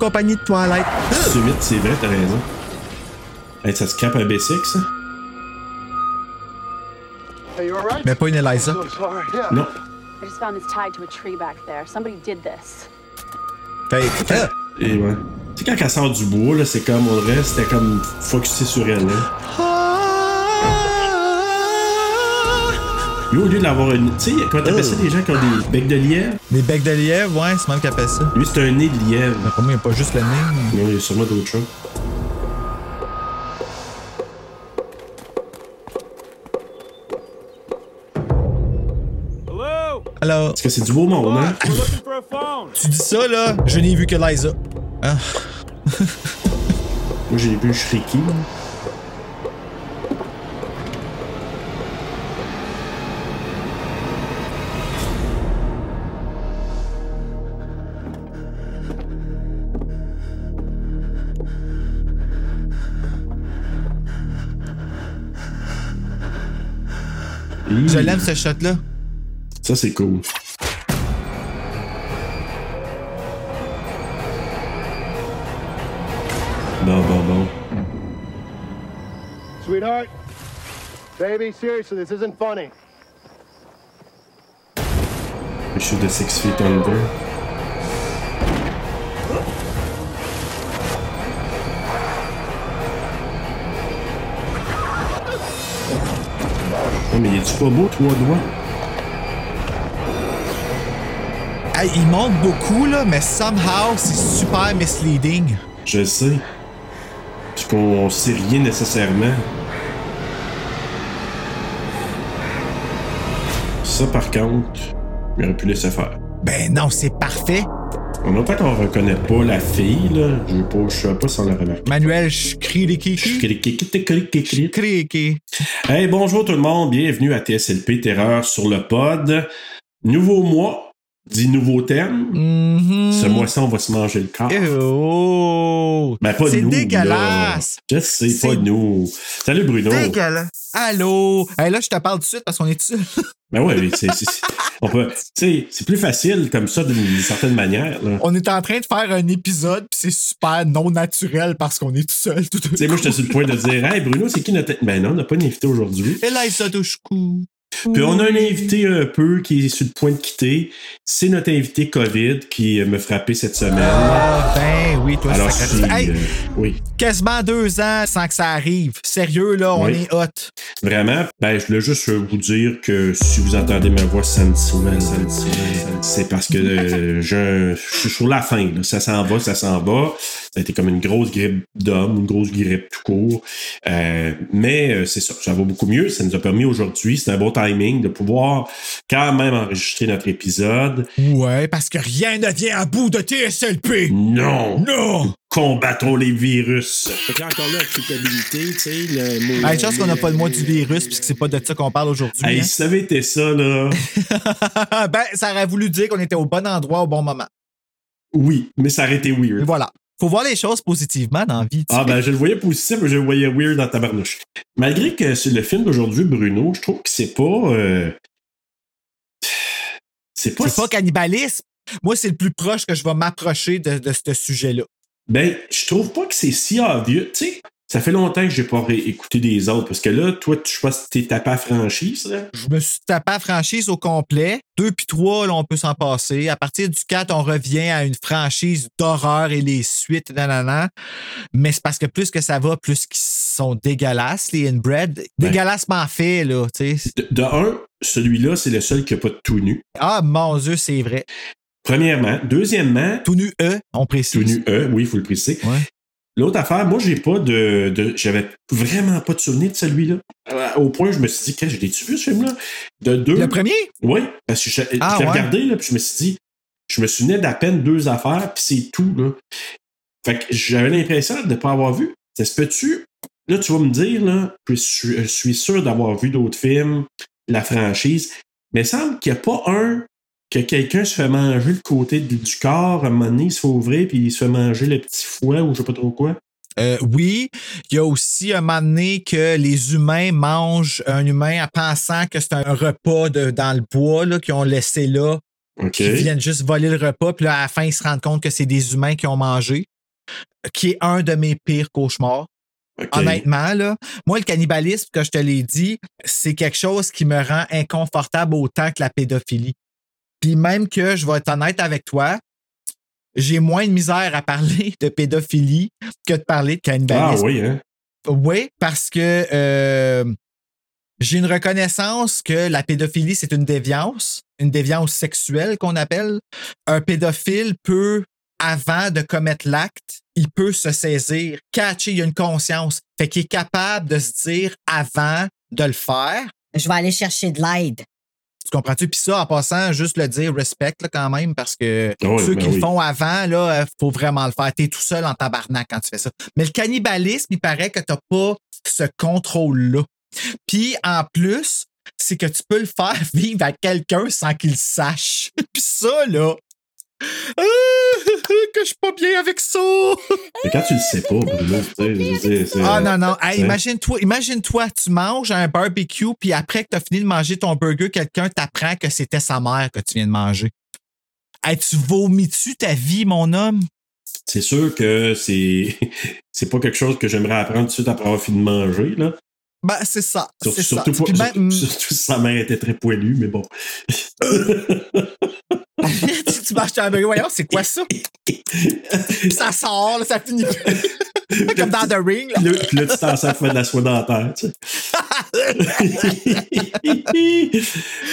Compagnie de Twilight. C'est vite, c'est vrai, t'as raison. Hey, ça se cape un B6, ça? Mais pas une Eliza. Non. I just found this tied to a tree back there. Somebody did this. Fait, ah, Et ouais. Tu sais, quand elle sort du bois, là, c'est comme, on dirait, c'était comme focusé sur elle, là. Lui, au lieu d'avoir une. Tu sais, comment t'appelles ça, les gens qui ont des becs de lièvre? Des becs de lièvre, ouais, c'est même qu'elle appelle ça. Lui, c'est un nez de lièvre. Mais pour moi, il n'y a pas juste le nez. Non, il y a sûrement d'autres choses. Alors, Parce que c'est du beau monde, hein? tu dis ça, là, je n'ai vu que Liza. Ah, Moi, j'ai vu Shriki. Là. je l'aime, ce shot-là. Ça, c'est cool. Bon, bon, bon. Sweetheart, baby, seriously, this isn't funny. Je suis de Six Feet Under. Mais il est-tu pas beau, trois doigts? Hey, il monte beaucoup, là, mais somehow, c'est super misleading. Je sais. Puis qu'on sait rien nécessairement. Ça, par contre, il aurait pu laisser faire. Ben non, c'est parfait. On entend qu'on reconnaît pas la fille, là. Je je sais pas si on l'a remarqué. Manuel, je crie les kiki. Criquet. Hey, bonjour tout le monde, bienvenue à TSLP Terreur sur le pod. Nouveau mois, dit nouveau thème. Mhm. Ce mois-ci, on va se manger le corps. Oh! Ben, pas c'est dégueulasse! là. Je sais, pas nous. Salut Bruno. Dégueulasse! Allô? Hey, là, je te parle tout de suite parce qu'on est dessus. Ben ouais, mais c'est, on peut, tu sais, c'est plus facile comme ça d'une certaine manière. Là. on est en train de faire un épisode, puis c'est super non naturel parce qu'on est tout seul. Tout Tu sais, moi, j'étais sur le point de dire, hey Bruno, c'est qui notre. Ben non, on n'a pas d'invité aujourd'hui. Eliza Dushku. Puis on a un invité un peu qui est sur le point de quitter. C'est notre invité COVID qui me frappé cette semaine. Ah, ben oui, toi, Alors, sacré- c'est, Hey, euh, oui, quasiment deux ans sans que ça arrive. Sérieux, là, on Oui. est hot. vraiment? Ben, je voulais juste vous dire que si vous entendez ma voix sensuelle, c'est parce que euh, je, je suis sur la fin. là. Ça s'en va, ça s'en va. Ça a été comme une grosse grippe d'homme, une grosse grippe tout court. Euh, mais euh, c'est ça, ça va beaucoup mieux. Ça nous a permis aujourd'hui, c'est un bon timing de pouvoir quand même enregistrer notre épisode. Ouais, parce que rien ne vient à bout de TSLP. Non! Non! Combattons les virus! Fait que là, encore là, la culpabilité, tu sais, le mot. Hey, chance qu'on n'a pas le mois du virus, puisque c'est pas de ça qu'on parle aujourd'hui. Hey, hein. si ça avait été ça, là. ben, ça aurait voulu dire qu'on était au bon endroit au bon moment. Oui, mais ça aurait été Et weird. voilà. Faut voir les choses positivement dans la vie. Ah ben je le voyais positif, mais je le voyais weird dans ta barnouche. Malgré que sur le film d'aujourd'hui, Bruno, je trouve que c'est pas. euh, C'est pas. C'est pas cannibalisme. Moi, c'est le plus proche que je vais m'approcher de, de ce sujet-là. Ben, je trouve pas que c'est si obvious. Tu sais, ça fait longtemps que j'ai pas écouté des autres, parce que là, toi, tu- je pense que t'es tapé à franchise, là. Je me suis tapé à franchise au complet. Deux puis trois, là, on peut s'en passer. À partir du 4, on revient à une franchise d'horreur et les suites, nanana. Mais c'est parce que plus que ça va, plus qu'ils sont dégueulasses, les inbred. Dégueulassement fait, là, tu sais. De, de un, celui-là, c'est le seul qui a pas de tout nu. Ah, mon Dieu, c'est vrai. Premièrement. Deuxièmement, Tout nu E, on précise. tout nu E, oui, il faut le préciser. Ouais. L'autre affaire, moi, j'ai pas de. de- J'avais vraiment pas de souvenir de celui-là. Euh, Au point, je me suis dit, qu'est-ce que j'ai-tu vu ce film-là? De deux. Le premier? Oui, parce que je, je Ah, l'ai ouais. regardé, là, puis je me suis dit, je me souvenais d'à peine deux affaires, puis c'est tout, là. Fait que j'avais l'impression de ne pas avoir vu. Ça se peut-tu? Là, tu vas me dire, là, je suis, je suis sûr d'avoir vu d'autres films, la franchise, mais il semble qu'il n'y a pas un que quelqu'un se fait manger le côté du du corps, à un moment donné, il se fait ouvrir, puis il se fait manger le petit foie ou je sais pas trop quoi. Euh, oui, il y a aussi un moment donné que les humains mangent un humain en pensant que c'est un repas de- dans le bois qu'ils ont laissé là, qui viennent juste voler le repas, puis là, à la fin, ils se rendent compte que c'est des humains qui ont mangé, qui est un de mes pires cauchemars. Honnêtement, là, moi, le cannibalisme, que je te l'ai dit, c'est quelque chose qui me rend inconfortable autant que la pédophilie. Puis même que, je vais être honnête avec toi, j'ai moins de misère à parler de pédophilie que de parler de Ah cannibalisme. oui, hein? Oui, parce que euh, j'ai une reconnaissance que la pédophilie, c'est une déviance, une déviance sexuelle qu'on appelle. Un pédophile peut, avant de commettre l'acte, il peut se saisir, catcher, il a une conscience. Fait qu'il est capable de se dire avant de le faire. Je vais aller chercher de l'aide. Tu comprends-tu? Puis ça, en passant, juste le dire, respect là, quand même, parce que oui, ceux ben qui le font avant, là, euh, faut vraiment le faire. T'es tout seul en tabarnak quand tu fais ça. Mais le cannibalisme, il paraît que t'as pas ce contrôle-là. Puis en plus, c'est que tu peux le faire vivre à quelqu'un sans qu'il sache. Puis ça, là. Ah, que je suis pas bien avec ça. Mais quand tu le sais pas, Bruno, tu sais, je Ah non, non. Hey, imagine-toi, imagine-toi, tu manges un barbecue, puis après que tu as fini de manger ton burger, quelqu'un t'apprend que c'était sa mère que tu viens de manger. Hey, tu vomis-tu ta vie, mon homme? C'est sûr que c'est c'est pas quelque chose que j'aimerais apprendre tout de suite après avoir fini de manger, là. Ben, c'est ça. Sur- C'est ça. surtout, pas- même- surtout- surtout sa mère était très poilue, mais bon. tu, tu manges un burger, voyons, c'est quoi ça? Puis ça sort, là, ça finit plus. Comme dans The Ring. Là. Puis là, tu t'en sers faire de la soie dentaire, tu sais.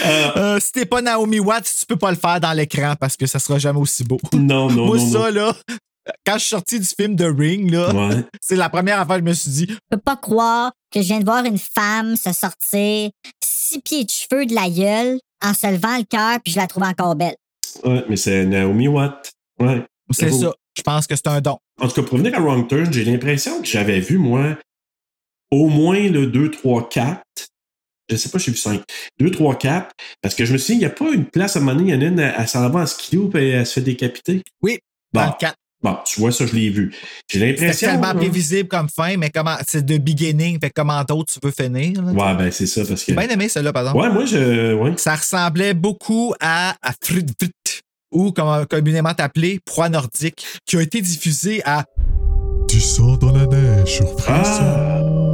Euh, Euh, si t'es pas Naomi Watts, tu peux pas le faire dans l'écran parce que ça sera jamais aussi beau. non, non, Moi, non, ça, là, quand je suis sorti du film The Ring, là. Ouais. c'est la première affaire que je me suis dit, Je peux pas croire que je viens de voir une femme se sortir six pieds de cheveux de la gueule en se levant le cœur, puis je la trouve encore belle. ouais, mais c'est Naomi Watt. Ouais. c'est ça. Je pense que c'est un don. En tout cas, pour revenir à Wrong Turn, j'ai l'impression que j'avais vu, moi, au moins le 2, 3, 4. Je sais pas, j'ai vu 5. 2, 3, 4. Parce que je me suis dit, il n'y a pas une place à un moment donné, il y en a une, elle, elle s'en va en skidoo et elle se fait décapiter? Oui, Bon, Dans le 4. Bon, tu vois, ça, je l'ai vu. J'ai C'est l'impression. tellement là- prévisible comme fin, mais comment c'est de beginning, fait que comment d'autres tu veux finir. là? Ouais, ben, c'est ça, parce que. J'ai bien aimé celle-là, par exemple. Ouais, moi, je. Ouais. Ça ressemblait beaucoup à, à ou comme communément appelé Proie nordique, qui a été diffusé à Tu sors dans la neige sur Ah!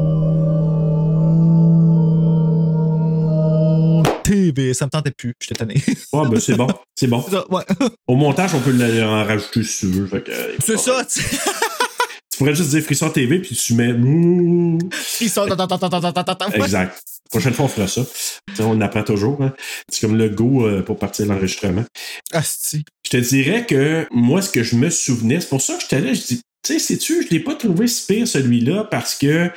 écouté, mais ça me tentait plus. J'étais tanné. ben c'est bon. C'est bon. Au montage, on peut en rajouter si tu. Euh, c'est ça, tu Tu pourrais juste dire Frisson TV, puis tu mets. Frisson, Exact. Prochaine fois, on fera ça. on apprend toujours. Hein. C'est comme le go euh, pour partir l'enregistrement. Asti. Je te dirais que moi, ce que je me souvenais, c'est pour ça que je t'allais, je dis, tu sais, sais-tu, je l'ai pas trouvé si pire celui-là parce que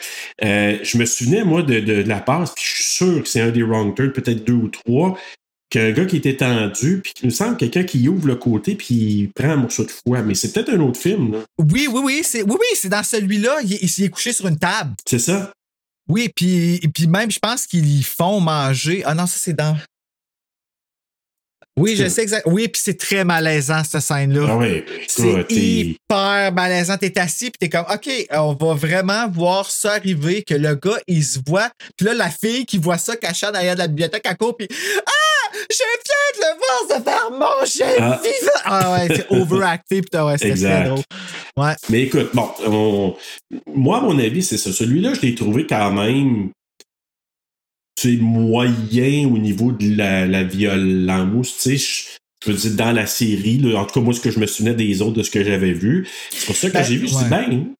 euh, je me souvenais, moi, de, de la passe, puis je suis sûr que c'est un des wrong turns, peut-être deux ou trois, qu'un gars qui était tendu, puis qu'il me semble quelqu'un qui ouvre le côté, puis il prend un morceau de foie. Mais c'est peut-être un autre film, là. Oui, oui, oui, c'est oui, oui, c'est dans celui-là. Il, il est couché sur une table. C'est ça? Oui, puis, puis même, je pense qu'ils y font manger. Ah non, ça, c'est dans. Oui, je C'est- sais exact. Oui, puis c'est très malaisant, cette scène-là. Ah ouais, C'est hyper malaisant. T'es assis, puis t'es comme, OK, on va vraiment voir ça arriver, que le gars, il se voit. Puis là, la fille qui voit ça cachée derrière de la bibliothèque, elle court, puis Ah! Je viens de le voir se faire manger Ah. vivant! Ah ouais, c'est overacté, puis ouais, Exact. très drôle. Ouais. Mais écoute, bon, on- moi, à mon avis, c'est ça. Celui-là, je l'ai trouvé quand même c'est moyen au niveau de la, la violence. Tu sais, je, je veux dire, dans la série, là, en tout cas, moi, ce que je me souvenais des autres, de ce que j'avais vu, c'est pour ça que Ben, j'ai vu, je dis, ouais. ben.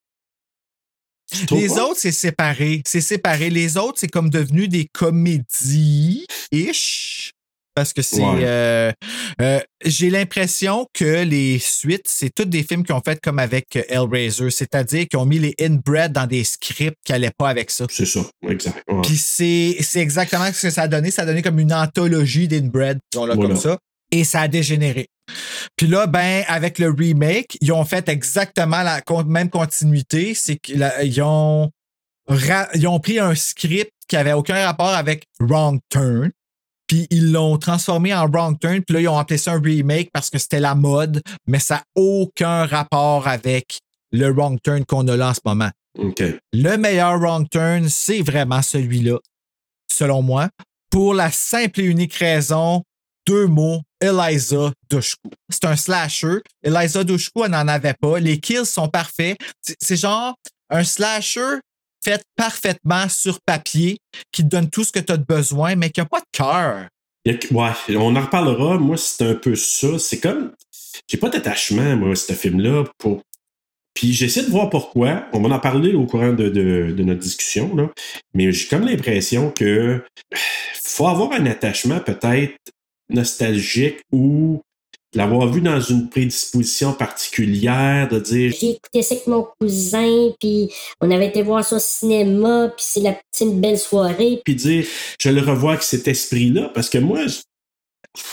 tu trouves Les pas? autres, c'est séparé. C'est séparé. Les autres, c'est comme devenu des comédies-ish. Parce que c'est. Ouais. euh, euh, J'ai l'impression que les suites, c'est tous des films qu'ils ont fait comme avec euh, Hellraiser, c'est-à-dire qu'ils ont mis les inbred dans des scripts qui n'allaient pas avec ça. C'est ça, exact. Ouais. Puis c'est c'est exactement ce que ça a donné. Ça a donné comme une anthologie d'inbred, disons-le Voilà. comme ça. Et ça a dégénéré. Puis là, ben, avec le remake, ils ont fait exactement la même continuité. C'est qu'ils ont, ils ont pris un script qui avait aucun rapport avec Wrong Turn. Puis ils l'ont transformé en Wrong Turn. Puis là, ils ont appelé ça un remake parce que c'était la mode. Mais ça n'a aucun rapport avec le Wrong Turn qu'on a là en ce moment. OK. Le meilleur wrong turn, c'est vraiment celui-là, selon moi, pour la simple et unique raison, deux mots, Eliza Dushku. C'est un slasher. Eliza Dushku, elle n'en avait pas. Les kills sont parfaits. C'est genre un slasher fait parfaitement sur papier qui te donne tout ce que tu as de besoin, mais qui n'a pas de cœur. Ouais, on en reparlera. Moi, c'est un peu ça. C'est comme. J'ai pas d'attachement, moi, à ce film-là. Pour... Puis j'essaie de voir pourquoi. On va en parler au courant de, de- de notre discussion. Là. Mais j'ai comme l'impression que faut avoir un attachement peut-être nostalgique ou l'avoir vu dans une prédisposition particulière, de dire J'ai écouté ça avec mon cousin, puis on avait été voir ça au cinéma, puis c'est la une belle soirée. puis dire je le revois avec cet esprit-là. Parce que moi, je-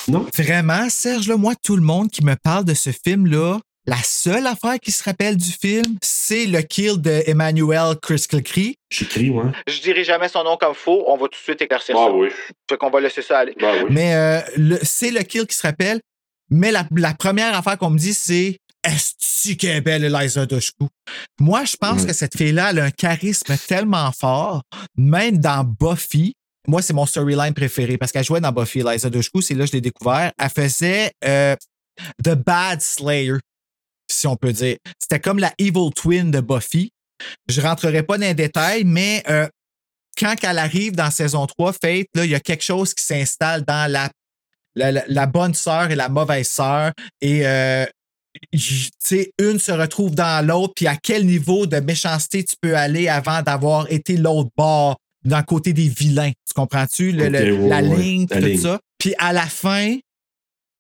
non? Vraiment, Serge, là, moi, tout le monde qui me parle de ce film-là, la seule affaire qui se rappelle du film, c'est le kill de Emmanuel Kriskilkri. J'écris, ouais. Je dirai jamais son nom comme faux. On va tout de suite éclaircir ça. oui. Fait qu'on va laisser ça aller. Bah oui. Mais euh, c'est le kill qui se rappelle. Mais la, la première affaire qu'on me dit, c'est Est-ce qu'elle est belle, Eliza Dushku? Moi, je pense Ouais. que cette fille-là, elle a un charisme tellement fort, même dans Buffy. Moi, c'est mon storyline préféré parce qu'elle jouait dans Buffy, Eliza Dushku. C'est là que je l'ai découvert. Elle faisait euh, The Bad Slayer, si on peut dire. C'était comme la evil twin de Buffy. Je rentrerai pas dans les détails, mais euh, quand elle arrive dans saison 3, Fate, là, il y a quelque chose qui s'installe dans la, la, la- la bonne sœur et la mauvaise sœur. Et euh, j- tu sais, une se retrouve dans l'autre, puis à quel niveau de méchanceté tu peux aller avant d'avoir été l'autre bord, d'un côté des vilains? Tu comprends-tu? Le- le- Ok, ouais, la ouais, ligne, la tout ligne. ça. Puis à la fin,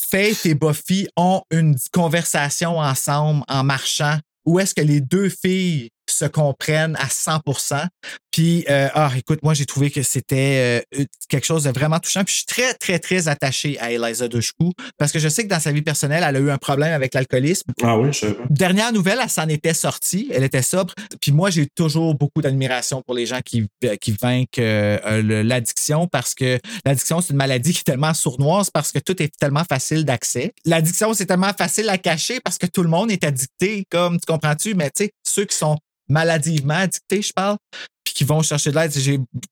Faith et Buffy ont une conversation ensemble en marchant où est-ce que les deux filles se comprennent à 100% Puis, euh, ah, écoute, moi, j'ai trouvé que c'était euh, quelque chose de vraiment touchant. Puis, je suis très, très, très attaché à Eliza Dushku parce que je sais que dans sa vie personnelle, elle a eu un problème avec l'alcoolisme. Ah oui, je sais pas. Dernière nouvelle, elle s'en était sortie. Elle était sobre. Puis moi, j'ai toujours beaucoup d'admiration pour les gens qui, qui vainquent euh, euh, le- l'addiction parce que l'addiction, c'est une maladie qui est tellement sournoise parce que tout est tellement facile d'accès. L'addiction, c'est tellement facile à cacher parce que tout le monde est addicté, comme tu comprends-tu? Mais tu sais, ceux qui sont maladivement addictés, je parle, puis qui vont chercher de l'aide.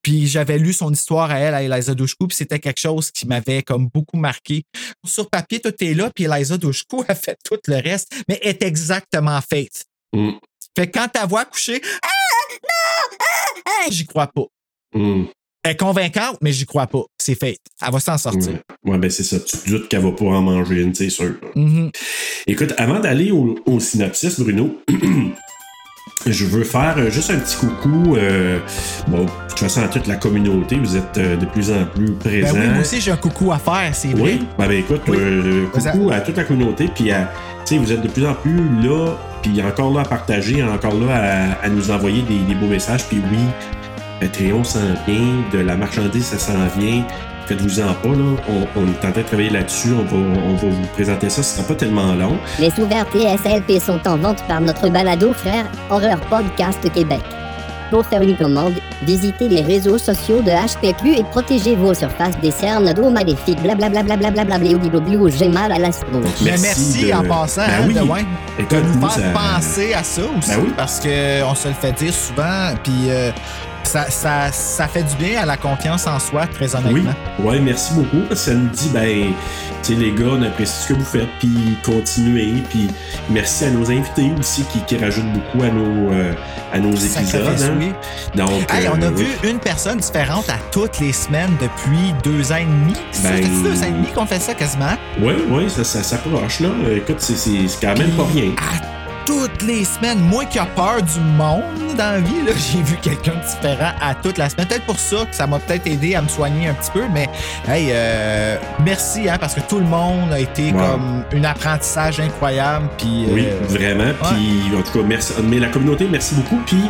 Puis j'avais lu son histoire à elle, à Eliza Dushku, puis c'était quelque chose qui m'avait comme beaucoup marqué. Sur papier, tout est là, puis Eliza Dushku a fait tout le reste, mais est exactement faite. Mm. Fait que quand ta voix couchée, ah, non, ah, ah, j'y crois pas. Mm. Elle est convaincante, mais j'y crois pas. C'est fait. Elle va s'en sortir. Ouais. Ouais, ben c'est ça. Tu te doutes qu'elle va pas en manger une, c'est sûr. Mhm. Écoute, avant d'aller au, au synopsis, Bruno, je veux faire euh, juste un petit coucou. euh, bon, de toute façon, à toute la communauté, vous êtes euh, de plus en plus Ben présents. oui, moi aussi, j'ai un coucou à faire, c'est vrai. Oui, ben, ben, écoute, Oui. euh, coucou à toute la communauté, puis à- tu sais, vous êtes de plus en plus là, puis encore là à partager, encore là à, à nous envoyer des, des beaux messages, puis oui, Patreon s'en vient, de la marchandise, ça s'en vient. Faites-vous-en pas, là. On, on est en train de travailler là-dessus. On va, on va vous présenter ça. Ce sera pas tellement long. Les ouvertes SLP sont en vente par notre balado frère Horreur Podcast Québec. Pour faire une commande, visitez les réseaux sociaux de HPQ et protégez vos surfaces des cernes d'eau maléfiques. Blablabla, j'ai mal à la Merci merci, de- en passant, Ben hein, oui. de, ouais, de Écoute, nous faire ça- penser à ça aussi, Ben oui. parce qu'on se le fait dire souvent, puis euh, ça, ça, ça fait du bien à la confiance en soi, très Oui, honnêtement. ouais, merci beaucoup. Parce que ça nous dit, ben, tu sais, les gars, on apprécie ce que vous faites, puis continuez. Puis merci à nos invités aussi qui, qui rajoutent beaucoup à nos, euh, à nos épisodes. Hein. oui. Donc, Hey, euh, on a oui. vu une personne différente à toutes les semaines depuis deux ans et demi. Ça Ben- fait deux ans et demi qu'on fait ça quasiment. Oui, oui, ça, ça s'approche, là. Écoute, c'est quand même pas rien. À toutes les semaines. Moi qui a peur du monde dans la vie, là, j'ai vu quelqu'un de différent à toute la semaine. Peut-être pour ça que ça m'a peut-être aidé à me soigner un petit peu, mais hey, euh, merci, hein, parce que tout le monde a été Wow. comme un apprentissage incroyable. Puis, Oui, euh, vraiment. Puis, en tout cas, merci. Mais la communauté, merci beaucoup. Puis,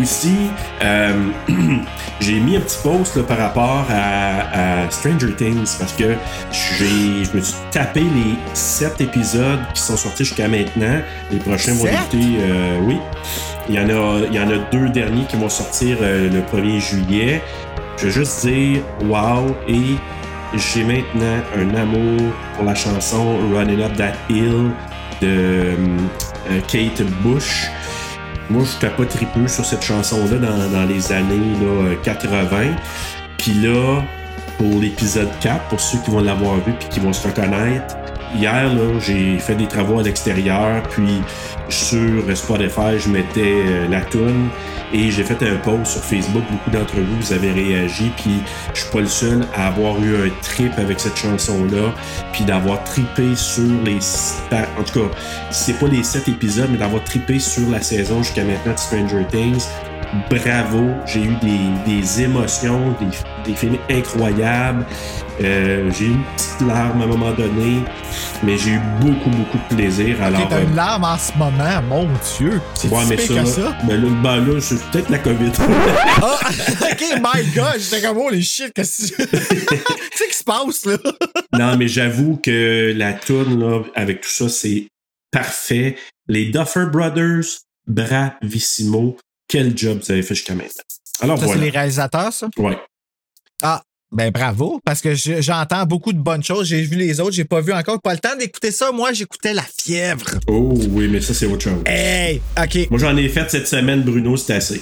aussi, euh, j'ai mis un petit post là, par rapport à, à Stranger Things parce que j'ai, je me suis tapé les sept épisodes qui sont sortis jusqu'à maintenant. Les prochains vont débuter, euh, oui. Il y, en a, il y en a deux derniers qui vont sortir euh, le 1er juillet. Je veux juste dire, wow, et j'ai maintenant un amour pour la chanson Running Up That Hill de euh, Kate Bush. Moi, je pas tripeux sur cette chanson-là dans, dans les années là, 80. Puis là, pour l'épisode 4, pour ceux qui vont l'avoir vu puis qui vont se reconnaître, hier, j'ai fait des travaux à l'extérieur, puis sur Spotify, je mettais euh, la tune et j'ai fait un post sur Facebook. Beaucoup d'entre vous, vous avez réagi, puis je suis pas le seul à avoir eu un trip avec cette chanson-là, puis d'avoir tripé sur les... En tout cas, c'est pas les sept épisodes, mais d'avoir tripé sur la saison jusqu'à maintenant de Stranger Things. Bravo, j'ai eu des, des émotions, des, des films incroyables. Euh, j'ai eu une petite larme à un moment donné, mais j'ai eu beaucoup, beaucoup de plaisir. Alors, T'as euh, une larme en ce moment, mon Dieu. C'est ouais, mais ça, que ça. ben là, ben là, c'est peut-être la COVID. Ah, ok, my god, j'étais comme, oh les shit, qu'est-ce que Qu'est-ce qui se passe, là? non, mais j'avoue que la tourne là, avec tout ça, c'est parfait. Les Duffer Brothers, bravissimo. Quel job vous avez fait jusqu'à maintenant. Alors Ça, c'est voilà. les réalisateurs, ça? Ouais. Ah, ben bravo, parce que je- j'entends beaucoup de bonnes choses. J'ai vu les autres, j'ai pas vu encore. Pas le temps d'écouter ça. Moi, j'écoutais La Fièvre. Oh oui, mais ça, c'est autre chose. Hey, OK. Moi, j'en ai fait cette semaine, Bruno, c'était assez.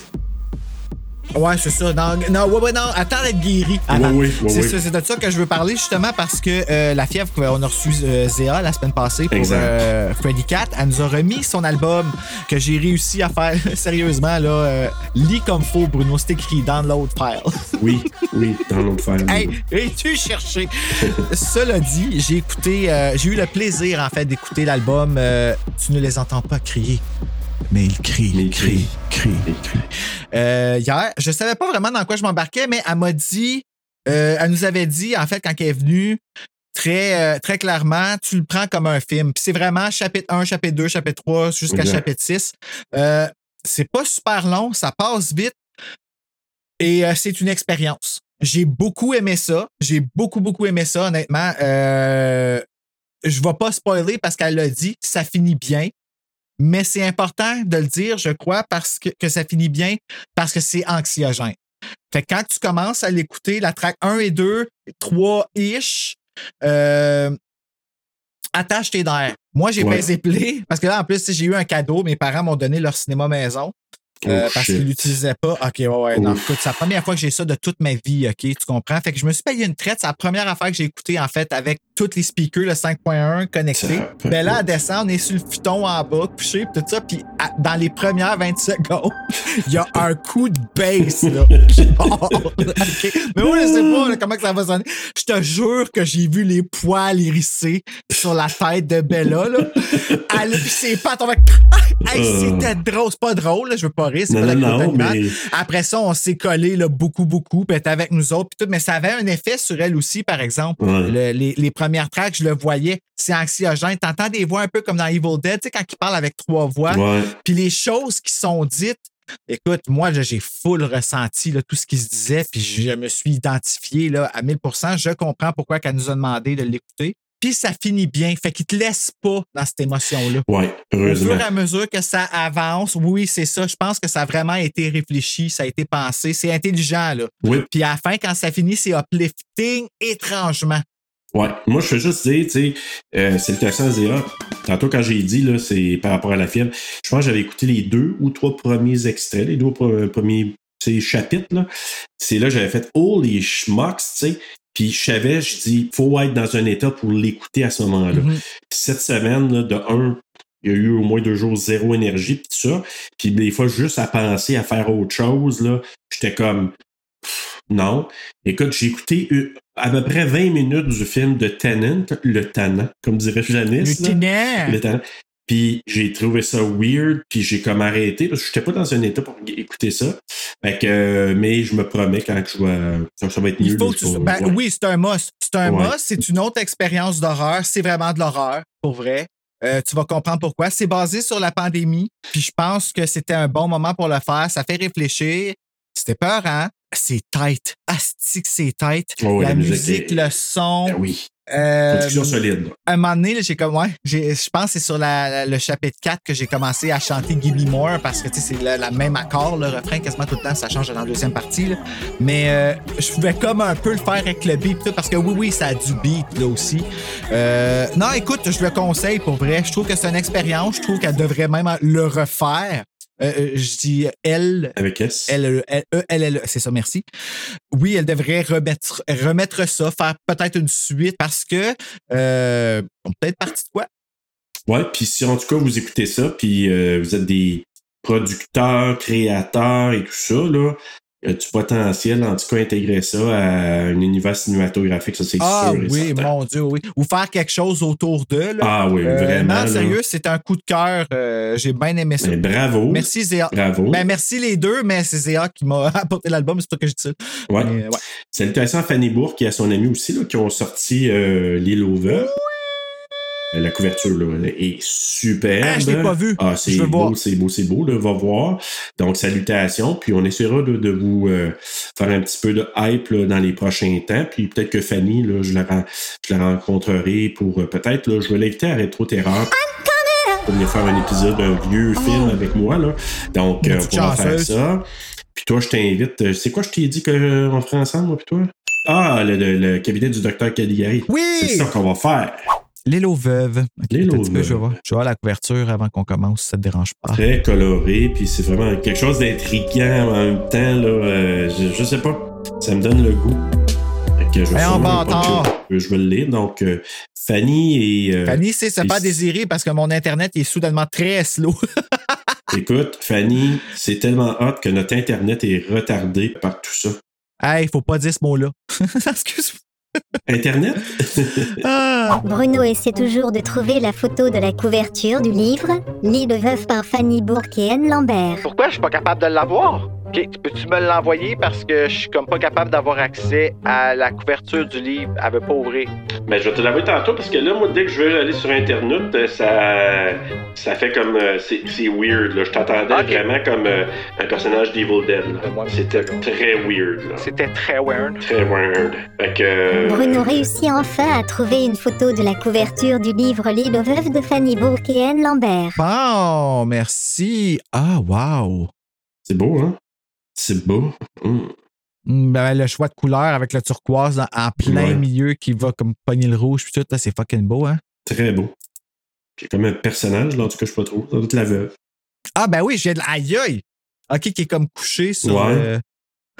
Ouais, c'est ça. Non, non, ouais, ouais, non, attends d'être guéri. Oui, oui, oui, c'est de ça que je veux parler justement parce que euh, la fièvre, on a reçu euh, Zéa la semaine passée pour euh, Freddy Cat. Elle nous a remis son album que j'ai réussi à faire sérieusement là. Euh, lis comme faux, Bruno, c'est écrit download file. Oui, oui, l'autre file. Hey, es-tu cherché? Cela dit, j'ai écouté, euh, j'ai eu le plaisir en fait d'écouter l'album Tu ne les entends pas crier. Mais ils crient, Mais ils crient. crient, crient. Euh, hier, je savais pas vraiment dans quoi je m'embarquais, mais elle m'a dit, euh, elle nous avait dit, en fait, quand elle est venue, très, euh, très clairement, tu le prends comme un film. Puis c'est vraiment chapitre 1, chapitre 2, chapitre 3, jusqu'à chapitre 6. Euh, c'est pas super long, ça passe vite. Et c'est une expérience. J'ai beaucoup aimé ça. J'ai beaucoup, beaucoup aimé ça, honnêtement. Euh, je vais pas spoiler parce qu'elle l'a dit, ça finit bien. Mais c'est important de le dire, je crois, parce que, que ça finit bien, parce que c'est anxiogène. Fait que quand tu commences à l'écouter, la track 1 et 2, 3-ish, euh, attache tes nerfs. Moi, j'ai Ouais. baisé play, parce que là, en plus, j'ai eu un cadeau. Mes parents m'ont donné leur cinéma maison. Euh, Oh, parce shit. qu'ils l'utilisaient pas. OK, ouais, ouais. Non, écoute, c'est la première fois que j'ai ça de toute ma vie, OK, tu comprends? Fait que je me suis payé une traite. C'est la première affaire que j'ai écoutée, en fait, avec tous les speakers, le 5.1 connectés. Ça peut Ben là, elle descend, on est sur le futon en bas, couché, pis tout ça. Puis à- dans les premières 20 secondes, il y a un coup de bass, là. qui part. OK. Mais moi, je sais pas là, comment que ça va sonner. Je te jure que j'ai vu les poils hérissés sur la tête de Bella, là. Elle, puis ses pattes, on va... Hey, c'était drôle. C'est pas drôle, là, je veux pas Non, non, non, mais Après ça, on s'est collé là, beaucoup, beaucoup, puis était avec nous autres, puis tout, mais ça avait un effet sur elle aussi, par exemple. Ouais. Le- les, les premières tracks, je le voyais, c'est anxiogène. T'entends des voix un peu comme dans Evil Dead, tu sais, quand ils parlent avec trois voix. ouais. Puis les choses qui sont dites, écoute, moi, j'ai full ressenti là, tout ce qui se disait, puis je me suis identifié là, à 1000% Je comprends pourquoi elle nous a demandé de l'écouter. Puis ça finit bien, fait qu'il te laisse pas dans cette émotion-là. Au heureusement. fur et à mesure que ça avance, oui, c'est ça. Je pense que ça a vraiment été réfléchi, ça a été pensé. C'est intelligent, là. Oui, Puis à la fin, quand ça finit, c'est uplifting étrangement. ouais. Moi, je veux juste dire, tu sais, euh, c'est le cas sans Zéa. Tantôt, quand j'ai dit, là, c'est par rapport à la fièvre, je pense que j'avais écouté les deux ou trois premiers extraits, les deux pre- premiers chapitres, là. C'est là que j'avais fait, oh, les schmucks, tu sais. Puis je savais, je dis, faut être dans un état pour l'écouter à ce moment-là. Mhm. Cette semaine, là, de un, il y a eu au moins deux jours zéro énergie, puis tout ça. Puis des fois, juste à penser à faire autre chose, là, j'étais comme, pff, non. Écoute, j'ai écouté à peu près 20 minutes du film de Tennant, le Tannant, comme dirait Janice. Le Tannant. Puis j'ai trouvé ça weird, puis j'ai comme arrêté parce que j'étais pas dans un état pour écouter ça. Fait que, mais je me promets quand je vais, ça, ça va être mieux. Il faut là, que tu- je vais- ben ouais. Oui, c'est un must. C'est un Ouais. must. C'est une autre expérience d'horreur. C'est vraiment de l'horreur, pour vrai. Euh, tu vas comprendre pourquoi. C'est basé sur la pandémie. Puis je pense que c'était un bon moment pour le faire. Ça fait réfléchir. C'était peur, hein? C'est tight. Astique, c'est tight. Oh, la, la musique musique, est- le son. Ben oui. Euh, Production solide. un moment donné, j'ai comme, ouais, je pense que c'est sur la- la- le chapitre 4 que j'ai commencé à chanter Give Me More parce que, tu sais, c'est le, la même accord, le refrain, quasiment tout le temps, ça change dans la deuxième partie, là. Mais euh, je pouvais comme un peu le faire avec le beat, tout, parce que oui, oui, ça a du beat, là aussi. Euh, non, écoute, je le conseille pour vrai. Je trouve que c'est une expérience. Je trouve qu'elle devrait même le refaire. Euh, euh, je dis elle, Avec S. elle, elle, elle, elle, elle, c'est ça, merci. Oui, elle devrait remettre, remettre ça, faire peut-être une suite parce que euh, on peut être parti de quoi? Ouais, puis si en tout cas vous écoutez ça, puis euh, vous êtes des producteurs, créateurs et tout ça, là, du potentiel, en tout cas, intégrer ça à un univers cinématographique, ça c'est Ah sûr. oui, mon Dieu, oui. Ou faire quelque chose autour d'eux. là. Ah oui, Euh, vraiment. non, sérieux, c'est un coup de cœur. Euh, J'ai bien aimé ça. Ben, bravo. Merci Zéa. Bravo. Ben, merci les deux, mais c'est Zéa qui m'a apporté l'album, c'est toi que je dis ça. Ouais. Mais, ouais. Salutations à Fanny Bourque et à son ami aussi, là, qui ont sorti euh, L'île aux veuves. Euh, La couverture là, est superbe. Ah, je l'ai pas vu. Ah, c'est beau, c'est beau, c'est beau, là, va voir. Donc, salutations. Puis, on essaiera de, de vous euh, faire un petit peu de hype là, dans les prochains temps. Puis, peut-être que Fanny, là, je, la, je la rencontrerai pour euh, peut-être, je vais l'inviter à Rétro Terreur. Pour venir faire un épisode d'un vieux film avec moi. Là. Donc, euh, on pourra faire ça. Puis toi, je t'invite. C'est quoi, je t'ai dit qu'on ferait ensemble, moi, puis toi? Ah, le, le- le cabinet du docteur Caligari. Oui! C'est ça qu'on va faire. L'île aux veuves. Ok, L'île attends un aux petit peu, Je voir la couverture avant qu'on commence, ça te dérange pas. Très coloré, puis c'est vraiment quelque chose d'intriguant en même temps. Là, euh, je, je sais pas. Ça me donne le goût. Que je, Hey, pas que- je vais le lire. Donc, euh, Fanny et. euh, Fanny, c'est et- pas désiré parce que mon Internet est soudainement très slow. Écoute, Fanny, c'est tellement hot que notre Internet est retardé par tout ça. hey, faut pas dire ce mot-là. Excuse-moi. Internet? Ah! Bruno essaie toujours de trouver la photo de la couverture du livre Lit de veuve par Fanny Bourque et Anne Lambert. Pourquoi je suis pas capable de l'avoir? Ok, tu peux-tu me l'envoyer parce que je suis comme pas capable d'avoir accès à la couverture du livre. Elle veut pas ouvrir. Ben, je vais te l'envoyer tantôt parce que là, moi, dès que je veux aller sur Internet, euh, ça, ça fait comme. euh, c'est c'est weird. Là. Je t'entendais Ok. vraiment comme euh, un personnage d'Evil Dead. là. C'était très weird. là. C'était très weird. Très weird. Fait que. euh, Bruno réussit enfin à trouver une photo de la couverture du livre Lit de veuve de Fanny Bourque et Anne Lambert. Bon, merci. Ah, wow. C'est beau, hein? C'est beau. Hum. Hmm, ben, le choix de couleur avec le turquoise dans- en plein Ouais. milieu qui va comme pogner le rouge puis tout, c'est fucking beau, hein? Très beau. C'est comme un personnage, là, en tout cas, je sais pas trop. La veuve. Ah, ben oui, j'ai de aïe aïe! OK, qui est comme couché sur. Ouais. euh,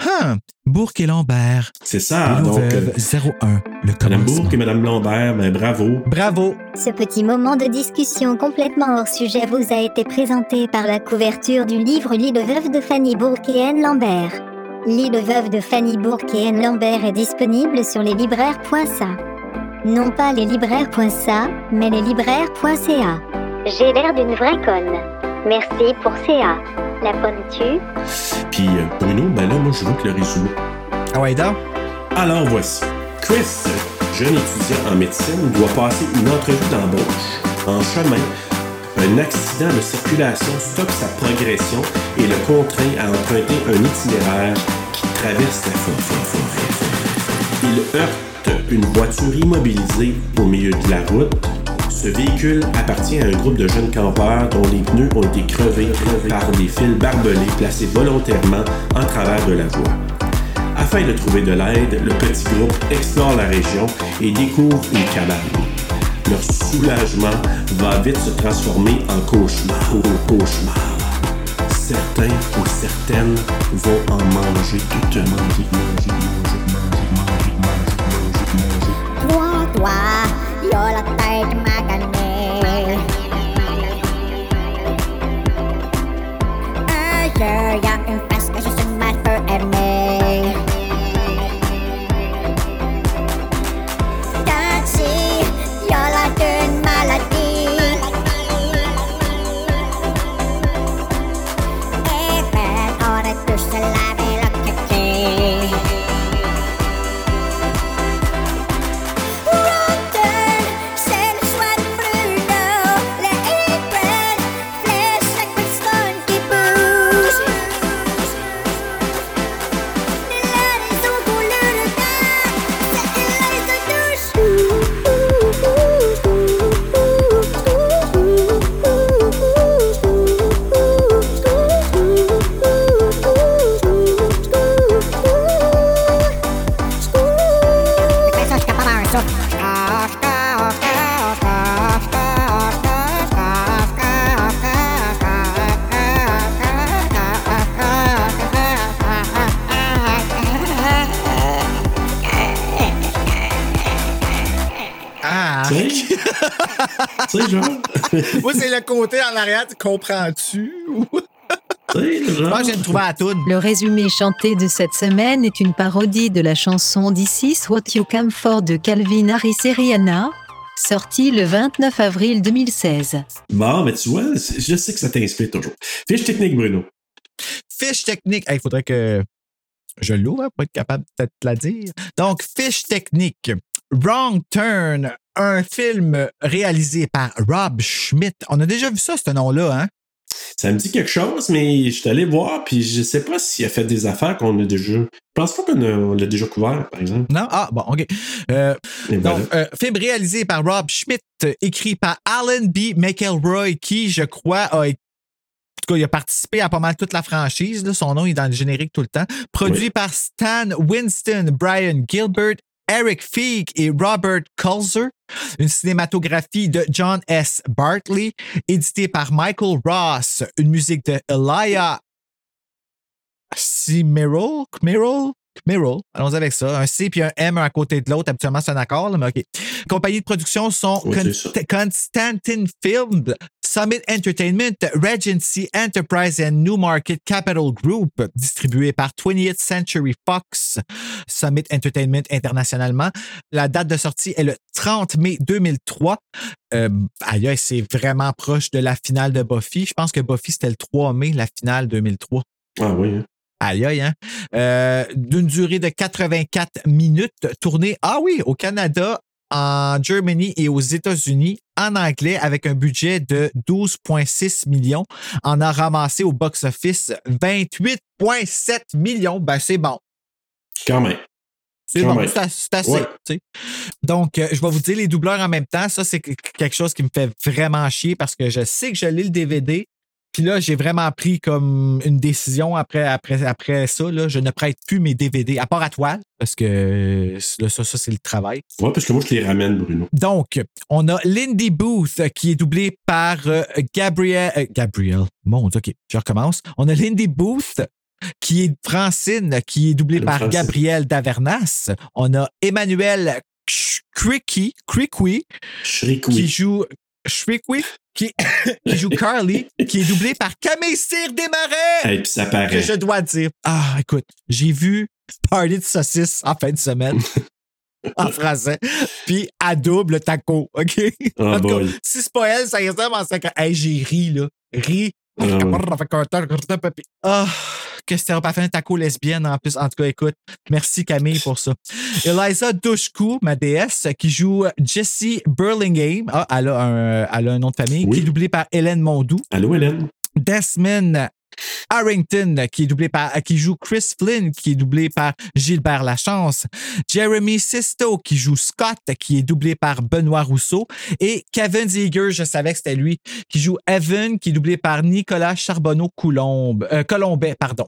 Hum, Bourque et Lambert. C'est ça. L'île donc, veuves, euh, 01. Le Madame. Bourque et Madame Lambert, ben, bravo. Bravo. Ce petit moment de discussion complètement hors sujet vous a été présenté par la couverture du livre Lit de veuve de Fanny Bourque et Anne Lambert. Lit de veuve de Fanny Bourque et Anne Lambert est disponible sur les libraires.sa. Non pas les libraires.sa, mais les libraires.ca. J'ai l'air d'une vraie conne. Merci pour CA. La ponne-tu Puis euh, Bruno, ben là, moi, je veux que le résumé. Ah ouais, donc. Alors voici. Chris, jeune étudiant en médecine, doit passer une entrevue d'embauche. En chemin, un accident de circulation stoppe sa progression et le contraint à emprunter un itinéraire qui traverse la forêt. Il heurte une voiture immobilisée au milieu de la route. Ce véhicule appartient à un groupe de jeunes campeurs dont les pneus ont été crevés par des fils barbelés placés volontairement en travers de la voie. Afin de trouver de l'aide, le petit groupe explore la région et découvre une cabane. Leur soulagement va vite se transformer en cauchemar. Au cauchemar. Certains ou certaines vont en manger toute manger, manger, manger, manger, manger, manger, manger. Toi, toi, y'a la Un jeu, le côté en arrière, tu comprends-tu? Moi, j'ai trouvé à toune. Le résumé chanté de cette semaine est une parodie de la chanson This is What You Come For de Calvin Harris et Rihanna, sortie le 29 avril 2016. Bon, mais tu vois, je sais que ça t'inspire toujours. Fiche technique, Bruno. Fiche technique. Il faudrait que je l'ouvre hein, pour être capable de peut-être la dire. Donc, fiche technique. Wrong Turn, un film réalisé par Rob Schmidt. On a déjà vu ça, ce nom-là, hein? Ça me dit quelque chose, mais je suis allé voir, puis je sais pas s'il a fait des affaires qu'on a déjà. Je pense pas qu'on l'a déjà couvert, par exemple. Non? Ah, bon, OK. Euh, donc, voilà. euh, film réalisé par Rob Schmidt, écrit par Alan B. McElroy, qui, je crois, a été en tout cas, il a participé à pas mal toute la franchise. là. Son nom est dans le générique tout le temps. Produit Oui. par Stan Winston, Brian Gilbert, Eric Feig et Robert Kulzer. Une cinématographie de John S. Bartley. Édité par Michael Ross. Une musique de Elia Cimerol. Kmerol? Kmerol. Allons avec ça. Un C puis un M à côté de l'autre. Habituellement, c'est un accord, là, mais OK. Compagnies de production sont Oui, Con-. Constantin Film, Summit Entertainment, Regency Enterprise and New Market Capital Group, distribué par 20th Century Fox, Summit Entertainment internationalement. La date de sortie est le 30 mai 2003. Euh, aïe, aïe, c'est vraiment proche de la finale de Buffy. Je pense que Buffy, c'était le 3 mai, la finale 2003. Ah oui, hein. Aïe, aïe, hein? Euh, D'une durée de 84 minutes, tournée, ah oui, au Canada, en Germany et aux États-Unis, en anglais, avec un budget de 12,6 millions. En a ramassé au box-office 28,7 millions. Ben, c'est bon. Quand même. C'est bon, c'est as- c'est assez. Ouais. tu sais. Donc, euh, je vais vous dire les doubleurs en même temps. Ça, c'est que- quelque chose qui me fait vraiment chier parce que je sais que je lis le DVD. Puis là, j'ai vraiment pris comme une décision après, après, après ça. Là, je ne prête plus mes DVD, à part à toile, parce que euh, là, ça, ça c'est le travail. Ouais, parce que moi, je les ramène, Bruno. Donc, on a Lindy Booth euh, qui est doublée par euh, Gabriel. euh, Gabriel. Mon Dieu, OK, je recommence. On a Lindy Booth qui est Francine, qui est doublée par Francine. Gabriel Davernas. On a Emmanuel Cricky, Cricky oui. qui joue Shrikwi, qui, qui joue Carly, qui est doublé par Camille Cyr Desmarais Et puis ça que paraît. je dois dire. Ah, écoute, j'ai vu Party de saucisses en fin de semaine. en français. Puis à double taco, OK? Oh En tout cas, si c'est pas elle, ça ressemble en 50. Hey, j'ai ri, là. Ri. Ah ouais. Que c'était pas fait un taco lesbienne en plus. En tout cas, écoute, merci Camille pour ça. Eliza Dushku, ma déesse, qui joue Jessie Burlingame. Ah, elle a un, elle a un nom de famille, Oui. qui est doublée par Hélène Mondou. Allô, Hélène? Desmond Harrington, qui est doublé par, qui joue Chris Flynn, qui est doublé par Gilbert Lachance. Jeremy Sisto, qui joue Scott, qui est doublé par Benoît Rousseau. Et Kevin Ziegler, je savais que c'était lui, qui joue Evan, qui est doublé par Nicolas Charbonneau-Coulombe, euh, Colombet, pardon.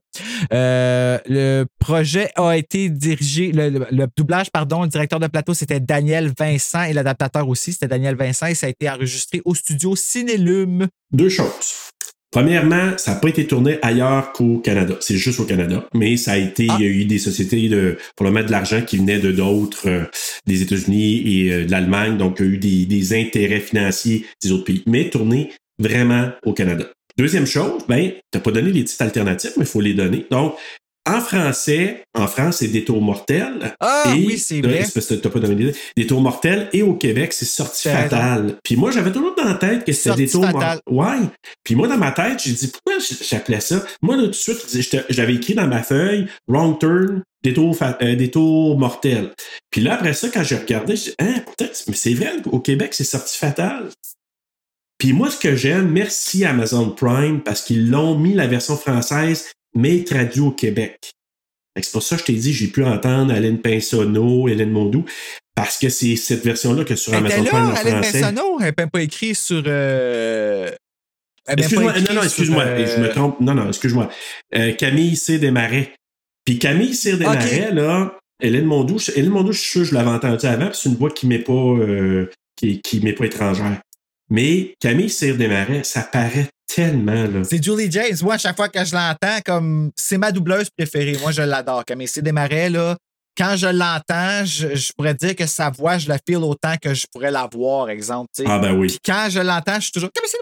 Euh, le projet a été dirigé, le, le- le doublage, pardon, le directeur de plateau, c'était Daniel Vincent et l'adaptateur aussi, c'était Daniel Vincent et ça a été enregistré au studio Cinélume. Deux choses. Premièrement, ça n'a pas été tourné ailleurs qu'au Canada. C'est juste au Canada. Mais ça a été, Ah. il y a eu des sociétés de, pour le mettre de l'argent qui venaient de d'autres, euh, des États-Unis et euh, de l'Allemagne. Donc, il y a eu des, des intérêts financiers des autres pays. Mais tourné vraiment au Canada. Deuxième chose, ben, t'as pas donné les titres alternatifs, mais il faut les donner. Donc, en français, en France, c'est Détour mortel. Ah Et- oui, c'est vrai. t'as pas donné les Détour mortel. Et au Québec, c'est Sortie fatale. Puis moi, j'avais toujours dans la tête que c'était Sortie Détour fatale. mortel. Ouais. Puis moi, dans ma tête, j'ai dit, pourquoi j'appelais ça? Moi, là, tout de suite, j'avais écrit dans ma feuille, wrong turn, détour, fa- euh, détour mortel. Puis là, après ça, quand j'ai regardé, j'ai dit, hein, peut-être, mais c'est vrai, au Québec, c'est sorti fatal. Puis moi, ce que j'aime, merci Amazon Prime, parce qu'ils l'ont mis la version française, mais traduit au Québec. C'est pour ça que je t'ai dit, j'ai pu entendre Hélène Pinsonneau, Hélène Mondou, parce que c'est cette version-là que sur Amazon Prime en Alain français. Bensonneau, elle n'est pas écrit sur. euh, Excuse-moi, non, non, excuse-moi, euh, je me trompe. Non, non, excuse-moi. Euh, Camille Cyr Desmarais. Puis Camille Cyr Desmarais, là, Hélène Mondou, je- Hélène Mondou, je suis sûr que je l'avais entendu avant, puis c'est une voix qui m'est pas, qui, qui m'est pas étrangère. Mais Camille Cyr Desmarais, ça paraît tellement, là. C'est Julie James. Moi, à chaque fois que je l'entends, comme c'est ma doubleuse préférée. Moi, je l'adore. Camille C. Desmarais, là, quand je l'entends, je, je pourrais dire que sa voix, je la feel autant que je pourrais la voir, exemple. Ah, ben oui. Puis quand je l'entends, je suis toujours. Comment c'est-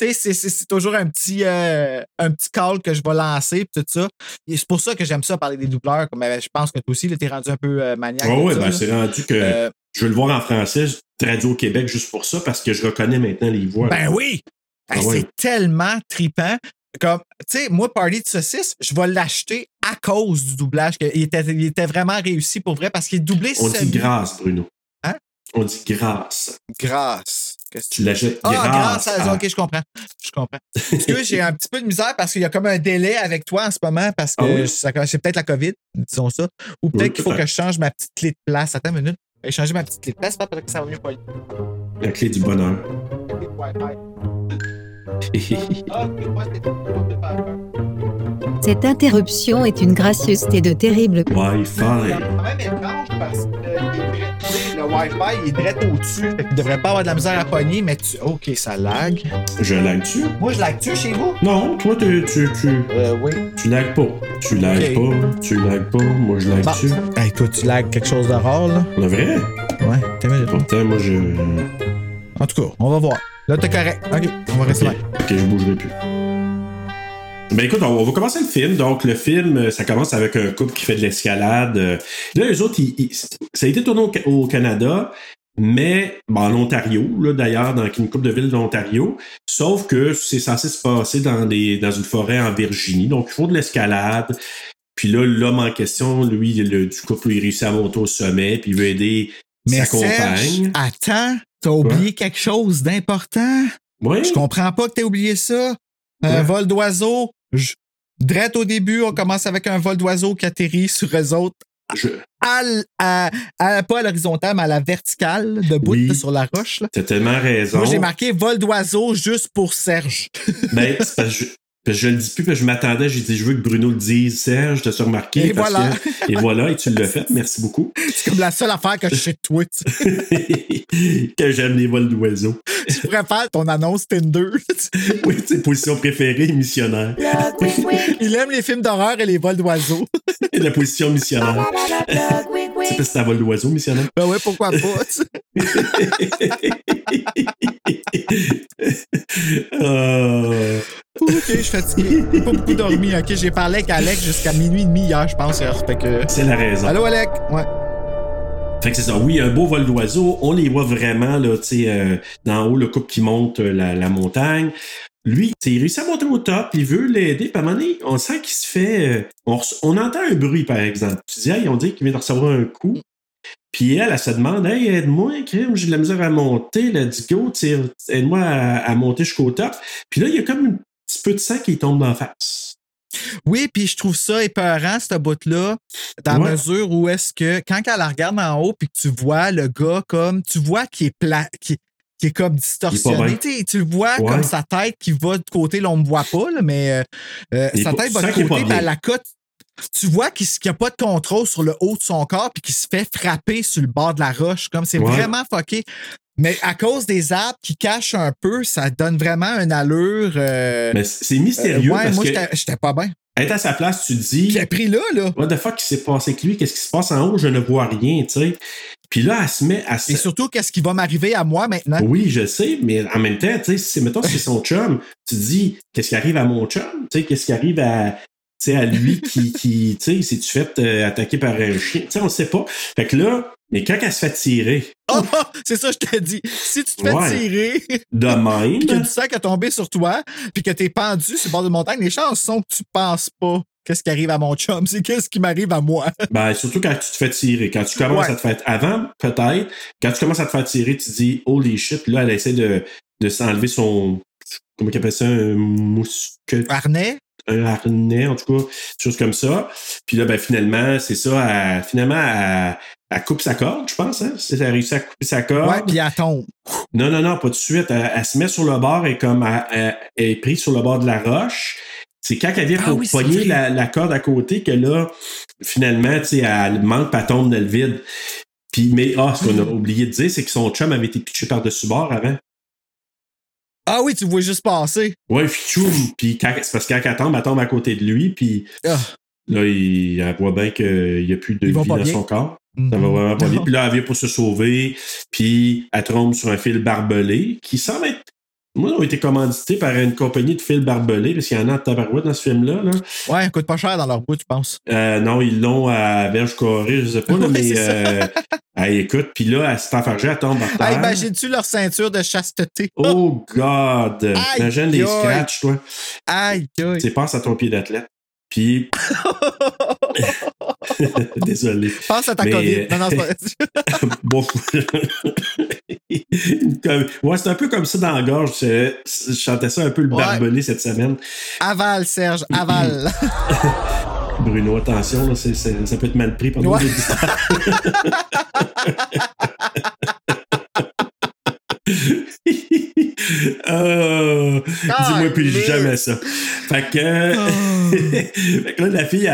Tu sais, c'est- c'est c'est toujours un petit, euh, un petit call que je vais lancer, puis tout ça. Et c'est pour ça que j'aime ça parler des doubleurs. Comme euh, je pense que toi aussi, tu es rendu un peu euh, maniaque. Ouais, ça, ben c'est rendu que Euh, je veux le voir en français, traduit au Québec juste pour ça, parce que je reconnais maintenant les voix. Ben oui! Ah ouais. C'est tellement tripant. Comme, tu sais, moi, Party de saucisse, je vais l'acheter à cause du doublage. que- Il était, il était vraiment réussi pour vrai parce qu'il est doublé On dit grâce, Bruno. Hein? On dit grâce. grâce. Qu'est-ce que Tu l'achètes Ah, grâce. grâce à... à- Ok, je comprends. Je comprends. Parce que j'ai un petit peu de misère parce qu'il y a comme un délai avec toi en ce moment parce que Ah oui? ça- c'est peut-être la COVID, disons ça. Ou peut-être Oui, qu'il faut que je change ma petite clé de place. Attends une minute. Je vais changer ma petite clé de place, pas peut-être que ça va mieux pas La clé du bonheur. Cette interruption est une gracieuseté de terrible. Wi-Fi. quand même étrange parce que euh, le Wi-Fi il est direct au-dessus. Fait qu'il devrait pas avoir de la misère à pogner, mais tu. Ok, ça lag. Je lag dessus. Moi, je lag-tu chez vous? Non, toi, tu, tu, tu, Euh, oui. tu lags pas. Tu lags Ok. pas. Tu lags pas. Moi, je lag Bon. dessus. Hey, toi, tu lag quelque chose de rare, là? Le vrai? Ouais, minute. Pourtant, moi, je. En tout cas, on va voir. Là, t'es correct. Ok, on va rester là. ok, je bougerai plus. Ben écoute, on, va commencer le film. Donc, le film, euh, ça commence avec un couple qui fait de l'escalade. Euh, Là, les autres, ils- ils- ça a été tourné au, Ca- au Canada, mais bon, en Ontario, là, d'ailleurs, dans une couple de villes d'Ontario. Sauf que c'est censé se passer dans, des, dans une forêt en Virginie. Donc, il faut de l'escalade. Puis là, l'homme en question, lui, le, du couple, il réussit à monter au sommet, puis il veut aider Mais Serge, attends, t'as oublié quelque chose d'important? Oui, Je comprends pas que t'aies oublié ça. Un vol d'oiseau. Je... Drette au début, on commence avec un vol d'oiseau qui atterrit sur eux autres. je- À, l- à- à- pas à l'horizontale, mais à la verticale, debout Oui. sur la roche. t'as tellement raison. Moi, j'ai marqué vol d'oiseau juste pour Serge. Ben, c'est parce que je, je le dis plus, parce que je m'attendais, j'ai dit, je veux que Bruno le dise, Serge, t'as remarqué? Et parce voilà. que- et voilà, et tu l'as fait, merci beaucoup. C'est comme la seule affaire que je sais de toi. que j'aime les vols d'oiseaux. Tu pourrais faire ton annonce Tinder. Oui, c'est position préférée, missionnaire. Il aime les films d'horreur et les vols d'oiseaux. Et la position missionnaire. c'est parce que c'est un vol d'oiseau, missionnaire? Ben ouais, pourquoi pas. Euh, Ok, je suis fatigué. J'ai pas beaucoup dormi. Ok, j'ai parlé avec Alex jusqu'à minuit et demi hier, je pense. que... c'est la raison. Allô, Alex? Ouais. Fait que c'est ça. Oui, un beau vol d'oiseau. On les voit vraiment, là, tu sais, euh, d'en haut, le couple qui monte euh, la, la montagne. Lui, il réussit à monter au top, il veut l'aider. Puis à un moment donné, on sent qu'il se fait. euh, on, entend un bruit, par exemple. Tu dis, hey, on dit qu'il vient de recevoir un coup. Puis elle, elle se demande, hey, aide-moi, crime, j'ai de la misère à monter. Elle dit, go, aide-moi à, à monter jusqu'au top. Puis là, il y a comme un petit peu de sang qui tombe dans la face. Oui, puis je trouve ça épeurant, cette bout-là, dans Ouais. la mesure où est-ce que quand elle la regarde en haut puis que tu vois le gars comme, tu vois qu'il est plat, qui, qui est comme distorsionné. Tu vois Ouais. comme sa tête qui va de côté, là, on ne me voit pas, là, mais euh, euh, sa tête va de côté, la cote. Tu vois qu'il n'y a pas de contrôle sur le haut de son corps puis qu'il se fait frapper sur le bord de la roche. Comme c'est Ouais. vraiment fucké. Mais à cause des arbres qui cachent un peu, ça donne vraiment une allure. euh, Mais c'est euh, mystérieux ouais, parce moi, que j'étais pas bien. être à sa place, tu te dis. J'ai pris là, là. What the fuck qui s'est passé avec lui? Qu'est-ce qui se passe en haut? Je ne vois rien, tu sais. Puis là, elle se met à se... Et surtout, qu'est-ce qui va m'arriver à moi maintenant? Oui, je sais, mais en même temps, tu sais, mettons, c'est son chum, tu te dis, qu'est-ce qui arrive à mon chum? Tu sais, qu'est-ce qui arrive à, à lui qui, qui tu sais, si tu fait euh, attaquer par un chien? Tu sais, on ne sait pas. Fait que là, mais quand elle se fait tirer Oh, c'est ça, je t'ai dit. Si tu te fais Ouais. tirer, de même, que du qui a tombé sur toi, puis que t'es pendu sur le bord de montagne, les chances sont que tu penses pas qu'est-ce qui arrive à mon chum, c'est qu'est-ce qui m'arrive à moi. ben, surtout quand tu te fais tirer. Quand tu commences Ouais. à te faire, avant, peut-être, quand tu commences à te faire tirer, tu te dis, holy shit, là, elle essaie de, de s'enlever son, comment qu'elle appelle ça, un mousquet, Harnais? un harnais, en tout cas, chose comme ça. Puis là, ben, finalement, c'est ça, elle- finalement, elle, elle coupe sa corde, je pense, hein? Elle a réussi à couper sa corde. Ouais, puis elle tombe. Non, non, non, pas tout de suite. Elle, elle se met sur le bord et comme elle, elle- elle est prise sur le bord de la roche. C'est quand elle vient Ah pour oui, pogner la, la corde à côté que là, finalement, tu sais, elle manque, elle tombe dans le vide. Puis, mais, ah, ce qu'on a oublié de dire, c'est que son chum avait été pitché par-dessus bord avant. Ah oui, tu vois juste passer. Ouais, puis tchoum. Puis quand- c'est parce que quand elle tombe, elle tombe à côté de lui, puis Ah. Là, il, elle voit bien qu'il n'y a plus de Ils vie pas dans bien. son corps. Mhm. Ça va vraiment pas bien. Puis là, elle vient pour se sauver. Puis elle tombe sur un fil barbelé qui semble être. Moi, on a été commandité par une compagnie de fils barbelés, parce qu'il y en a en tabarouette dans ce film-là. Là. Ouais, ça coûte pas cher dans leur bout, je pense. Euh, non, ils l'ont à Verge Corée, je sais pas, là, Ouais, mais euh, elle écoute, puis là, elle s'est enfargée, elle tombe par Hey, terre. Imagines-tu leur ceinture de chasteté? Oh God! Aïe, Imagine les scratchs, toi. Aïe, aïe. Tu passe à ton pied d'athlète. Puis. Désolé. Pense à ta Mais, COVID. euh, Non, non, c'est pas... bon. Ouais, c'est un peu comme ça dans la gorge. Je, je chantais ça un peu le Ouais. barbelé cette semaine. Aval, Serge, aval. Bruno, attention, là, ça peut être mal pris par nos Ouais. Euh, Dis-moi plus Caliste. jamais ça. Fait que, fait que là, la fille,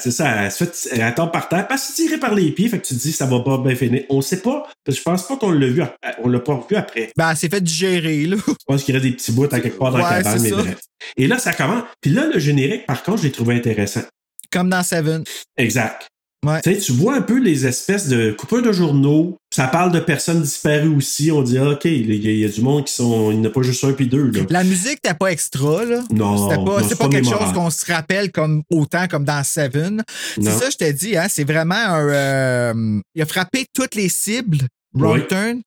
c'est ça, elle, se fait, elle tombe par terre, elle se tirer par les pieds. Fait que tu te dis, ça va pas bien finir. On sait pas, parce que je pense pas qu'on l'a vu, ap- on l'a pas revu après. Ben, elle s'est fait digérer, là. Je pense qu'il y aurait des petits bouts à quelque part dans Ouais, la cabane, c'est mais bref. Et là, ça commence. Puis là, le générique, par contre, je l'ai trouvé intéressant. Comme dans Seven. Exact. Ouais. Tu sais, tu vois un peu les espèces de coupeurs de journaux. Ça parle de personnes disparues aussi. On dit, ah, OK, il y, a- il y a du monde qui sont. Il n'y en a pas juste un puis deux. Là. La musique, t'as pas extra, là? Non, C'était pas, non, c'est pas, pas quelque mémorable. chose qu'on se rappelle comme autant comme dans Seven. C'est ça, je te dis, hein, c'est vraiment un. euh, il a frappé toutes les cibles. Wrong turn.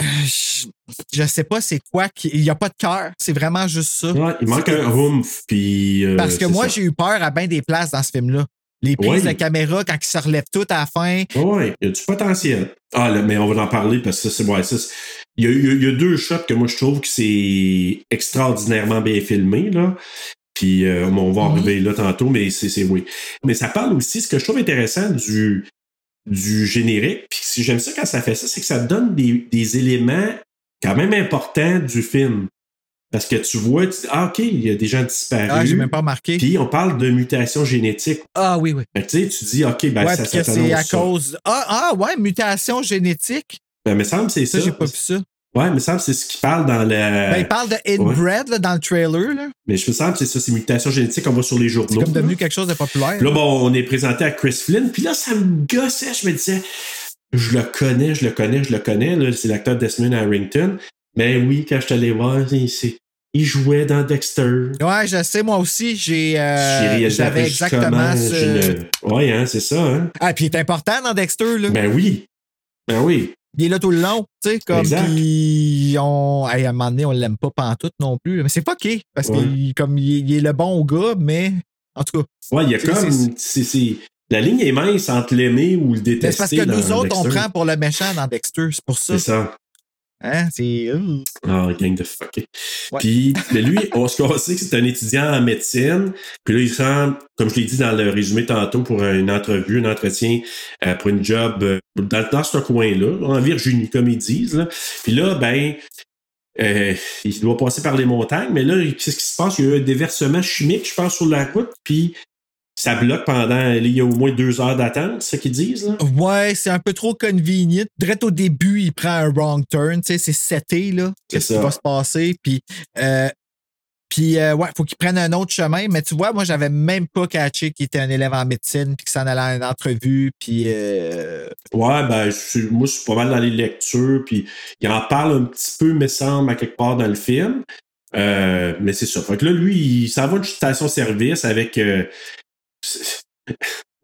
Euh, Je, je sais pas c'est quoi. qui- Il n'y a pas de cœur. C'est vraiment juste ça. Ouais, il manque un. Puis. euh, Parce que moi, j'ai eu peur à bien des places dans ce film-là. Les prises Oui. de caméra, quand ils se relèvent tout à la fin. Ouais, il y a du potentiel. Ah, là, mais on va en parler parce que ça, c'est. Ça, c'est- il, y a, il y a- deux shots que moi, je trouve que c'est extraordinairement bien filmé. Là. Puis euh, on va arriver là tantôt, mais c'est c'est- oui. Mais ça parle aussi, ce que je trouve intéressant du, du générique, puis si j'aime ça quand ça fait ça, c'est que ça donne des, des éléments quand même importants du film. Parce que tu vois, tu dis, ah, OK, il y a des gens disparus. Ah, j'ai même pas remarqué. Puis on parle de mutation génétique. Ah oui, oui. Tu sais, tu dis, OK, ben ouais, ça, ça que c'est à ça. cause. Ah, ah, ouais, mutation génétique. Ben, me semble que c'est ça. Ça, j'ai pas vu ça. Ouais, me semble que c'est ce qu'il parle dans la. Ben, il parle de inbred là, dans le trailer. Là. Mais je me semble que c'est ça, c'est mutation génétique qu'on voit sur les C'est journaux. comme devenu là. quelque chose de populaire. Puis là, bon, on est présenté à Chris Flynn, puis là, ça me gossait. Je me disais, je le connais, je le connais, je le connais. Là, c'est l'acteur Desmond Harrington. Mais oui, quand je suis allé voir, c'est- il jouait dans Dexter. Ouais, je sais, moi aussi, j'ai. euh, J'avais exactement ce. une- Ouais, hein, c'est ça, hein. Ah, puis il est important dans Dexter, là. Ben oui. Ben oui. Il est là tout le long, tu sais, comme. Exact. Puis on. hey, à un moment donné, on l'aime pas pantoute non plus. Mais c'est fucké, parce Ouais. qu'il comme, il, est- il est le bon gars, mais. En tout cas. Ouais, il y a comme. c'est- La ligne est mince entre l'aimer ou le détester. C'est parce que nous autres, on prend pour le méchant dans Dexter. C'est pour ça. C'est ça. Hein? C'est. euh, Ah, gang de fucké. Ouais. Puis, mais lui, on se qu'on sait que c'est un étudiant en médecine. Puis là, il se rend, comme je l'ai dit dans le résumé tantôt, pour une entrevue, un entretien euh, pour une job euh, dans, dans ce coin-là, en Virginie, comme ils disent. Là. Puis là, ben, euh, il doit passer par les montagnes, mais là, qu'est-ce qui se passe? Il y a eu un déversement chimique, je pense, sur la route, puis ça bloque pendant, il y a au moins deux heures d'attente, c'est ça qu'ils disent, là? Ouais, c'est un peu trop convenient. Direct au début, il prend un wrong turn, tu sais, c'est seté, là. Qu'est-ce qui va se passer? Puis, euh, puis euh, ouais, faut qu'il prenne un autre chemin. Mais tu vois, moi, j'avais même pas catché qu'il était un élève en médecine, puis qu'il s'en allait à une entrevue, puis... euh, Ouais, ben, je- moi, je suis pas mal dans les lectures, puis il en parle un petit peu, me semble, à quelque part dans le film. Euh, mais c'est ça. Fait que là, lui, il s'en va d'une station-service avec.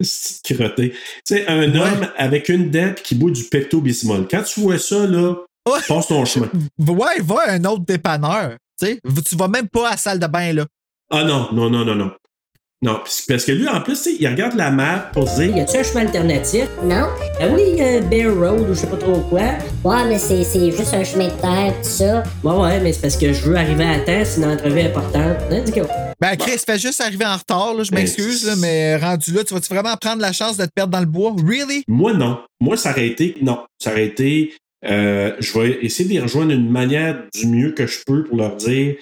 C'est crotté. Tu sais, un Ouais. homme avec une dent qui boit du pepto-bismol. Quand tu vois ça, là, Ouais. passe ton chemin. Ouais, va à un autre dépanneur, tu sais. Tu vas même pas à la salle de bain, là. Ah non, non, non, non, non. Non, parce parce que lui, en plus, il regarde la map pour se Y dire. a-tu un chemin alternatif? Non? Ah oui, euh, Bear Road ou je sais pas trop quoi. Ouais, mais c'est c'est juste un chemin de terre, tout ça. Ouais, ouais, mais c'est parce que je veux arriver à temps, c'est une entrevue importante. Hein, dis go. Ben, Chris, fais juste arriver en retard, là. Je Ben, m'excuse, là, mais rendu là, tu vas-tu vraiment prendre la chance de te perdre dans le bois? Really? Moi, non. Moi, ça aurait été. Non. Ça aurait été. euh, je vais essayer de les rejoindre d'une manière du mieux que je peux pour leur dire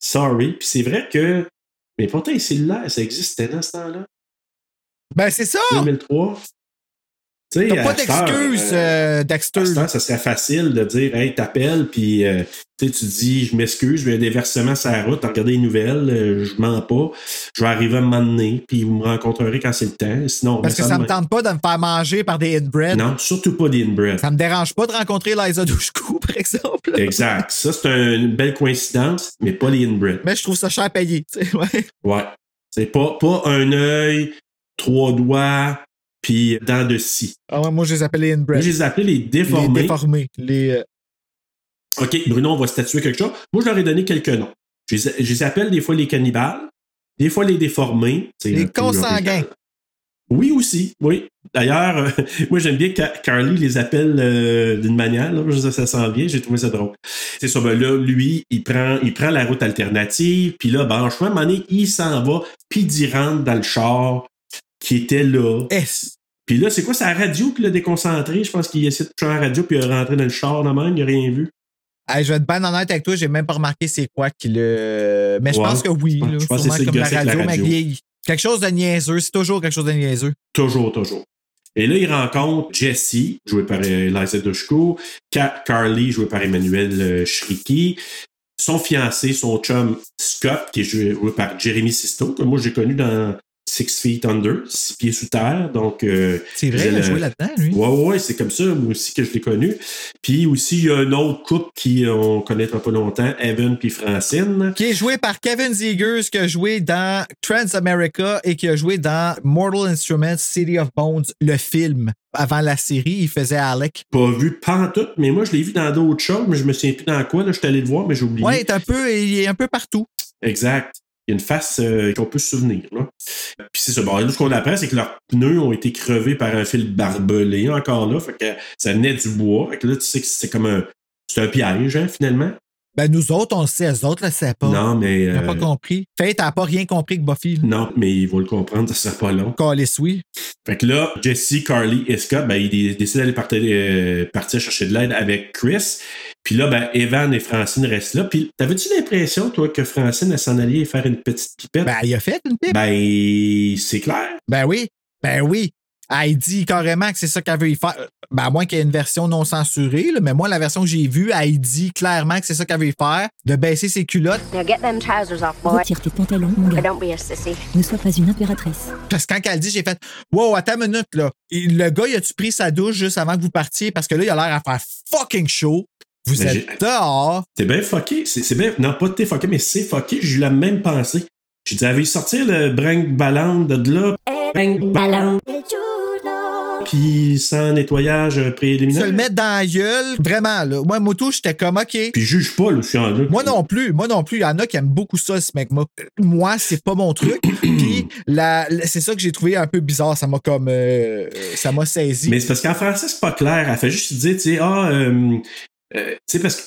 sorry. Puis c'est vrai que. Mais pourtant, les cellulaires, ça existait dans ce temps-là? Ben, c'est ça! 2003. T'as pas à d'excuse, euh, euh, à Dexter. heure, ça serait facile de dire, hey, t'appelles, puis euh, tu dis, je m'excuse, je vais des versements sur la route, regarder les nouvelles, euh, je mens pas, je vais arriver à m'emmener, puis vous me rencontrerez quand c'est le temps. Sinon, Parce que ça me tente pas de me faire manger par des inbred. Non, surtout pas d'inbred. Ça me dérange pas de rencontrer Liza Dushku, par exemple. Exact. Ça, c'est un- une belle coïncidence, mais pas les inbred. Mais je trouve ça cher payé. tu sais, ouais. Ouais. C'est pas, pas un œil, trois doigts, puis dents de scie. Ah ouais, moi, je les appelle les Moi, inbred. je les appelais les Les déformés. déformés. Les, euh, OK, Bruno, on va statuer quelque chose. Moi, je leur ai donné quelques noms. Je les, je les appelle des fois les cannibales, des fois les déformés. Les consanguins. Oui, aussi, oui. D'ailleurs, euh, moi, j'aime bien que Carly les appelle euh, d'une manière, là, ça sent bien, j'ai trouvé ça drôle. C'est ça, ben là, lui, il prend, il prend la route alternative, puis là, ben, en chemin, il s'en va, puis il rentre dans le char qui était là. S. Puis là, c'est quoi, la radio qui l'a déconcentré? Je pense qu'il essaie de toucher la radio, puis il est rentré dans le char de même, il n'a rien vu. Hey, je vais être bien honnête avec toi, j'ai même pas remarqué c'est quoi qui le. Mais je pense que oui. Là, je pense que c'est comme la radio, la radio. mais vieille. Quelque chose de niaiseux. C'est toujours quelque chose de niaiseux. Toujours, toujours. Et là, il rencontre Jesse, joué par euh, Liza Dushku, Ka- Carly, joué par Emmanuel euh, Shriki, son fiancé, son chum Scott, qui est joué par Jeremy Sisto, que moi j'ai connu dans Six Feet Under, Six Pieds sous terre. Donc, euh, C'est vrai, il a joué là-dedans, lui. Ouais, ouais, c'est comme ça, moi aussi, que je l'ai connu. Puis aussi, il y a un autre couple qui, euh, on connaît pas longtemps, Evan puis Francine. Qui est joué par Kevin Zegers, qui a joué dans Transamerica et qui a joué dans Mortal Instruments City of Bones, le film. Avant la série, il faisait Alec. Pas vu pantoute, mais moi, je l'ai vu dans d'autres choses, mais je me souviens plus dans quoi, là, je suis allé le voir, mais j'ai oublié. Ouais, il est un peu, il est un peu partout. Exact. Y a une face euh, qu'on peut se souvenir. Là. Puis c'est ça. Bon, là, ce qu'on apprend, c'est que leurs pneus ont été crevés par un fil barbelé encore là. Fait que ça venait du bois. Fait que là, tu sais que c'est comme un. C'est un piège, hein, finalement. Ben, nous autres, on le sait, eux autres, là, c'est pas. Non, mais. Ils n'ont euh, pas compris. Fait, t'as pas rien compris que Buffy. là. non, mais ils vont le comprendre, ça sera pas long. Callis, oui. Fait que là, Jesse, Carly et Scott, ben, ils décident d'aller partir, euh, partir chercher de l'aide avec Chris. Puis là, ben, Evan et Francine restent là. Puis t'avais-tu l'impression, toi, que Francine, elle s'en allait faire une petite pipette? Ben, il a fait une pipe. Ben, c'est clair. Ben oui. Ben oui. Elle dit carrément que c'est ça qu'elle veut y faire. Ben, à moins qu'il y ait une version non censurée, là, mais moi, la version que j'ai vue, elle dit clairement que c'est ça qu'elle veut y faire, de baisser ses culottes. Now get them trousers off, boy. Retire tes pantalons, mon gars. don't be a sissy. Ne sois pas une impératrice. Parce que quand elle dit, j'ai fait Wow, attends une minute, là. Et le gars, il a-tu pris sa douche juste avant que vous partiez? Parce que là, il a l'air à faire fucking chaud. Vous Mais êtes dehors. T'es bien fucké. C'est c'est bien. Non, pas t'es fucké, mais c'est fucké. J'ai eu la même pensée. J'ai dit, avez sortir le brinque ballon de là, Ballon. Puis sans nettoyage euh, Se préliminaire. le mettre dans la gueule, vraiment, là. Moi, Moto, j'étais comme, OK. Puis juge pas, là, je suis en là. Moi non plus, moi non plus. Il y en a qui aiment beaucoup ça, ce mec-là. Moi, c'est pas mon truc. Puis c'est ça que j'ai trouvé un peu bizarre. Ça m'a comme. euh, ça m'a saisi. Mais c'est parce qu'en français, c'est pas clair. Elle fait juste dire, tu sais, ah, euh, euh, tu sais, parce que.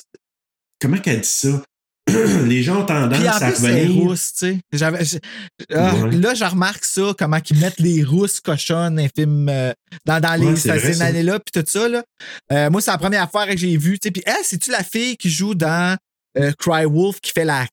Comment qu'elle dit ça? Les gens ont tendance Puis en à plus, c'est revenir. rousse, tu sais. Ah, Ouais. Là, je remarque ça, comment ils mettent les rousses cochonnes, film, euh, dans, dans les Ouais, ces années-là, puis tout ça. Là. Euh, moi, c'est la première fois que j'ai vu. tu sais. Puis elle, c'est-tu la fille qui joue dans euh, Cry Wolf qui fait la.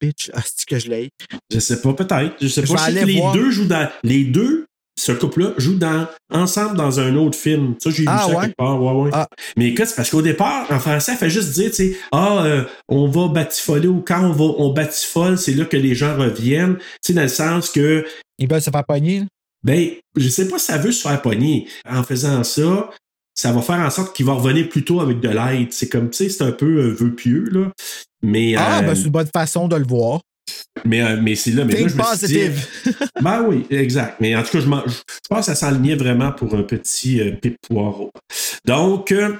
Bitch, ah, que je l'ai? Je sais pas, peut-être. Je sais Je pas. aller les voir. deux jouent dans. Les deux, ce couple-là, jouent dans, ensemble dans un autre film. Ça, j'ai vu Ah, ça ouais? quelque part. Ouais, ouais. Ah. Mais écoute, c'est parce qu'au départ, en français, elle fait juste dire, tu sais, ah, euh, on va batifoler ou quand on va, on batifole, c'est là que les gens reviennent. Tu sais, dans le sens que, Ils veulent se faire pogner. ben, je sais pas si ça veut se faire pogner. En faisant ça, ça va faire en sorte qu'il va revenir plus tôt avec de l'aide. C'est comme, tu sais, c'est un peu euh, vœu pieux, là. Mais, Ah, euh, ben, c'est une bonne façon de le voir. Mais, euh, mais c'est là, mais là, je me suis dit, positive. ben oui, exact. Mais en tout cas, je, pense que ça s'enlignait vraiment pour un petit euh, pipe poireau. Donc, euh,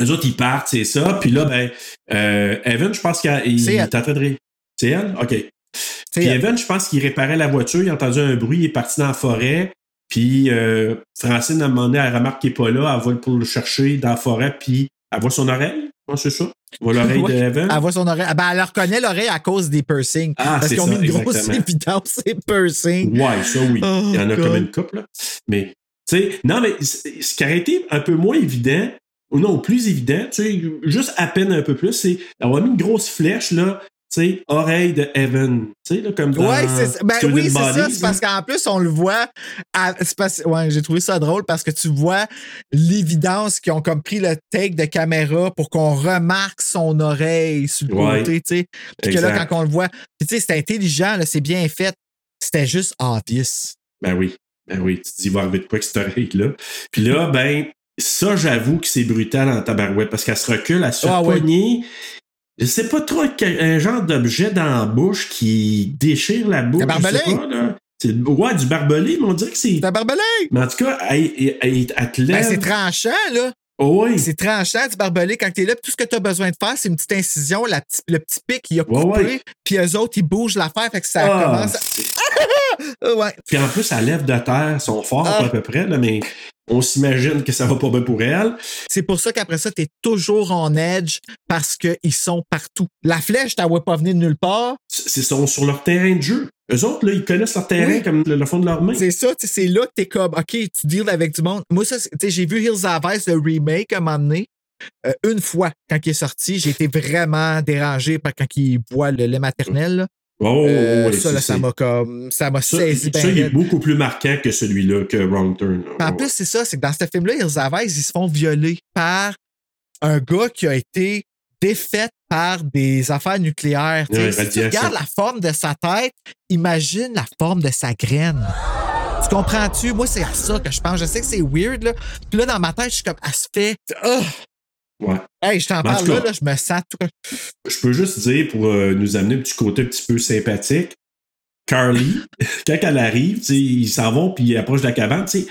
eux autres, ils partent, c'est ça. Puis là, ben, euh, Evan, je pense qu'il est en train de C'est elle? OK. Puis elle. Evan, je pense qu'il réparait la voiture, il a entendu un bruit, il est parti dans la forêt. Puis euh, Francine, à un moment donné, elle remarque qu'il n'est pas là, elle va pour le chercher dans la forêt, puis elle voit son oreille. Ouais, c'est ça? Elle voit l'oreille Ouais. de Evan. Elle voit son oreille. Ah, Ben, elle reconnaît l'oreille à cause des piercings. Ah, parce qu'ils ont mis une grosse exactement. évidence, ces piercings. Ouais, ça oui. Oh, Il y en a God. comme une couple, là. Mais, tu sais, non, mais ce qui aurait été un peu moins évident, ou non, plus évident, tu sais, juste à peine un peu plus, c'est d'avoir mis une grosse flèche, là, sais, oreille de Evan. Tu sais, là, comme dans Ouais. Ben oui, c'est ça. C'est parce qu'en plus, on le voit. à- c'est parce- ouais, j'ai trouvé ça drôle parce que tu vois l'évidence qu'ils ont comme pris le take de caméra pour qu'on remarque son oreille sur le Ouais. côté, tu sais. Puis que là, quand on le voit, puis tu sais, c'est intelligent, c'est bien fait. C'était juste obvious. Ben oui. Ben oui, tu te dis, il va arriver de quoi avec cette oreille-là. Puis là, ben, ça, j'avoue que c'est brutal en tabarouette parce qu'elle se recule, elle se Ah ouais. Sais pas trop, un genre d'objet dans la bouche qui déchire la bouche. Un. C'est- Ouais, du barbelé, mais on dirait que c'est. C'est un barbelé! Mais en tout cas, elle, elle, elle- elle te Ben, lève. c'est tranchant, là. Oh oui. C'est tranchant du barbelé quand t'es là. Tout ce que t'as besoin de faire, c'est une petite incision, la le petit pic, il a coupé. ouais. Puis eux autres, ils bougent l'affaire, fait que ça Ah, commence. à- Ah, ouais. Puis en plus, elle lève de terre, son fort Ah. à peu près, là, mais on s'imagine que ça va pas bien pour elle. C'est pour ça qu'après ça, t'es toujours en edge parce qu'ils sont partout. La flèche, t'as pas venir de nulle part. C'est sont sur leur terrain de jeu. Eux autres, là, ils connaissent leur terrain Oui. comme le, le fond de leur main. C'est ça, tu sais, c'est là que t'es comme, OK, tu deals avec du monde. Moi, ça, tu j'ai vu Hills Ice, le remake, à un moment donné, euh, une fois, quand il est sorti. J'ai été vraiment dérangé par quand il boit le lait maternel. là. Oh, Euh, ouais, ça, là, ça m'a comme, ça m'a saisi ben ça, il est raide. beaucoup plus marquant que celui-là, que Wrong Turn. En plus, c'est ça, c'est que dans ce film-là, ils se font violer par un gars qui a été défait par des affaires nucléaires. Tu sais, Ouais, si tu radiation. regardes la forme de sa tête, imagine la forme de sa graine. Tu comprends-tu? Moi, c'est à ça que je pense. Je sais que c'est weird, là. Puis là, dans ma tête, je suis comme, elle se fait. Ah! Ouais. Hey, je t'en parle là, je me sens tout. Je peux juste dire, pour euh, nous amener petit côté un petit peu sympathique, Carly, quand elle arrive, ils s'en vont puis ils approchent de la cabane. tu sais,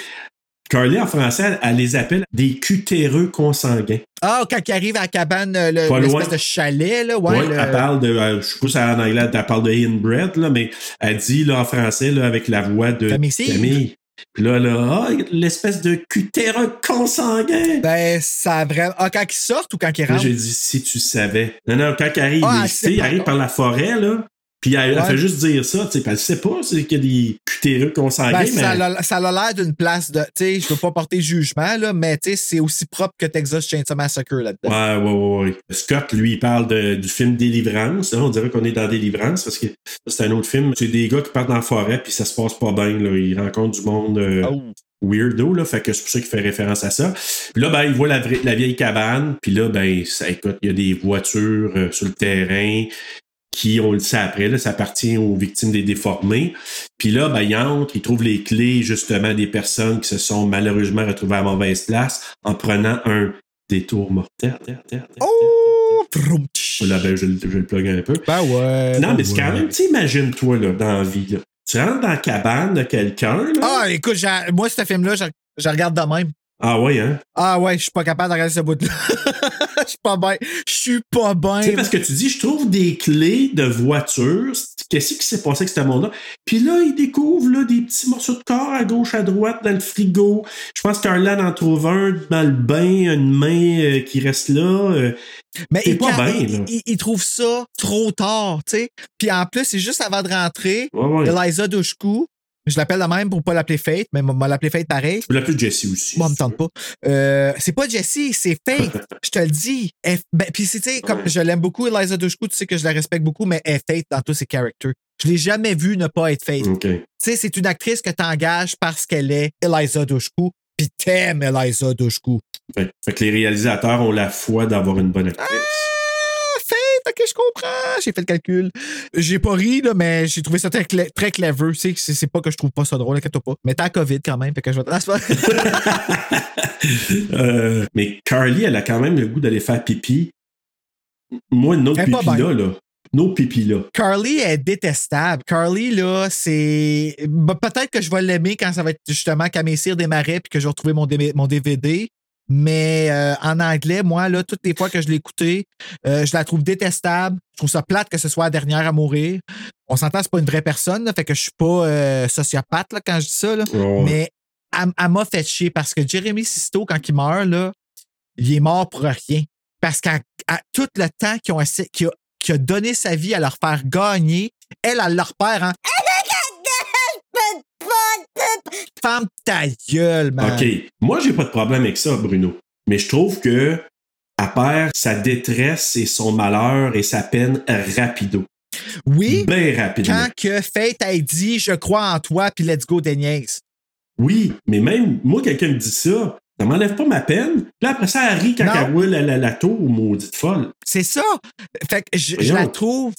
Carly, en français, elle, elle les appelle des cutéreux consanguins. Ah, quand il arrive à la cabane, l'espèce de chalet, là, ouais. Ouais, le- Elle parle de, euh, je sais pas si en anglais, elle parle de inbred, là, mais elle dit là, en français là, avec la voix de. Camille. Puis là, là, ah, l'espèce de cutéreux consanguin. Ben, ça a vraiment. Ah, quand ils sortent ou quand ils rentrent? j'ai dit si tu savais. Non, non, quand elle arrive, Ah, il- elle tu sait sais, il pas. arrive par la forêt, là. Puis elle, fait juste dire ça, tu sais, elle sait pas, c'est qu'il y a des cutéreux consanguins, Ben, mais. ça, a, ça a l'air d'une place de. Tu sais, je veux pas porter jugement, là, mais tu sais, c'est aussi propre que Texas Chainsaw Massacre là-dedans. Ouais, ouais, ouais, ouais. Scott, lui, il parle de- du film Délivrance. hein, on dirait qu'on est dans Délivrance parce que c'est un autre film. C'est des gars qui partent dans la forêt puis ça se passe pas bien. Là. Ils rencontrent du monde euh, Oh. weirdo. Là, fait que c'est pour ça qu'il fait référence à ça. Puis là, ben, il voit la, vraie- la vieille cabane. Puis là, ben, ça, écoute, il y a des voitures euh, sur le terrain qui, on le sait après, là, ça appartient aux victimes des déformés. Puis là, ben, il entre, il trouve les clés, justement, des personnes qui se sont malheureusement retrouvées à mauvaise place en prenant un détour mortel. Oh! Tch. Là, ben, je, le- je le plug un peu. Ben ouais. Non, ben mais c'est quand même, imagine-toi, là, dans la vie, là. Tu rentres dans la cabane de quelqu'un. Ah, écoute, moi, ce film-là, je, je regarde de même. Ah ouais, hein? Ah ouais, je suis pas capable de regarder ce bout-là. Je suis pas bien. Je suis pas bien. Tu sais, parce que tu dis, je trouve des clés de voiture. Qu'est-ce qui s'est passé avec ce monde-là? Puis là, il découvre là, des petits morceaux de corps à gauche, à droite, dans le frigo. Je pense qu'Arlan en trouve un dans le bain, une main euh, qui reste là. euh. Mais c'est il, pas bien, il- là. il- il trouve ça trop tard, tu sais. Puis en plus, c'est juste avant de rentrer, Ouais, ouais. Eliza Dushku, je l'appelle de même pour pas l'appeler Fate, mais moi l'appeler Fate pareil. Tu peux l'appeler Jesse aussi. Moi, me tente pas. Euh, c'est pas Jessie, c'est Fate. je te le dis. Elle- ben, puis, c'est, comme je l'aime beaucoup, Eliza Dushku, tu sais que je la respecte beaucoup, mais elle est Fate dans tous ses characters. Je l'ai jamais vu ne pas être Fate. Tu sais, c'est une actrice que tu engages parce qu'elle est Eliza Dushku, puis t'aimes Eliza Dushku. Fait, fait que les réalisateurs ont la foi d'avoir une bonne actrice. Ah, ok, je comprends. J'ai fait le calcul. J'ai pas ri, là, mais j'ai trouvé ça très, clever. C'est, c'est pas que je trouve pas ça drôle, inquiète pas. Mais t'as COVID quand même, fait que je vais te. Euh, mais Carly, elle a quand même le goût d'aller faire pipi. Moi, nos pipi là, bien. là. Nos pipi là. Carly est détestable. Carly, là, c'est. bah, peut-être que je vais l'aimer quand ça va être justement Camille Cyr des Marais puis que je vais retrouver mon DVD. Mais euh, en anglais, moi, là, toutes les fois que je l'ai écouté, euh, je la trouve détestable. Je trouve ça plate que ce soit la dernière à mourir. On s'entend, c'est pas une vraie personne, là, fait que je suis pas euh, sociopathe là, quand je dis ça. là. Mais elle, elle m'a fait chier parce que Jérémy Sisto, quand il meurt, là, il est mort pour rien. Parce qu'à tout le temps qu'il a, donné sa vie à leur faire gagner, elle, elle leur perd en Femme ta gueule, man. OK. Moi, j'ai pas de problème avec ça, Bruno. Mais je trouve que elle perd sa détresse et son malheur et sa peine rapido. Oui. Bien rapidement. Quand que Fate a dit je crois en toi, puis let's go, Deniez. Oui, mais même moi, quelqu'un me dit ça, ça m'enlève pas ma peine. Puis là, après ça, elle rit quand Non. elle roule la, la, la tour, maudite folle. C'est ça. Fait que je, je la trouve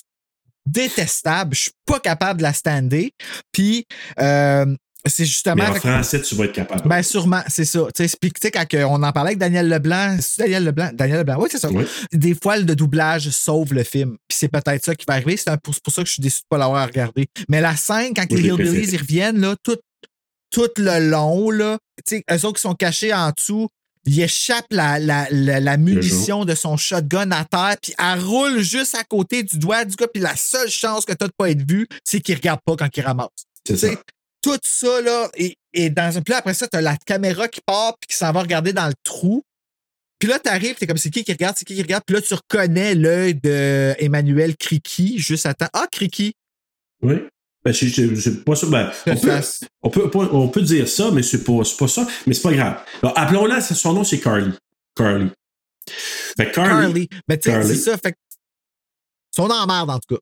détestable. Je suis pas capable de la stander. Puis, euh, c'est justement. Mais en français, tu vas être capable. Ben sûrement, c'est ça. Tu sais, puis, tu sais, quand on en parlait avec Daniel Leblanc, c'est Daniel Leblanc, Daniel Leblanc, oui, c'est ça. Oui. Des fois, le doublage sauve le film. Puis c'est peut-être ça qui va arriver. C'est pour, pour ça que je suis déçu de pas l'avoir regardé. Mais la scène, quand les Hillbillies ils reviennent, là, tout, tout le long, là, tu sais, eux autres qui sont cachés en dessous, il échappe la, la, la, la munition de son shotgun à terre, puis elle roule juste à côté du doigt du gars, puis la seule chance que tu as de pas être vu, c'est qu'il regarde pas quand il ramasse. C'est. Tout ça, là, et, et dans un. Puis là, après ça, t'as la caméra qui part puis qui s'en va regarder dans le trou. Puis là, t'arrives, t'es comme c'est qui qui regarde, c'est qui qui regarde? Puis là, tu reconnais l'œil de Emmanuel Criki juste à temps. Ah, Criki! Oui. Ben, je pas sûr. Ben, on, peut, on, peut, on peut dire ça, mais c'est pas, pas ça. Mais c'est pas grave. Appelons-la, son nom, c'est Carly. Carly. Fait Carly. Carly. Mais tu sais, c'est ça. Fait que. Sont la merde, en tout cas.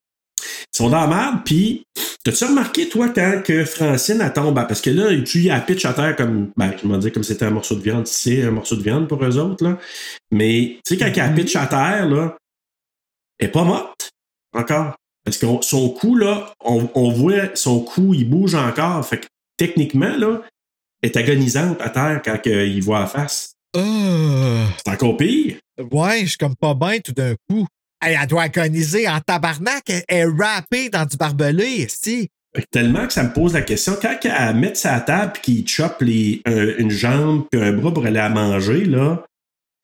Ils sont dans la merde, puis t'as-tu remarqué, toi, quand que Francine, elle tombe, parce que là, tu y a pitch à terre comme, ben, je m'en dis comme c'était un morceau de viande, c'est un morceau de viande pour eux autres, là. Mais, tu sais, quand elle pitch à terre, là, elle est pas morte, encore. Parce que son cou, là, on, on voit son cou, il bouge encore. Fait que, techniquement, là, elle est agonisante à terre quand il voit la face. Ah. C'est encore pire. Ouais, je suis comme pas bien tout d'un coup. Hey, elle doit agoniser en tabarnak. Elle est rappée dans du barbelé, si. Tellement que ça me pose la question, quand elle met sa table et qu'il chope les, un- une jambe puis un bras pour aller à manger, là,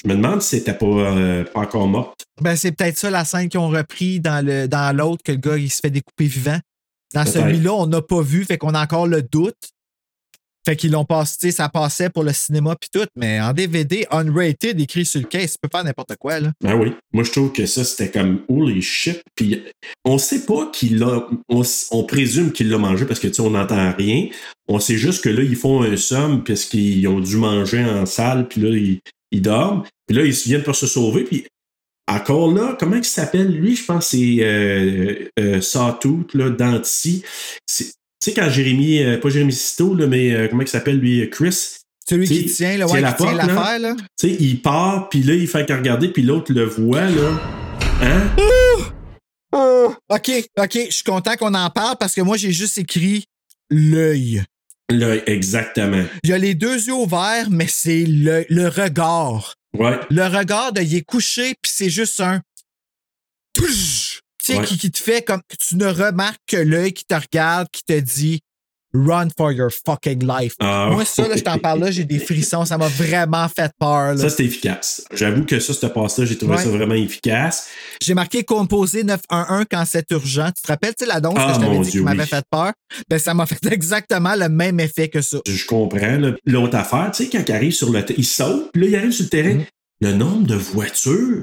je me demande si c'était pas, euh, pas encore morte. Ben, c'est peut-être ça la scène qu'ils ont repris dans le dans l'autre, que le gars il se fait découper vivant. Dans celui-là, on n'a pas vu, fait qu'on a encore le doute. Fait qu'ils l'ont passé, ça passait pour le cinéma puis tout, mais en DVD, unrated, écrit sur le case, tu peux faire n'importe quoi, là. Ben oui. Moi, je trouve que ça, c'était comme holy shit. Puis on sait pas qu'il l'a. On, on présume qu'il l'a mangé parce que, tu sais, on n'entend rien. On sait juste que là, ils font un somme parce qu'ils ont dû manger en salle, puis là, ils, dorment. Puis là, ils viennent pour se sauver. Puis encore là, comment il s'appelle lui? Je pense c'est euh, euh, Sawtooth, là. Tu sais, quand Jérémy, euh, pas Jérémy Sisto, là, mais euh, comment il s'appelle lui? Chris? Celui qui tient, là, tient ouais, la qui tient porte, l'affaire, là. Tu sais, il part, puis là, il fait qu'à regarder, puis l'autre le voit, là. Hein? OK, OK, je suis content qu'on en parle parce que moi, j'ai juste écrit l'œil. Là, exactement. Il y a les deux yeux ouverts, mais c'est le, le regard. Ouais. Le regard de il est couché, puis c'est juste un. Tu sais, Ouais. qui, qui te fait comme. Tu ne remarques que l'œil qui te regarde, qui te dit Run for your fucking life. Ah. Moi, ça, là, je t'en parle là, j'ai des frissons. Ça m'a vraiment fait peur. là. Ça, c'était efficace. J'avoue que ça, cette passe-là, j'ai trouvé Ouais. ça vraiment efficace. J'ai marqué composé 911 quand c'est urgent. Tu te rappelles, tu sais, la danse Ah, que je t'avais dit Dieu, qui m'avait oui. fait peur? Ben, ça m'a fait exactement le même effet que ça. Je comprends. L'autre affaire, tu sais, quand il arrive sur le terrain, il saute, puis là, il arrive sur le terrain. Mm-hmm. Le nombre de voitures,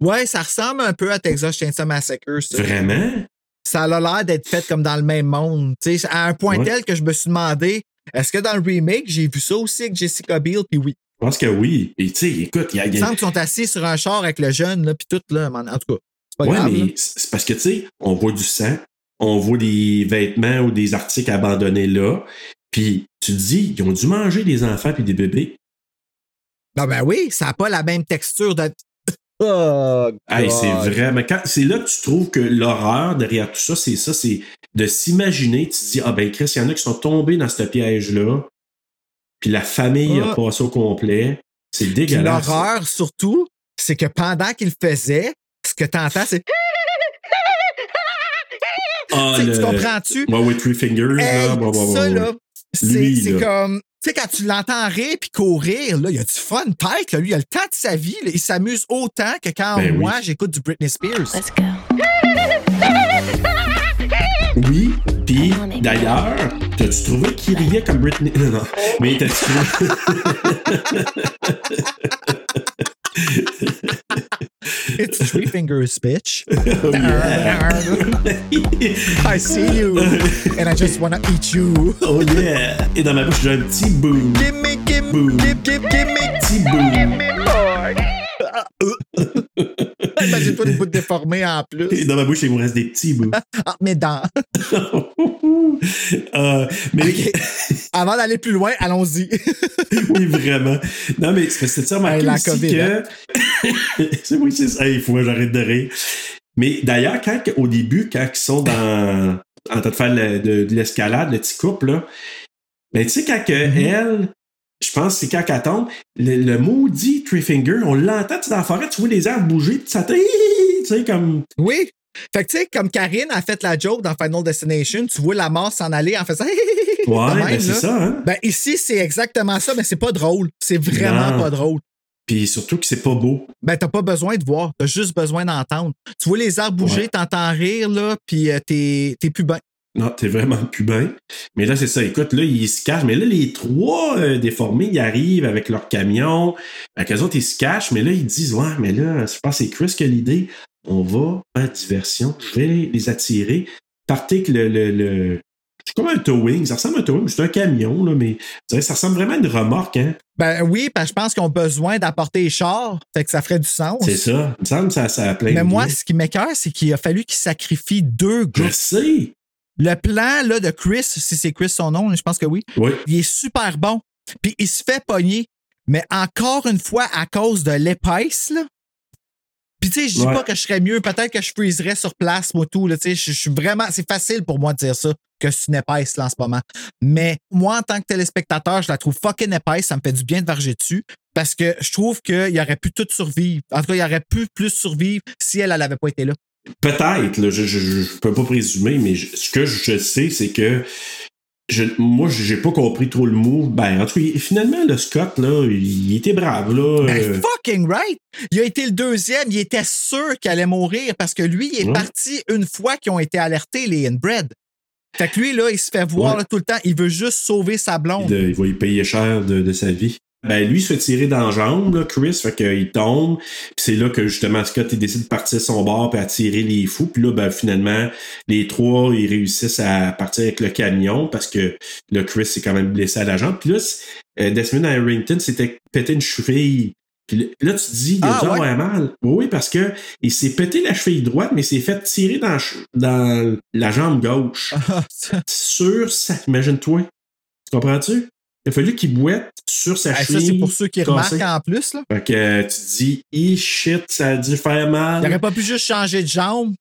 Ouais, ça ressemble un peu à Texas Chainsaw Massacre. ça. vraiment? ça a l'air d'être fait comme dans le même monde. À un point Ouais. tel que je me suis demandé, est-ce que dans le remake, j'ai vu ça aussi avec Jessica Biel? Puis oui. Je pense que oui. Et tu sais, écoute, il y a. Il semble qu'ils sont assis sur un char avec le jeune, là, puis tout, là. En en tout cas, c'est pas ouais, grave. mais c'est parce que, tu sais, on voit du sang, on voit des vêtements ou des articles abandonnés là, puis tu te dis, ils ont dû manger des enfants puis des bébés. Non, ben oui, ça n'a pas la même texture de. Oh, Hey, c'est God. vrai. Mais quand, c'est là que tu trouves que l'horreur derrière tout ça, c'est ça, c'est de s'imaginer, tu te dis, ah ben Chris, il y en a qui sont tombés dans ce piège-là, puis la famille Ah. a passé au complet. C'est dégueulasse. l'horreur, surtout, c'est que pendant qu'il le faisait, ce que tu entends, c'est. Ah, Tu sais, le- tu comprends-tu? Ouais, ouais, Three Fingers, Hey, là. bah, bah, bah, ça, ouais. là, c'est Lui, c'est là. comme. Tu sais, quand tu l'entends rire puis courir, là, il a du fun tête, là. Lui, il a le temps de sa vie, là. Il s'amuse autant que quand Ben oui. moi, j'écoute du Britney Spears. Let's go. Oui, puis d'ailleurs, t'as-tu trouvé qu'il riait comme Britney? Non, non. Mais t'as-tu trouvé? It's Three Fingers, bitch. Oh, yeah. I see you, and I just wanna eat you. Oh yeah! Et dans ma bouche, j'ai un petit bout. Gimme, gimme, Boo. gimme, gimme, gimme, Petit bout. gimme more. Imagine-toi des bouts déformés en plus. Dans ma bouche, il me reste des petits bouts. Ah, mes dents. Euh, mais. Avant d'aller plus loin, allons-y. oui, vraiment. Non, mais c'est ça, remarqué Hey, la aussi COVID, que... hein? c'est oui, c'est ça. Il faut que j'arrête de rire. Mais d'ailleurs, quand au début, quand ils sont dans en train de faire le- de, de l'escalade, le petit couple, là, ben, tu sais, quand Mm-hmm. elle, je pense que c'est quand qu'elle tombe, le, le maudit Tree Finger, on l'entend, dans la forêt, tu vois les arbres bouger, puis ça te... Tu sais, comme... Oui. Fait que, tu sais, comme Karine a fait la joke dans Final Destination, tu vois la mort s'en aller en faisant. Ouais, même, ben, c'est ça, hein? Ben, ici, c'est exactement ça, mais c'est pas drôle. C'est vraiment Non. pas drôle. Puis surtout que c'est pas beau. Ben, t'as pas besoin de voir, t'as juste besoin d'entendre. Tu vois les arbres bouger, Ouais. t'entends rire, là, puis euh, t'es t'es plus bien. Non, t'es vraiment bien. Mais là, c'est ça. Écoute, là, ils se cachent. Mais là, les trois euh, déformés, ils arrivent avec leur camion. Fait qu'eux autres, ils se cachent. Mais là, ils disent, ouais, mais là, je pense que c'est Chris qui a l'idée. On va faire diversion. Je vais les attirer. Partez que le... le, le- C'est comme un towing. Ça ressemble à un towing. C'est un camion, là, mais ça ressemble vraiment à une remorque, hein? Ben oui, parce que je pense qu'ils ont besoin d'apporter les chars, fait que ça ferait du sens. C'est ça. Il me semble que ça, ça a plein Mais de moi, liens. ce qui m'écœure, c'est qu'il a fallu qu'ils sacrifient deux Je gars. sais. Le plan là, de Chris, si c'est Chris son nom, je pense que oui, Oui. il est super bon. Puis il se fait pogner. Mais encore une fois, à cause de l'épaisse. Puis tu sais, je dis Ouais. pas que je serais mieux. Peut-être que je freezerais sur place, moi, tout. Là, tu sais, je je suis vraiment. C'est facile pour moi de dire ça, que c'est une épaisse, là, en ce moment. Mais moi, en tant que téléspectateur, je la trouve fucking épaisse. Ça me fait du bien de varger dessus. Parce que je trouve qu'il aurait pu tout survivre. En tout cas, il aurait pu plus survivre si elle, elle avait pas été là. Peut-être, là, je, je, je peux pas présumer, mais je- ce que je sais, c'est que je, moi, j'ai pas compris trop le move. Ben, en tout cas, finalement, le Scott, là, il était brave, là. Ben, euh, fucking right! Il a été le deuxième, il était sûr qu'il allait mourir parce que lui, il est Ouais. parti une fois qu'ils ont été alertés, les inbred. Fait que lui, là, il se fait voir Ouais. là, tout le temps, il veut juste sauver sa blonde. de- il va y payer cher de, de sa vie. Ben, lui, il se fait tirer dans la jambe, là, Chris, fait qu'il tombe. Puis c'est là que, justement, Scott, il décide de partir son bord puis attirer les fous. Puis là, ben, finalement, les trois, ils réussissent à partir avec le camion parce que là, Chris s'est quand même blessé à la jambe. Puis là, euh, Desmond Harrington s'était pété une cheville. Puis là, tu te dis, il a Ah, ouais? mal. Oui, parce que il s'est pété la cheville droite, mais il s'est fait tirer dans, la ch- dans la jambe gauche. Ça- sur sa. Imagine-toi. Tu comprends-tu? Il a fallu qu'il boite sur sa ça, cheville. c'est pour ceux qui remarquent en plus. Là. Fait que euh, tu te dis, e shit, ça a dû faire mal. Il aurait pas pu juste changer de jambe.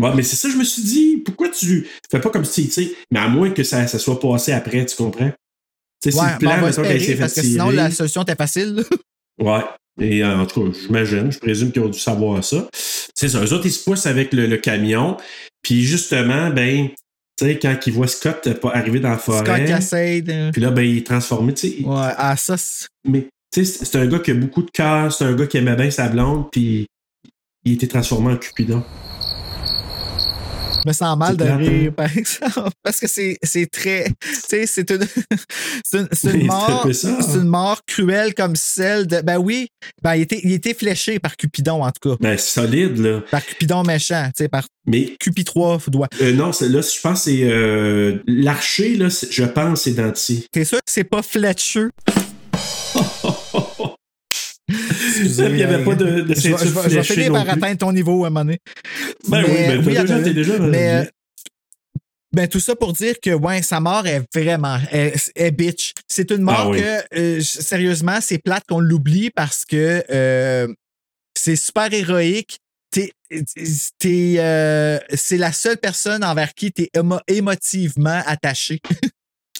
Ouais, mais c'est ça, je me suis dit, pourquoi tu fais pas comme si, tu sais, mais à moins que ça, ça soit passé après, tu comprends? Tu sais, Ouais, si le ben, plan, va mettons, qu'elle espérer, s'est fait parce que sinon, la solution était facile. Ouais. Et euh, en tout cas, j'imagine, je présume qu'ils ont dû savoir ça. C'est ça. Eux autres, ils se poussent avec le, le camion. Puis justement, ben, tu sais, quand ils voient Scott pas arriver dans la Scott forêt. Cassade. Puis là, ben, il est transformé, tu sais. Ouais, ah, ça, Mais, tu sais, c'est un gars qui a beaucoup de cœur, c'est un gars qui aimait bien sa blonde, puis il était transformé en Cupidon. Je me sens mal de rire, hein? par exemple, parce que c'est très. Tu sais, c'est une, c'est une, une mort. une mort cruelle comme celle de. Ben oui, ben, il, était, il était fléché par Cupidon, en tout cas. Ben, solide, là. Par Cupidon méchant, tu sais, par Mais Cupid 3 doigt. euh, non, là, je pense que c'est euh, l'archer, là, je pense, c'est Denti. T'es sûr que c'est pas Fletcher? Il n'y avait pas de, de Je vais- ceinture je vais- je vais fléchée finir par atteindre ton niveau à un moment donné. Ben oui, ben t'as déjà- t'es déjà. Mais, ben, tout ça pour dire que, ouais, sa mort est vraiment, est, est bitch. C'est une mort Ah oui. que, euh, sérieusement, c'est plate qu'on l'oublie parce que euh, c'est super héroïque. T'es- t'es, euh, c'est la seule personne envers qui tu es émotivement attaché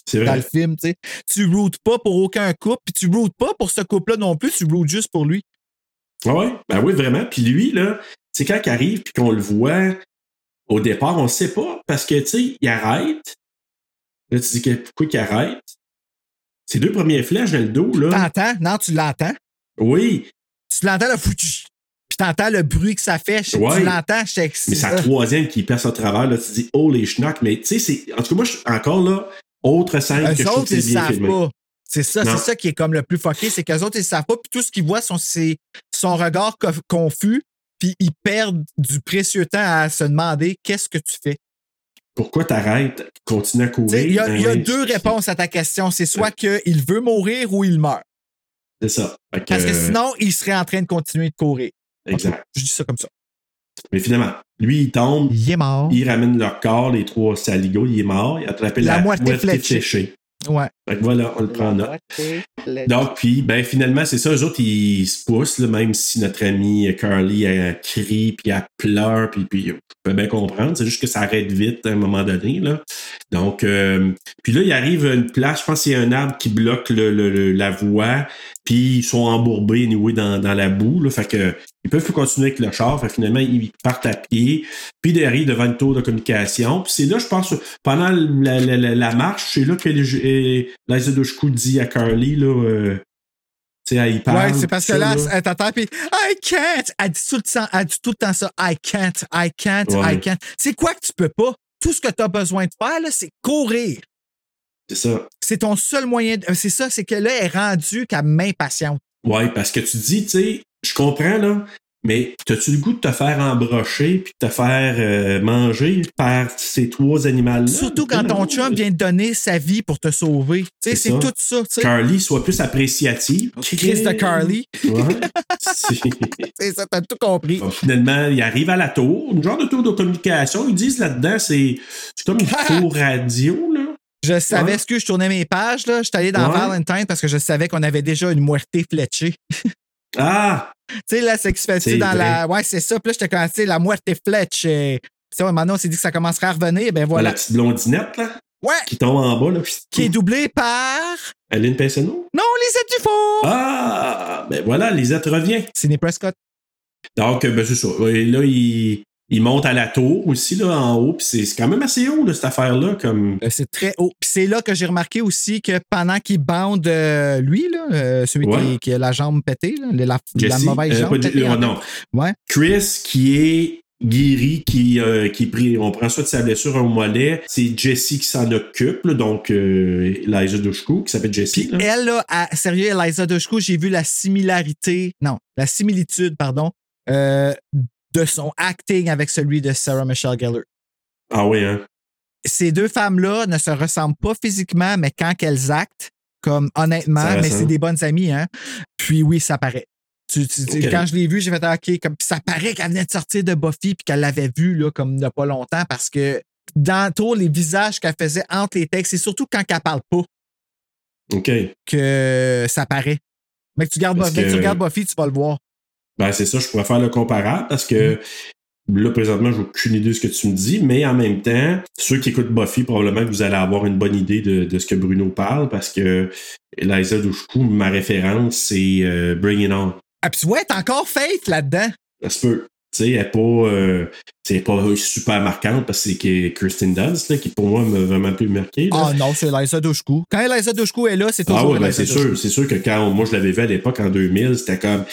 C'est dans le vrai. film. tu sais. Tu routes pas pour aucun couple, puis tu routes pas pour ce couple-là non plus, tu routes juste pour lui. Ah ouais, ben oui, vraiment. Puis lui, là, c'est quand il arrive puis qu'on le voit, au départ, on ne sait pas parce que, tu sais, il arrête. Là, tu dis que pourquoi il arrête? Ces deux premières flèches dans le dos, là. T'entends? Non, tu l'entends. Oui, Tu l'entends le foutu. Puis t'entends le bruit que ça fait. Je- Ouais. Tu l'entends, je sais que mais c'est la troisième qui passe au travers, là. Tu dis, oh les schnocks. Mais, tu sais, c'est. En tout cas, moi, je encore là, autre scène que Eux je trouve autres, que ils c'est bien savent filmé. pas. C'est ça, c'est ça qui est comme le plus fucké, c'est qu'eux autres, ils savent pas, puis tout ce qu'ils voient, sont, c'est son regard co- confus, puis ils perdent du précieux temps à se demander qu'est-ce que tu fais? Pourquoi t'arrêtes? Continue à Tu courir. Il y a, il y a oui, deux réponses à ta question. C'est soit qu'il veut mourir ou il meurt. C'est ça. Que, Parce que euh, sinon, il serait en train de continuer de courir. Exact. Je dis ça comme ça. Mais finalement, lui, il tombe. Il est mort. Il ramène leur corps, les trois saligots, il est mort. Il a attrapé La la, moitié fléchée. fléchée. Ouais. Fait que voilà, on le prend en note. Donc, puis, ben, finalement, c'est ça, eux autres, ils se poussent, là, même si notre amie Carly, elle crie, puis elle pleure, puis, puis je peux bien comprendre. C'est juste que ça arrête vite à un moment donné, là. Donc, euh, puis là, il arrive à une place, je pense qu'il y a un arbre qui bloque le, le- le- la voie, puis ils sont embourbés, anyway, dans, dans la boue, là. Fait que, ils peuvent continuer avec le char. Fait finalement, ils partent à pied, puis arrivent devant une tour de communication. Puis c'est là, je pense, pendant la, la- la- la marche, c'est là que Dushku dit à Carly, là, euh, tu sais, elle y parle. Ouais, c'est parce que là, elle t'entend, puis I can't. Elle dit tout le temps, elle dit tout le temps ça. I can't, I can't, Ouais. I can't. C'est quoi que tu peux pas? Tout ce que tu as besoin de faire, là, c'est courir. C'est ça. C'est ton seul moyen. de- C'est ça, c'est que là, elle est rendue qu'elle m'impatiente. Ouais, parce que tu dis, tu sais, je comprends, là, mais t'as-tu le goût de te faire embrocher puis de te faire euh, manger par ces trois animaux-là? Surtout quand ton chum vient de donner sa vie pour te sauver. Tu sais, C'est c'est tout ça. Carly soit plus appréciative. Chris de Carly. Ouais. C'est- ça, t'as tout compris. Bon, finalement, il arrive à la tour, une genre de tour de communication. Ils disent là-dedans, c'est c'est comme une tour radio, là. Je savais Ouais. ce que je tournais mes pages, là. J'étais allé dans Ouais. Valentine parce que je savais qu'on avait déjà une muerté fléchée. Ah! Tu sais, là, c'est qui se dans vrai. la. Ouais, c'est ça. Puis là, j'étais comme, tu sais, la muerte flèche. Tu sais, maintenant, on s'est dit que ça commencerait à revenir. Ben La voilà. petite blondinette, là, Ouais! qui tombe en bas, là. Qui est doublé par. Aline Pinceno? Non, Lisette Dufour! Ah! Ben voilà, Lisette revient. Sidney Prescott. Donc, euh, ben, c'est ça. Et là, il, il monte à la tour aussi, là, en haut. Puis c'est quand même assez haut, là, cette affaire-là. Comme... Euh, C'est très haut. Puis c'est là que j'ai remarqué aussi que pendant qu'il bande euh, lui, là, euh, celui Ouais. qui, qui a la jambe pétée, là, la, la mauvaise jambe. pétée, non. Ouais. Chris, qui est guéri, qui, qui on prend soin de sa blessure au mollet. C'est Jesse qui s'en occupe, là, donc euh, Eliza Dushku, qui s'appelle Jesse. là. Elle, là, à- sérieux, Eliza Dushku, j'ai vu la similarité, non, la similitude, pardon, euh, de son acting avec celui de Sarah Michelle Gellar. Ah oui, hein? Ces deux femmes-là ne se ressemblent pas physiquement, mais quand elles actent, comme honnêtement, mais c'est des bonnes amies, hein. Puis oui, ça paraît. Tu- tu-. Quand je l'ai vu, j'ai fait ah, OK, comme ça paraît qu'elle venait de sortir de Buffy puis qu'elle l'avait vu là, comme il n'y a pas longtemps parce que dans tout les visages qu'elle faisait entre les textes, c'est surtout quand elle parle pas OK. que ça paraît. Mais que tu, gardes, Parce mais que tu regardes Buffy, tu vas le voir. Ben, c'est ça, je pourrais faire le comparable parce que là, présentement, j'ai aucune idée de ce que tu me dis, mais en même temps, ceux qui écoutent Buffy, probablement que vous allez avoir une bonne idée de, de ce que Bruno parle parce que Eliza Dushku, ma référence, c'est euh, Bring It On. Ah, puis ouais, t'as encore Faith là-dedans. Ça se peut. Tu sais, elle n'est pas, euh, c'est pas super marquante parce que c'est que Kirsten Dunst là, qui, pour moi, m'a vraiment plus marqué. là. Ah non, c'est Eliza Dushku. Quand Eliza Dushku est là, c'est Ah toujours oui, ben c'est sûr. C'est sûr que quand moi je l'avais vu à l'époque en 2000, c'était comme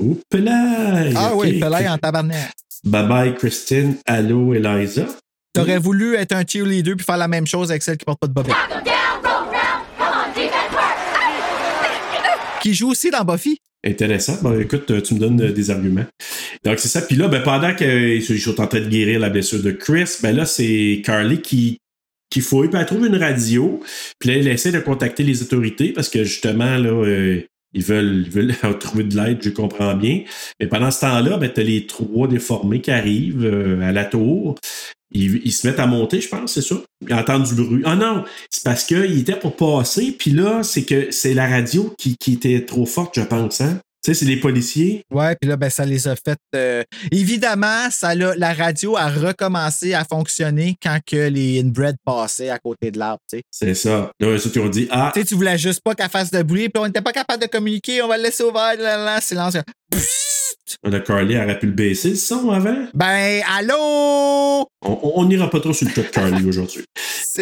Oups là! Ah oui, Pelay en tabarnak. Bye bye Christine, allô Eliza. T'aurais voulu être un cheerleader puis faire la même chose avec celle qui porte pas de bobette. Qui joue aussi dans Buffy. Intéressant. Bon, écoute, tu me donnes euh, des arguments. Donc, c'est ça. Puis là, ben, pendant qu'ils sont en train de guérir la blessure de Chris, ben là, c'est Carly qui, qui fouille, puis elle trouve une radio. Puis là, elle essaie de contacter les autorités parce que justement, là, euh, ils veulent, ils veulent trouver de l'aide, je comprends bien. Mais pendant ce temps-là, ben, t'as les trois déformés qui arrivent euh, à la tour. Ils, ils se mettent à monter, je pense, c'est ça? Ils entendent du bruit. Ah non, c'est parce qu'ils étaient pour passer, puis là, c'est que c'est la radio qui, qui était trop forte, je pense, hein? Tu sais, c'est les policiers. Ouais, puis là, ben, ça les a fait. euh, Évidemment, ça l'a- la radio a recommencé à fonctionner quand que les inbred passaient à côté de l'arbre. tu sais. C'est ça. Là, eux autres, ils ont dit Ah, Tu sais, tu voulais juste pas qu'elle fasse de bruit, puis on n'était pas capable de communiquer, on va le laisser ouvert, là, là, silence. le Carly aurait pu le baisser le son avant. Ben, allô? On- n'ira pas trop sur le top de Carly aujourd'hui.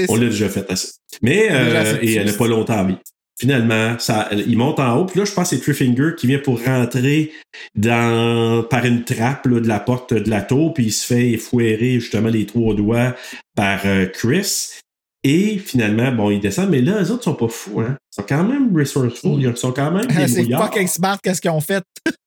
On l'a déjà fait assez. Mais, euh, et elle n'a pas longtemps vie. Finalement, ça, il monte en haut, puis là, je pense que c'est Trifinger qui vient pour rentrer dans, par une trappe là, de la porte de la tour, puis il se fait fouetter justement les trois doigts par euh, Chris. Et finalement, bon, il descend, mais là, les autres sont pas fous, hein. Ils sont quand même resourceful, ils sont quand même c'est fucking smart qu'est-ce qu'ils ont fait.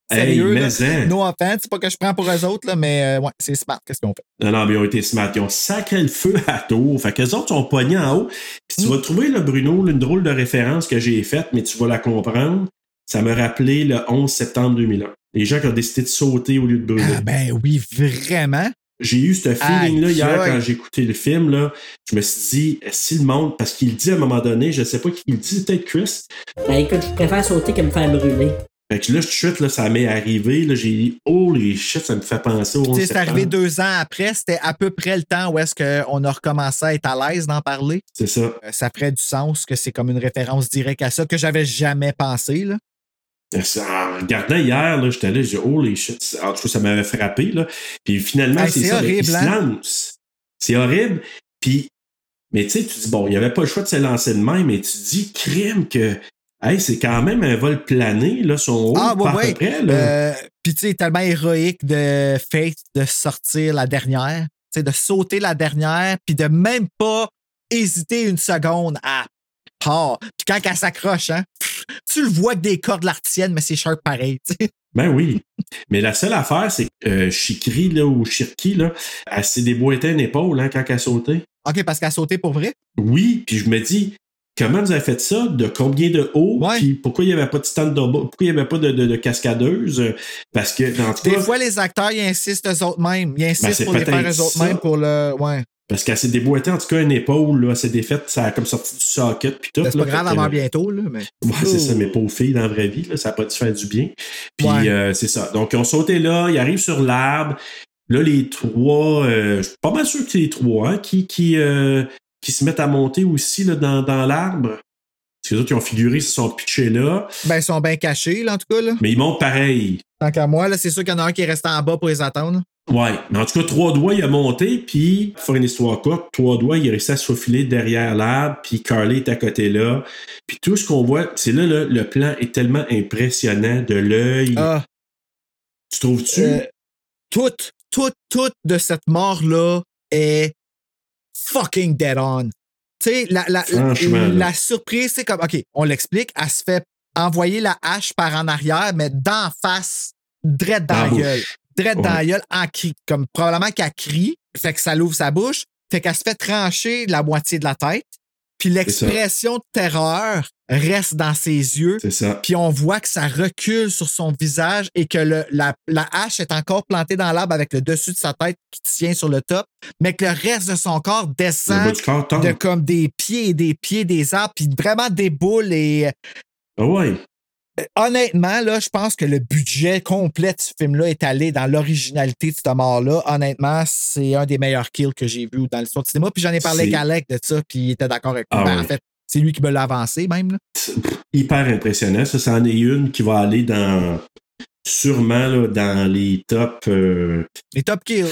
Hey, Sérieux, là? mais hein? No offense, c'est pas que je prends pour eux autres, là, mais euh, ouais, c'est smart qu'est-ce qu'ils ont fait. Non, non, mais ils ont été smart. Ils ont sacré le feu à tour. Fait que les autres sont pognés en haut. Puis tu Mm. vas trouver, là, Bruno, une drôle de référence que j'ai faite, mais tu vas la comprendre. ça me rappelait le 11 septembre 2001. Les gens qui ont décidé de sauter au lieu de brûler. Ah, ben oui, vraiment? J'ai eu ce feeling-là hier quand j'ai écouté le film. Là, je me suis dit, si le monde, parce qu'il dit à un moment donné, je sais pas qui il dit, peut-être Chris. Ben écoute, je préfère sauter que me faire brûler. Fait que là, tout de suite, là, ça m'est arrivé. Là, j'ai dit, oh les shit, ça me fait penser au 11 Tu sais, c'est arrivé deux ans après, c'était à peu près le temps où est-ce qu'on a recommencé à être à l'aise d'en parler. C'est ça. Euh, Ça ferait du sens que c'est comme une référence directe à ça que j'avais jamais pensé. Là. Ça, En regardant hier, là, j'étais là, j'ai dit, oh les shit. En tout cas, ça m'avait frappé. Là. Puis finalement, Hey, c'est c'est ça. horrible, hein? C'est horrible. Puis, mais tu sais, tu dis, bon, il n'y avait pas le choix de se lancer de même, mais tu dis, crime que. Hey, c'est quand même un vol plané, là, son haut, Ah, ouais, ouais. peu près, là. Euh, Puis, tu sais, tellement héroïque de Faith de sortir la dernière, tu sais, de sauter la dernière, puis de même pas hésiter une seconde à part. Puis quand elle s'accroche, hein, pff, tu le vois que des cordes l'artienne, mais c'est sharp pareil. Ben oui. Mais la seule affaire, c'est que euh, Chikri, là, ou Shirki, là, elle s'est déboîtée une épaule, hein, quand elle a sauté. OK, parce qu'elle a sauté pour vrai? Oui, puis je me dis, comment vous avez fait ça? De combien de haut? Puis pourquoi il n'y avait pas de stand? Pourquoi il n'y avait pas de, de- de cascadeuse? Parce que, tout Des cas, fois, les acteurs, ils insistent eux autres mêmes. Ils Ben, insistent c'est pour les faire eux autres mêmes pour le. Ouais. parce qu'elle s'est déboîtée, en tout cas, une épaule, là, elle s'est défaite, ça a comme sorti du socket, puis tout. Ben, C'est pas grave, elle meurt bientôt, là. Mais... Ouais, c'est ça, mais pauvres filles dans la vraie vie, là, ça n'a pas dû faire du bien. Puis Ouais. euh, c'est ça. Donc, ils ont sauté là, ils arrivent sur l'arbre. Là, les trois, euh, je suis pas mal sûr que c'est les trois hein, qui, qui, euh, qui se mettent à monter aussi là, dans, dans l'arbre. Parce que les autres, ils ont figuré, ils se sont pitchés là. Ben, ils sont bien cachés, là, en tout cas, là. Mais ils montent pareil. Tant qu'à moi, là, c'est sûr qu'il y en a un qui est resté en bas pour les attendre. Ouais. Mais en tout cas, trois doigts, il a monté, puis, pour faire une histoire courte, trois doigts, il est resté à se faufiler derrière l'arbre, puis Carly est à côté là. Puis tout ce qu'on voit, c'est là, là, le plan est tellement impressionnant de l'œil. Ah. Tu trouves-tu? Euh, toute, toute, toute de cette mort-là est fucking dead on. Tu sais, la, la, la, surprise, c'est comme, OK, on l'explique, elle se fait envoyer la hache par en arrière, mais d'en face, drette dans Dans la gueule. dans la gueule, en cri, comme probablement qu'elle crie, fait que ça l'ouvre sa bouche, fait qu'elle se fait trancher la moitié de la tête, puis l'expression de terreur reste dans ses yeux. C'est ça. Puis on voit que ça recule sur son visage et que le- la, la hache est encore plantée dans l'arbre avec le dessus de sa tête qui tient sur le top, mais que le reste de son corps descend corps de comme des pieds et des pieds des arbres, puis vraiment déboule. Et Ah ouais. Euh, honnêtement, là, je pense que le budget complet de ce film-là est allé dans l'originalité de cette mort-là. Honnêtement, c'est un des meilleurs kills que j'ai vu dans l'histoire du cinéma. Puis j'en ai parlé avec Alec de ça, puis il était d'accord avec moi. Ah Ben. En fait, c'est lui qui me l'a avancé même. là. Hyper impressionnant. Ça, c'en est une qui va aller dans. Sûrement là, dans les top. euh, Les top kills.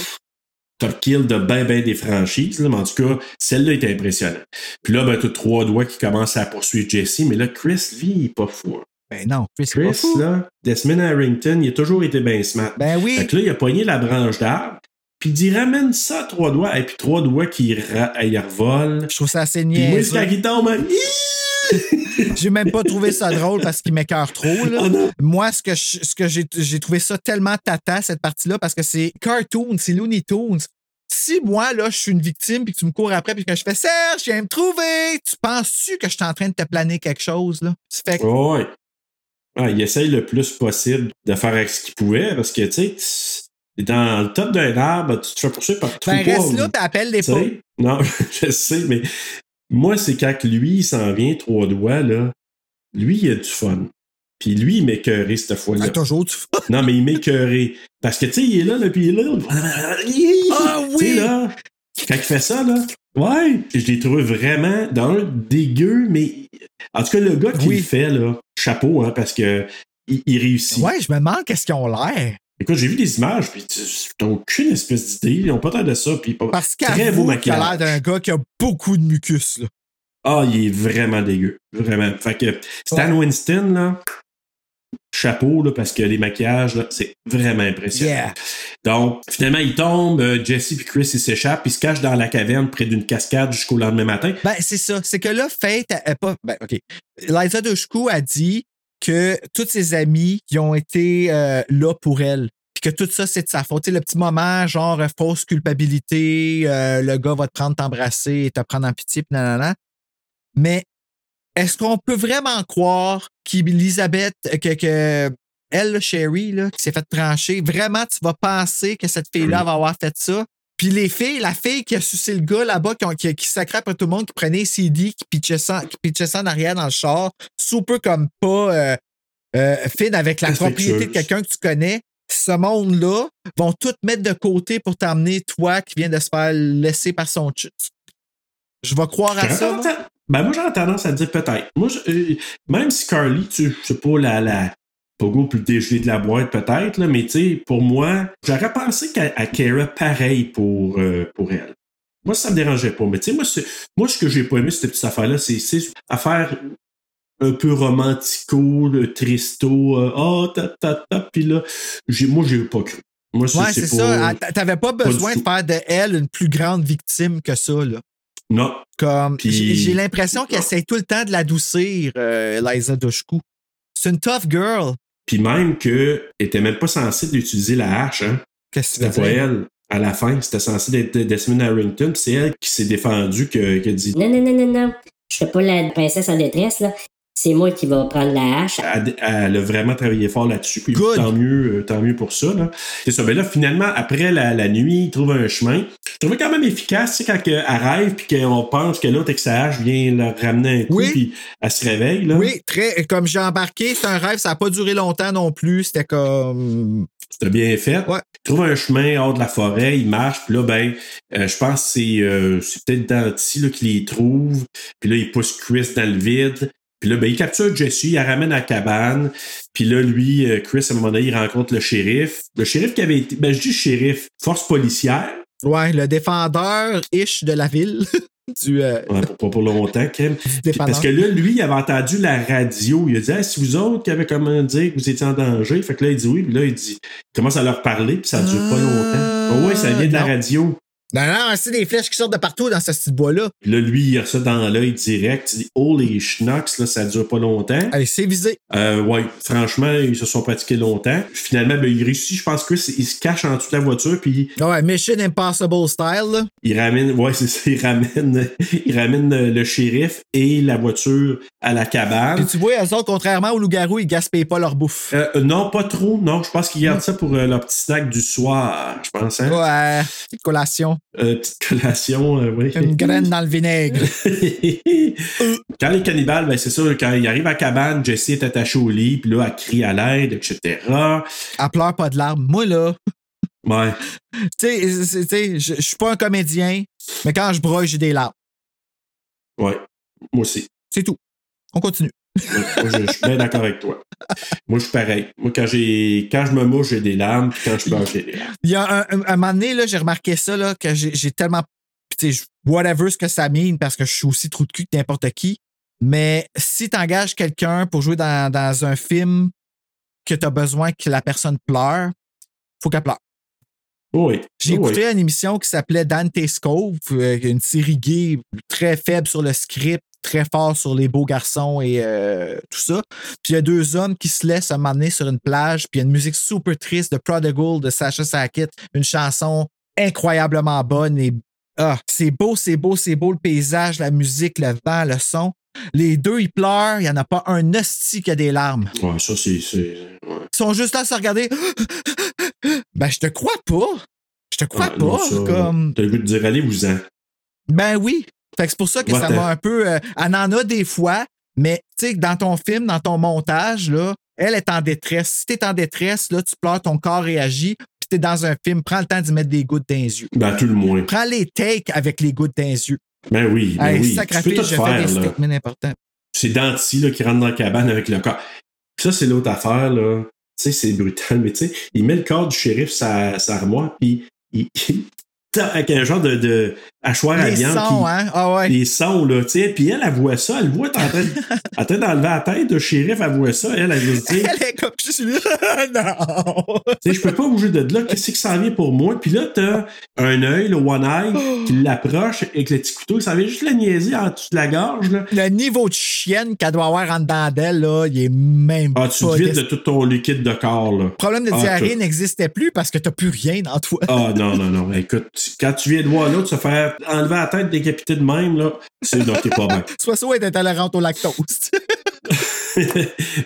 top kills de ben ben des franchises. là. Mais en tout cas, celle-là est impressionnante. Puis là, ben, t'as trois doigts qui commencent à poursuivre Jesse. Mais là, Chris, lui, il est pas fou. hein. Ben non, Chris, Chris, là, Desmond Harrington, il a toujours été bien smart. Ben oui. Fait que là, il a pogné la branche d'arbre. Puis il dit ramène ça à trois doigts. Et puis trois doigts qui ra- il revole. Je trouve ça assez Puis moi, quand il tombe. J'ai même pas trouvé ça drôle parce qu'il m'écœure trop. là. Oh Moi, ce que, je- ce que j'ai, j'ai trouvé ça tellement tata, cette partie-là, parce que c'est cartoon, c'est Looney Tunes. Si moi, là, je suis une victime puis que tu me cours après puis que je fais Serge, je viens me trouver, tu penses-tu que je suis en train de te planer quelque chose, là? Tu fais que-. Ah, il essaye le plus possible de faire avec ce qu'il pouvait parce que, tu sais, dans le top d'un arbre, tu te fais poursuivre par tout Ben, reste là, puis appelle les pas. Non, je sais, mais moi, c'est quand lui, il s'en vient trois doigts, là. Lui, il a du fun. Puis lui, il m'écœurait cette fois-là. Ben, toujours du fun. Non, mais il m'écœurait. Parce que, tu sais, il est là, là, puis il est là. Ah Tu sais, là, quand il fait ça, là, ouais, je l'ai trouvé vraiment, d'un, dégueu, mais en tout cas, le gars qui le fait, là, chapeau, hein, parce que il, il réussit. Ouais, je me demande qu'est-ce qu'ils ont l'air. Écoute, j'ai vu des images, puis tu t'as aucune espèce d'idée. Ils ont pas l'air de ça, puis pas- Parce qu'il a l'air d'un gars qui a beaucoup de mucus, là. Ah, il est vraiment dégueu. Vraiment. Fait que Stan Winston, là, chapeau, là, parce que les maquillages, c'est vraiment impressionnant. Yeah. Donc, finalement, il tombe, euh, Jesse puis Chris, ils s'échappent, ils se cachent dans la caverne près d'une cascade jusqu'au lendemain matin. Ben, c'est ça. C'est que là, Faith, elle- elle pas. Ben, OK. Liza Dushku a dit que tous ses amis qui ont été euh, là pour elle, puis que tout ça, c'est de sa faute. Le petit moment, genre euh, fausse culpabilité, euh, le gars va te prendre, t'embrasser et te prendre en pitié, puis nanana. Mais est-ce qu'on peut vraiment croire qu'Elisabeth, que, que elle, Sherry, là, qui s'est fait trancher, vraiment, tu vas penser que cette fille-là va avoir fait ça? Puis les filles, la fille qui a sucé le gars là-bas, qui, qui, qui sacrait après tout le monde, qui prenait CD, qui pitchait ça, qui pitchait ça en arrière dans le char, super comme pas euh, euh, fine avec la propriété de quelqu'un que tu connais. Ce monde-là vont tout mettre de côté pour t'emmener, toi, qui viens de se faire laisser par son chut. Je vais croire à ça. moi. Ben, moi, j'aurais tendance à dire peut-être. Moi, je- euh, même si Carly, tu je sais pas, la, la Pogo plus dégelée de la boîte, peut-être, là, mais tu sais, pour moi, j'aurais pensé qu'à à Kara, pareil pour, euh, pour elle. Moi, ça me dérangeait pas. Mais tu sais, moi, moi, ce que j'ai pas aimé, cette petite affaire-là, c'est c'est affaire un peu romantico, le tristo, euh, oh, tap, tap, tap, puis là, j'ai- moi, j'ai pas cru. Moi, Ouais, c'est pas- ça. Ah, T'avais pas besoin de faire de elle une plus grande victime que ça. Là. Non. Comme Puis- j'ai j'ai l'impression qu'elle essaie tout le temps de l'adoucir, euh, Eliza Dushku. C'est une tough girl. Puis même qu'elle était même pas censée d'utiliser la hache, hein. Qu'est-ce que C'était pas elle. À la fin, c'était censé être Desmond Harrington, puis c'est elle qui s'est défendue, que- qui a dit Non, non, non, non, non. Je serai pas la princesse en détresse, là. C'est moi qui va prendre la hache. elle, elle a vraiment travaillé fort là-dessus. Puis tant mieux, euh, tant mieux pour ça. là. C'est ça. Mais là, finalement, après la, la nuit, il trouve un chemin. Je trouvais quand même efficace, quand que- elle rêve puis qu'on pense que l'autre avec sa hache vient leur ramener un coup, Oui. puis elle se réveille. Là. Oui, très, comme j'ai embarqué, c'est un rêve, ça n'a pas duré longtemps non plus. C'était comme. C'était bien fait. Il trouve un chemin hors de la forêt, il marche, puis là, ben, euh, je pense que c'est, euh, c'est peut-être Danty là, qui les trouve. Puis là, il pousse Chris dans le vide. Puis là, ben, il capture Jesse, il la ramène à la cabane. Puis là, lui, euh, Chris, à un moment donné, il rencontre le shérif. Le shérif qui avait été, ben, je dis shérif, force policière. Ouais, le défendeur-ish de la ville. du, euh, Ouais, pour, pas pour longtemps, Kim. Parce que là, lui, il avait entendu la radio. Il a dit, ah, si vous autres qui avez comment dire que vous étiez en danger? Fait que là, il dit oui. Puis là, il dit, il commence à leur parler, puis ça dure pas longtemps. Oh, ouais, ça vient de la radio. Non, non, c'est des flèches qui sortent de partout dans ce petit bois-là. Là, lui, il a ça dans l'œil direct. Il dit, oh, les schnocks, là, ça dure pas longtemps. Allez, c'est visé. Euh, ouais, franchement, ils se sont pratiqués longtemps. Finalement, ben, il réussit, je pense que il se cache en dessous de la voiture, puis Ouais, Mission Impossible style, là. il ramène, ouais, c'est ça, il ramène, il ramène le shérif et la voiture à la cabane. Puis tu vois, eux autres, contrairement aux loups-garous, ils gaspillent pas leur bouffe. Euh, euh, non, pas trop, non. Je pense qu'ils gardent ça pour euh, leur petit snack du soir, je pense. Hein? Ouais, petite collation. Euh, petite collation, euh, oui. Une graine dans le vinaigre. quand les cannibales, ben c'est ça, quand ils arrivent à la cabane, Jessie est attachée au lit, puis là, elle crie à l'aide, etc. Elle pleure pas de larmes. Moi, là, Ouais. tu sais, je suis pas un comédien, mais quand je broye, j'ai des larmes. Ouais. Moi aussi. C'est tout. On continue. Moi, je, suis bien d'accord avec toi. Moi, je suis pareil. Moi, quand j'ai quand je me mouche, j'ai des larmes, puis quand je pleure, j'ai des larmes. Il y a un, un- un moment donné, là, j'ai remarqué ça, là, que j'ai j'ai tellement. whatever ce que ça mine, parce que je suis aussi trou de cul que n'importe qui. Mais si tu engages quelqu'un pour jouer dans, dans un film que tu as besoin que la personne pleure, faut qu'elle pleure. Oui. J'ai Oui. écouté une émission qui s'appelait Dante's Cove, euh, une série gay très faible sur le script, très fort sur les beaux garçons et euh, tout ça. Puis il y a deux hommes qui se laissent m'amener sur une plage, puis il y a une musique super triste de Prodigal de Sacha Sackett, une chanson incroyablement bonne et ah, c'est beau, c'est beau, c'est beau le paysage, la musique, le vent, le son. Les deux, ils pleurent, il n'y en a pas un hostie qui a des larmes. Ouais, ça, c'est. ouais. Ils sont juste là à se regarder. Ben, je te crois pas. Je te crois non, pas. ça, comme... T'as le goût de dire, allez-vous-en. Ben oui. Fait que c'est pour ça que ça m'a un peu. euh, elle en a des fois, mais tu sais, dans ton film, dans ton montage, là, elle est en détresse. Si t'es en détresse, là, tu pleures, ton corps réagit, puis t'es dans un film, prends le temps d'y mettre des gouttes dans les yeux. Ben, tout le moins. Prends les takes avec les gouttes dans les yeux. Ben oui, ben oui. Tu sacrifice, peux tout je fais faire, des là. statements importants. C'est Danty là, qui rentre dans la cabane avec le corps. Puis ça, c'est l'autre affaire, là. Tu sais, c'est brutal, mais tu sais, il met le corps du shérif sa, sa armoire, puis il, il avec un genre de, de hachoir à Les viande. sons, qui- hein? Ah ouais. Les sons, là, tu sais. Puis elle, elle voit ça, elle voit, t'es en train, de- en train d'enlever la tête, le shérif, elle voit ça, elle, elle veut dire, Elle est comme je suis là. non. tu sais, je peux pas bouger de là, qu'est-ce que ça vient pour moi? Puis là, t'as un œil, le one eye, qui l'approche avec le petit couteau, ça vient juste la niaiser en dessous de la gorge, là. Le niveau de chienne qu'elle doit avoir en dedans d'elle, là, il est même Ah, tu pas te vides des- de tout ton liquide de corps, là. Le problème de Ah, diarrhée n'existait plus parce que t'as plus rien dans toi. Ah non, non, non. Écoute, quand tu viens de voir l'autre se faire faire enlever la tête décapitée de même, là, c'est donc t'es pas bien. Soit ça, elle est intolérante au lactose.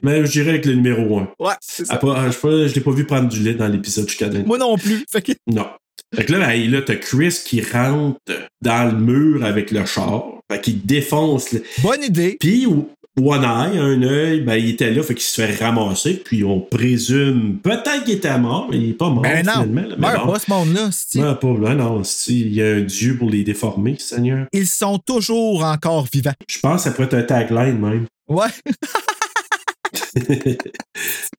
Mais je dirais avec le numéro 1. ouais, c'est ça. Après, je, sais pas, je l'ai pas vu prendre du lait dans l'épisode jusqu'à. Moi non plus. Fait que- Non. Fait que là, ben, là, t'as Chris qui rentre dans le mur avec le char. Fait qu'il défonce. le- Bonne idée. Puis, One Eye, un œil, ben, il était là, fait qu'il se fait ramasser. Puis, on présume peut-être qu'il était mort, mais il est pas mort. Ben non, finalement, là. Mais meurs bon. pas ce monde-là. pas là, non. Il y a un dieu pour les déformer, Seigneur. Ils sont toujours encore vivants. Je pense que ça pourrait être un tagline même. Ouais.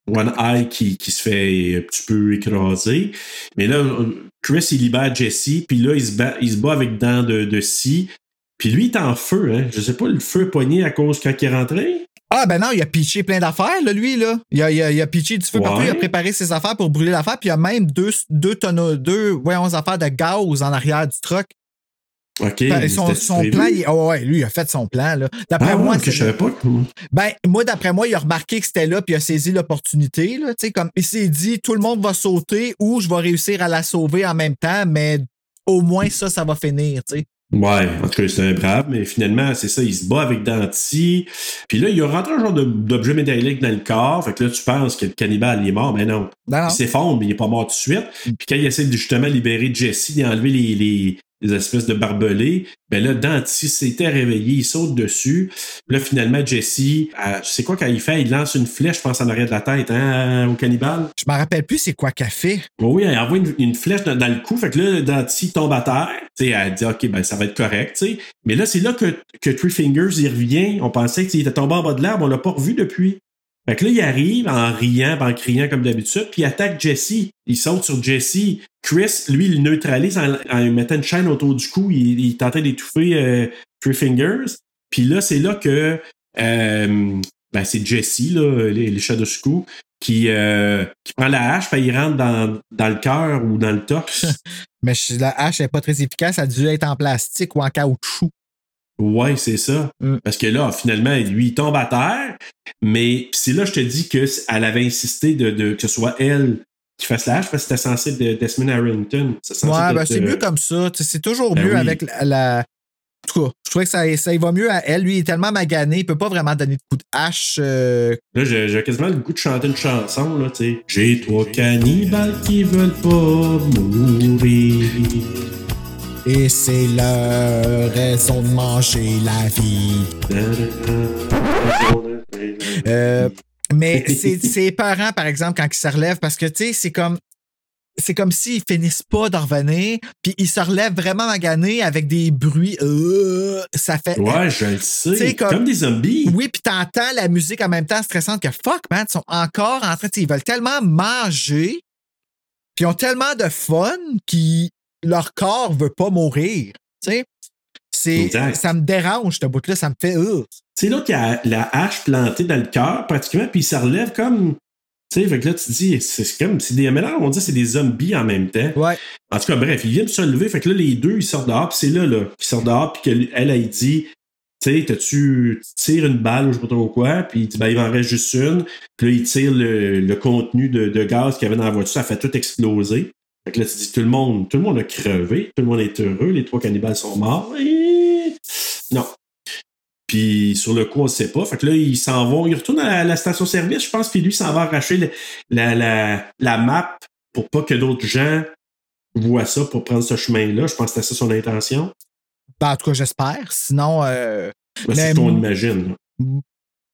One Eye qui, qui se fait un petit peu écraser. Mais là, Chris, il libère Jesse, puis là, il se bat, il se bat avec dents de, de scie. Puis lui, il est en feu, hein. Je sais pas, le feu est poigné à cause quand il est rentré? Ah, ben non, il a pitché plein d'affaires, là, lui, là. Il a, il a, il a pitché du feu Ouais. partout, il a préparé ses affaires pour brûler l'affaire, puis il y a même deux, deux tonneaux, deux, voyons, affaires de gaz en arrière du truck. OK. Ben, son plan, il- oh, ouais, lui, il a fait son plan, là. D'après Ah, moi, ouais, c'est- je savais pas. que- Ben, moi, d'après moi, il a remarqué que c'était là, puis il a saisi l'opportunité, là. Tu sais, comme, il s'est dit, tout le monde va sauter ou je vais réussir à la sauver en même temps, mais au moins ça, ça va finir, tu sais. Ouais, en tout cas, c'est un brave, mais finalement, c'est ça, il se bat avec Danty. Puis là, il a rentré un genre d'objet métallique dans le corps. Fait que là, tu penses que le cannibale, il est mort, mais non. Non, non. Il s'effondre, mais il est pas mort tout de suite. Puis quand il essaie de justement libérer Jesse, d'enlever les, les, les espèces de barbelés, ben là, Danty s'était réveillé, il saute dessus. Puis là, finalement, Jesse, c'est quoi quand il fait? Il lance une flèche, je pense, en arrière de la tête, hein, au cannibale. Je me rappelle plus c'est quoi qu'elle fait. Oui, oui, elle envoie une, une flèche dans, dans le cou. Fait que là, Danty tombe à terre. Tu sais, elle dit, OK, ben, ça va être correct, tu sais. Mais là, c'est là que, que Three Fingers, il revient. On pensait qu'il était tombé en bas de l'arbre. On l'a pas revu depuis. Fait que là, il arrive en riant, en criant comme d'habitude, puis il attaque Jesse. Il saute sur Jesse. Chris, lui, il neutralise en, en lui mettant une chaîne autour du cou. Il, il tentait d'étouffer euh, Three Fingers. Puis là, c'est là que euh, ben, c'est Jesse, là, les, les Shadowsku, qui, euh, qui prend la hache, puis il rentre dans, dans le cœur ou dans le torse. Mais la hache n'est pas très efficace, elle a dû être en plastique ou en caoutchouc. Ouais, c'est ça. Mm. Parce que là, finalement, lui, il tombe à terre. Mais c'est là, je te dis qu'elle avait insisté de, de- que ce soit elle qui fasse la hache parce que c'était censé être de Desmond Harrington. C'est Ouais, ben c'est mieux comme ça. C'est toujours Ben mieux oui. avec la, la- En tout cas, je trouvais que ça, ça y va mieux à elle. Lui, il est tellement magané, il peut pas vraiment donner de coups de hache. euh, Là, j'ai j'ai quasiment le goût de chanter une chanson, là, tu sais. J'ai trois cannibales qui veulent pas mourir. Et c'est leur raison de manger la vie. Euh, mais c'est c'est épeurant, par exemple, quand ils se relèvent, parce que, tu sais, c'est comme. C'est comme s'ils finissent pas de revenir, puis ils se relèvent vraiment maganés avec des bruits. euh, ça fait. Ouais, je le sais. Comme... comme- des zombies. Oui, puis t'entends la musique en même temps stressante que fuck, man, ils sont encore en train, ils veulent tellement manger, puis ils ont tellement de fun qu'ils leur corps veut pas mourir. Tu sais, c'est, ça me dérange, ce bout-là, ça me fait. euh. C'est là qu'il y a la hache plantée dans le cœur, pratiquement, puis il se relève comme. Tu sais, fait que là, tu te dis, c'est comme. C'est des mélanges, on dit c'est des zombies en même temps. Ouais. En tout cas, bref, ils viennent de se lever. Fait que là, les deux, ils sortent dehors. Puis c'est là, là, qu'ils sortent dehors. Puis qu'elle, elle, elle dit, tu sais, tu tires une balle ou je sais pas trop quoi. Puis il dit, ben, il en reste juste une. Puis là, il tire le, le contenu de, de gaz qu'il y avait dans la voiture. Ça fait tout exploser. Fait que là, tu dis, tout le monde, tout le monde a crevé. Tout le monde est heureux. Les trois cannibales sont morts. Et... Non. Puis sur le coup, on ne sait pas. Fait que là, ils s'en vont. Ils retournent à la station-service, je pense. Puis lui, s'en va arracher la, la, la map pour pas que d'autres gens voient ça pour prendre ce chemin-là. Je pense que c'était ça son intention. Ben, en tout cas, j'espère. Sinon, euh, Ben, c'est ce qu'on imagine. tu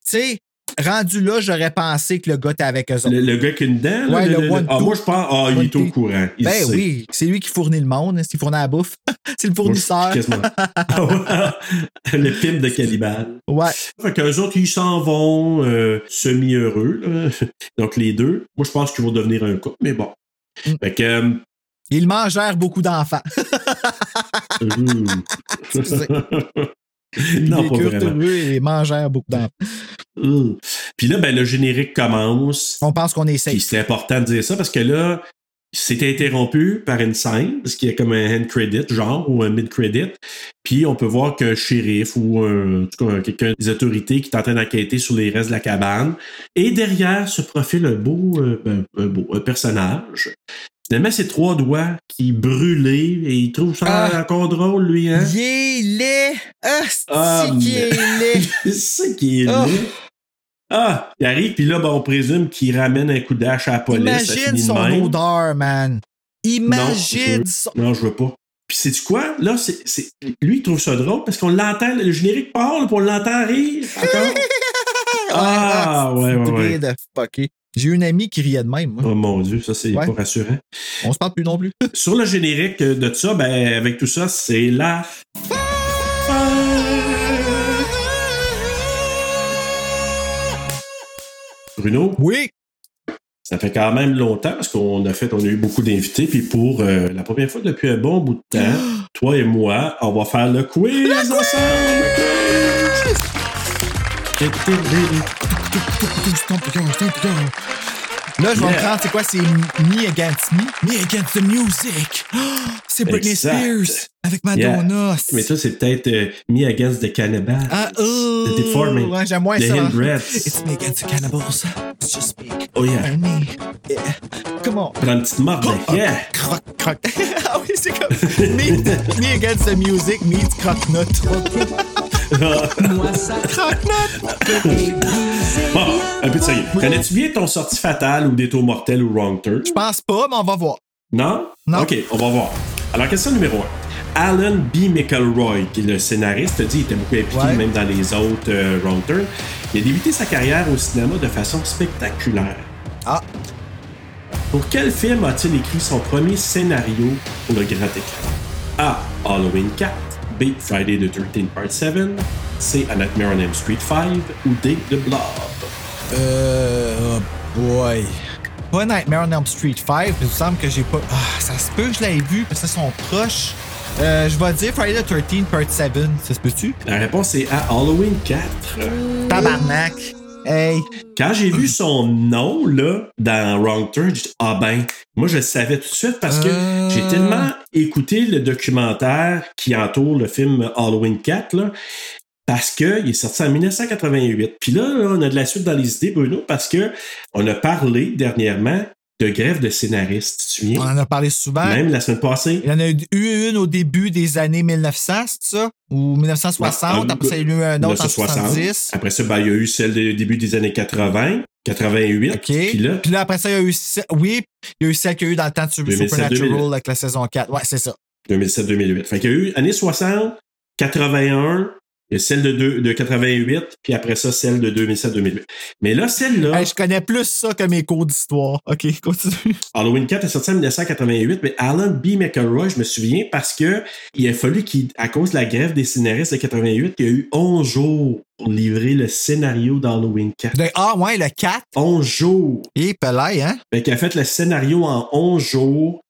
sais, rendu là, j'aurais pensé que le gars était avec eux autres. Le, le gars qui dent, là, Ouais, le le- one ah, moi, je pense, ah, il est au courant. Il ben sait. oui, c'est lui qui fournit le monde, c'est qui fournit la bouffe. c'est le fournisseur. Le film de cannibale. Ouais. Fait qu'eux autres, ils s'en vont euh, semi-heureux. Donc, les deux. Moi, je pense qu'ils vont devenir un couple, mais bon. Mm. Fait que... euh, Il mangèrent beaucoup d'enfants. Excusez. non, Les pas cures vraiment. heureux et mangèrent beaucoup d'enfants. Mm. Puis là, ben, le générique commence. On pense qu'on safe. c'est important de dire ça parce que là, c'est interrompu par une scène, parce qu'il y a comme un end credit, genre, ou un mid credit. Puis on peut voir qu'un shérif ou un, en tout cas, quelqu'un des autorités qui est en train d'enquêter sur les restes de la cabane. Et derrière se profile un beau, euh, ben, un beau un personnage Finalement, c'est trois doigts qui brûlaient et il trouve ça Ah. encore drôle, lui, hein? Il est laid! Ah, Ah, c'est qui est laid! c'est est laid. Ah, il arrive, puis là, ben, on présume qu'il ramène un coup d'âge à la police. Imagine son même. odeur, man. Imagine non, je, son... Non, je veux pas. Puis sais-tu quoi? Là, c'est, c'est- lui, il trouve ça drôle parce qu'on l'entend, le générique part, là, puis on l'entend rire encore. ah, ouais, ouais, ouais. de. J'ai eu une amie qui riait de même, moi. Oh mon Dieu, ça, c'est Ouais. pas rassurant. On se parle plus non plus. Sur le générique de ça, ben, avec tout ça, c'est la Bruno? Oui! Ça fait quand même longtemps parce qu'on a fait, on a eu beaucoup d'invités. Puis pour euh, la première fois depuis un bon bout de temps, toi et moi, on va faire le quiz ensemble. Là, je vais Yeah. prendre, c'est quoi? C'est Me Against Me? Me Against the Music! Ah, C'est Britney Exact. Spears avec Madonna. Mais ça, c'est peut-être euh, Me Against the Cannibal. Ah, oh! The Deforming. Ouais, j'aime moins The ça. Hillbreds. It's me against the cannibals. It's just me Oh yeah. and me. Yeah. Come on. Prends une petite marde. Yeah. Croc, croc. ah oui, c'est comme me, me Against the Music meets Croc-Nut. Bon, un peu de sérieux. Connais-tu bien ton sortie fatale ou détour mortel ou wrong turn? Je pense pas, mais on va voir. Non? Non. OK, on va voir. Alors, question numéro 1. Alan B. McElroy, qui est le scénariste, dit qu'il était beaucoup impliqué Ouais. même dans les autres euh, Wrong Turn. Il a débuté sa carrière au cinéma de façon spectaculaire. Ah. Pour quel film a-t-il écrit son premier scénario pour le grand écran? A. Halloween 4. B. Friday the 13th Part 7. C. A Nightmare on Elm Street 5. Ou D. The Blob. Euh. Oh boy. Pas Nightmare on Elm Street 5, il me semble que j'ai pas. Ah, ça se peut que je l'ai vu parce qu'ils sont proches. Euh, je vais dire Friday the 13th Part 7. Ça se peut-tu? La réponse est A. Halloween 4. Tabarnak. Hey. Quand j'ai vu son nom, là, dans Wrong Turn, j'ai dit, ah ben, moi, je le savais tout de suite parce que Euh. j'ai tellement écouté le documentaire qui entoure le film Halloween 4, là, parce qu'il est sorti en 1988. Puis là, là, on a de la suite dans les idées, Bruno, parce que on a parlé dernièrement de grève de scénaristes, tu te On souviens? en a parlé souvent. Même la semaine passée. Il y en a eu une au début des années 1900, c'est ça? Ou 1960. Ouais, après ça, il y en a eu un autre en 1960. 70. Après ça, ben, il y a eu celle du début des années 80, 88. OK. Puis là, Puis là, après ça, il y a eu. Oui, il y a eu celle qu'il y a eu dans le temps de 2007, Supernatural 2008. avec la saison 4. Ouais, c'est ça. 2007-2008. Fait qu'il y a eu années 60, 81, il y a celle de, deux- de 88, puis après ça, celle de 2007-2008. Mais là, celle-là, Hey, je connais plus ça que mes cours d'histoire. OK, continue. Halloween 4 est sorti en 1988, mais Alan B. McElroy, je me souviens parce que il a fallu qu'il, à cause de la grève des scénaristes de 88, il y a eu 11 jours pour livrer le scénario d'Halloween 4. De- ah, ouais, le 4. 11 jours! Et pelay, hein? Fait qu'il a fait le scénario en 11 jours,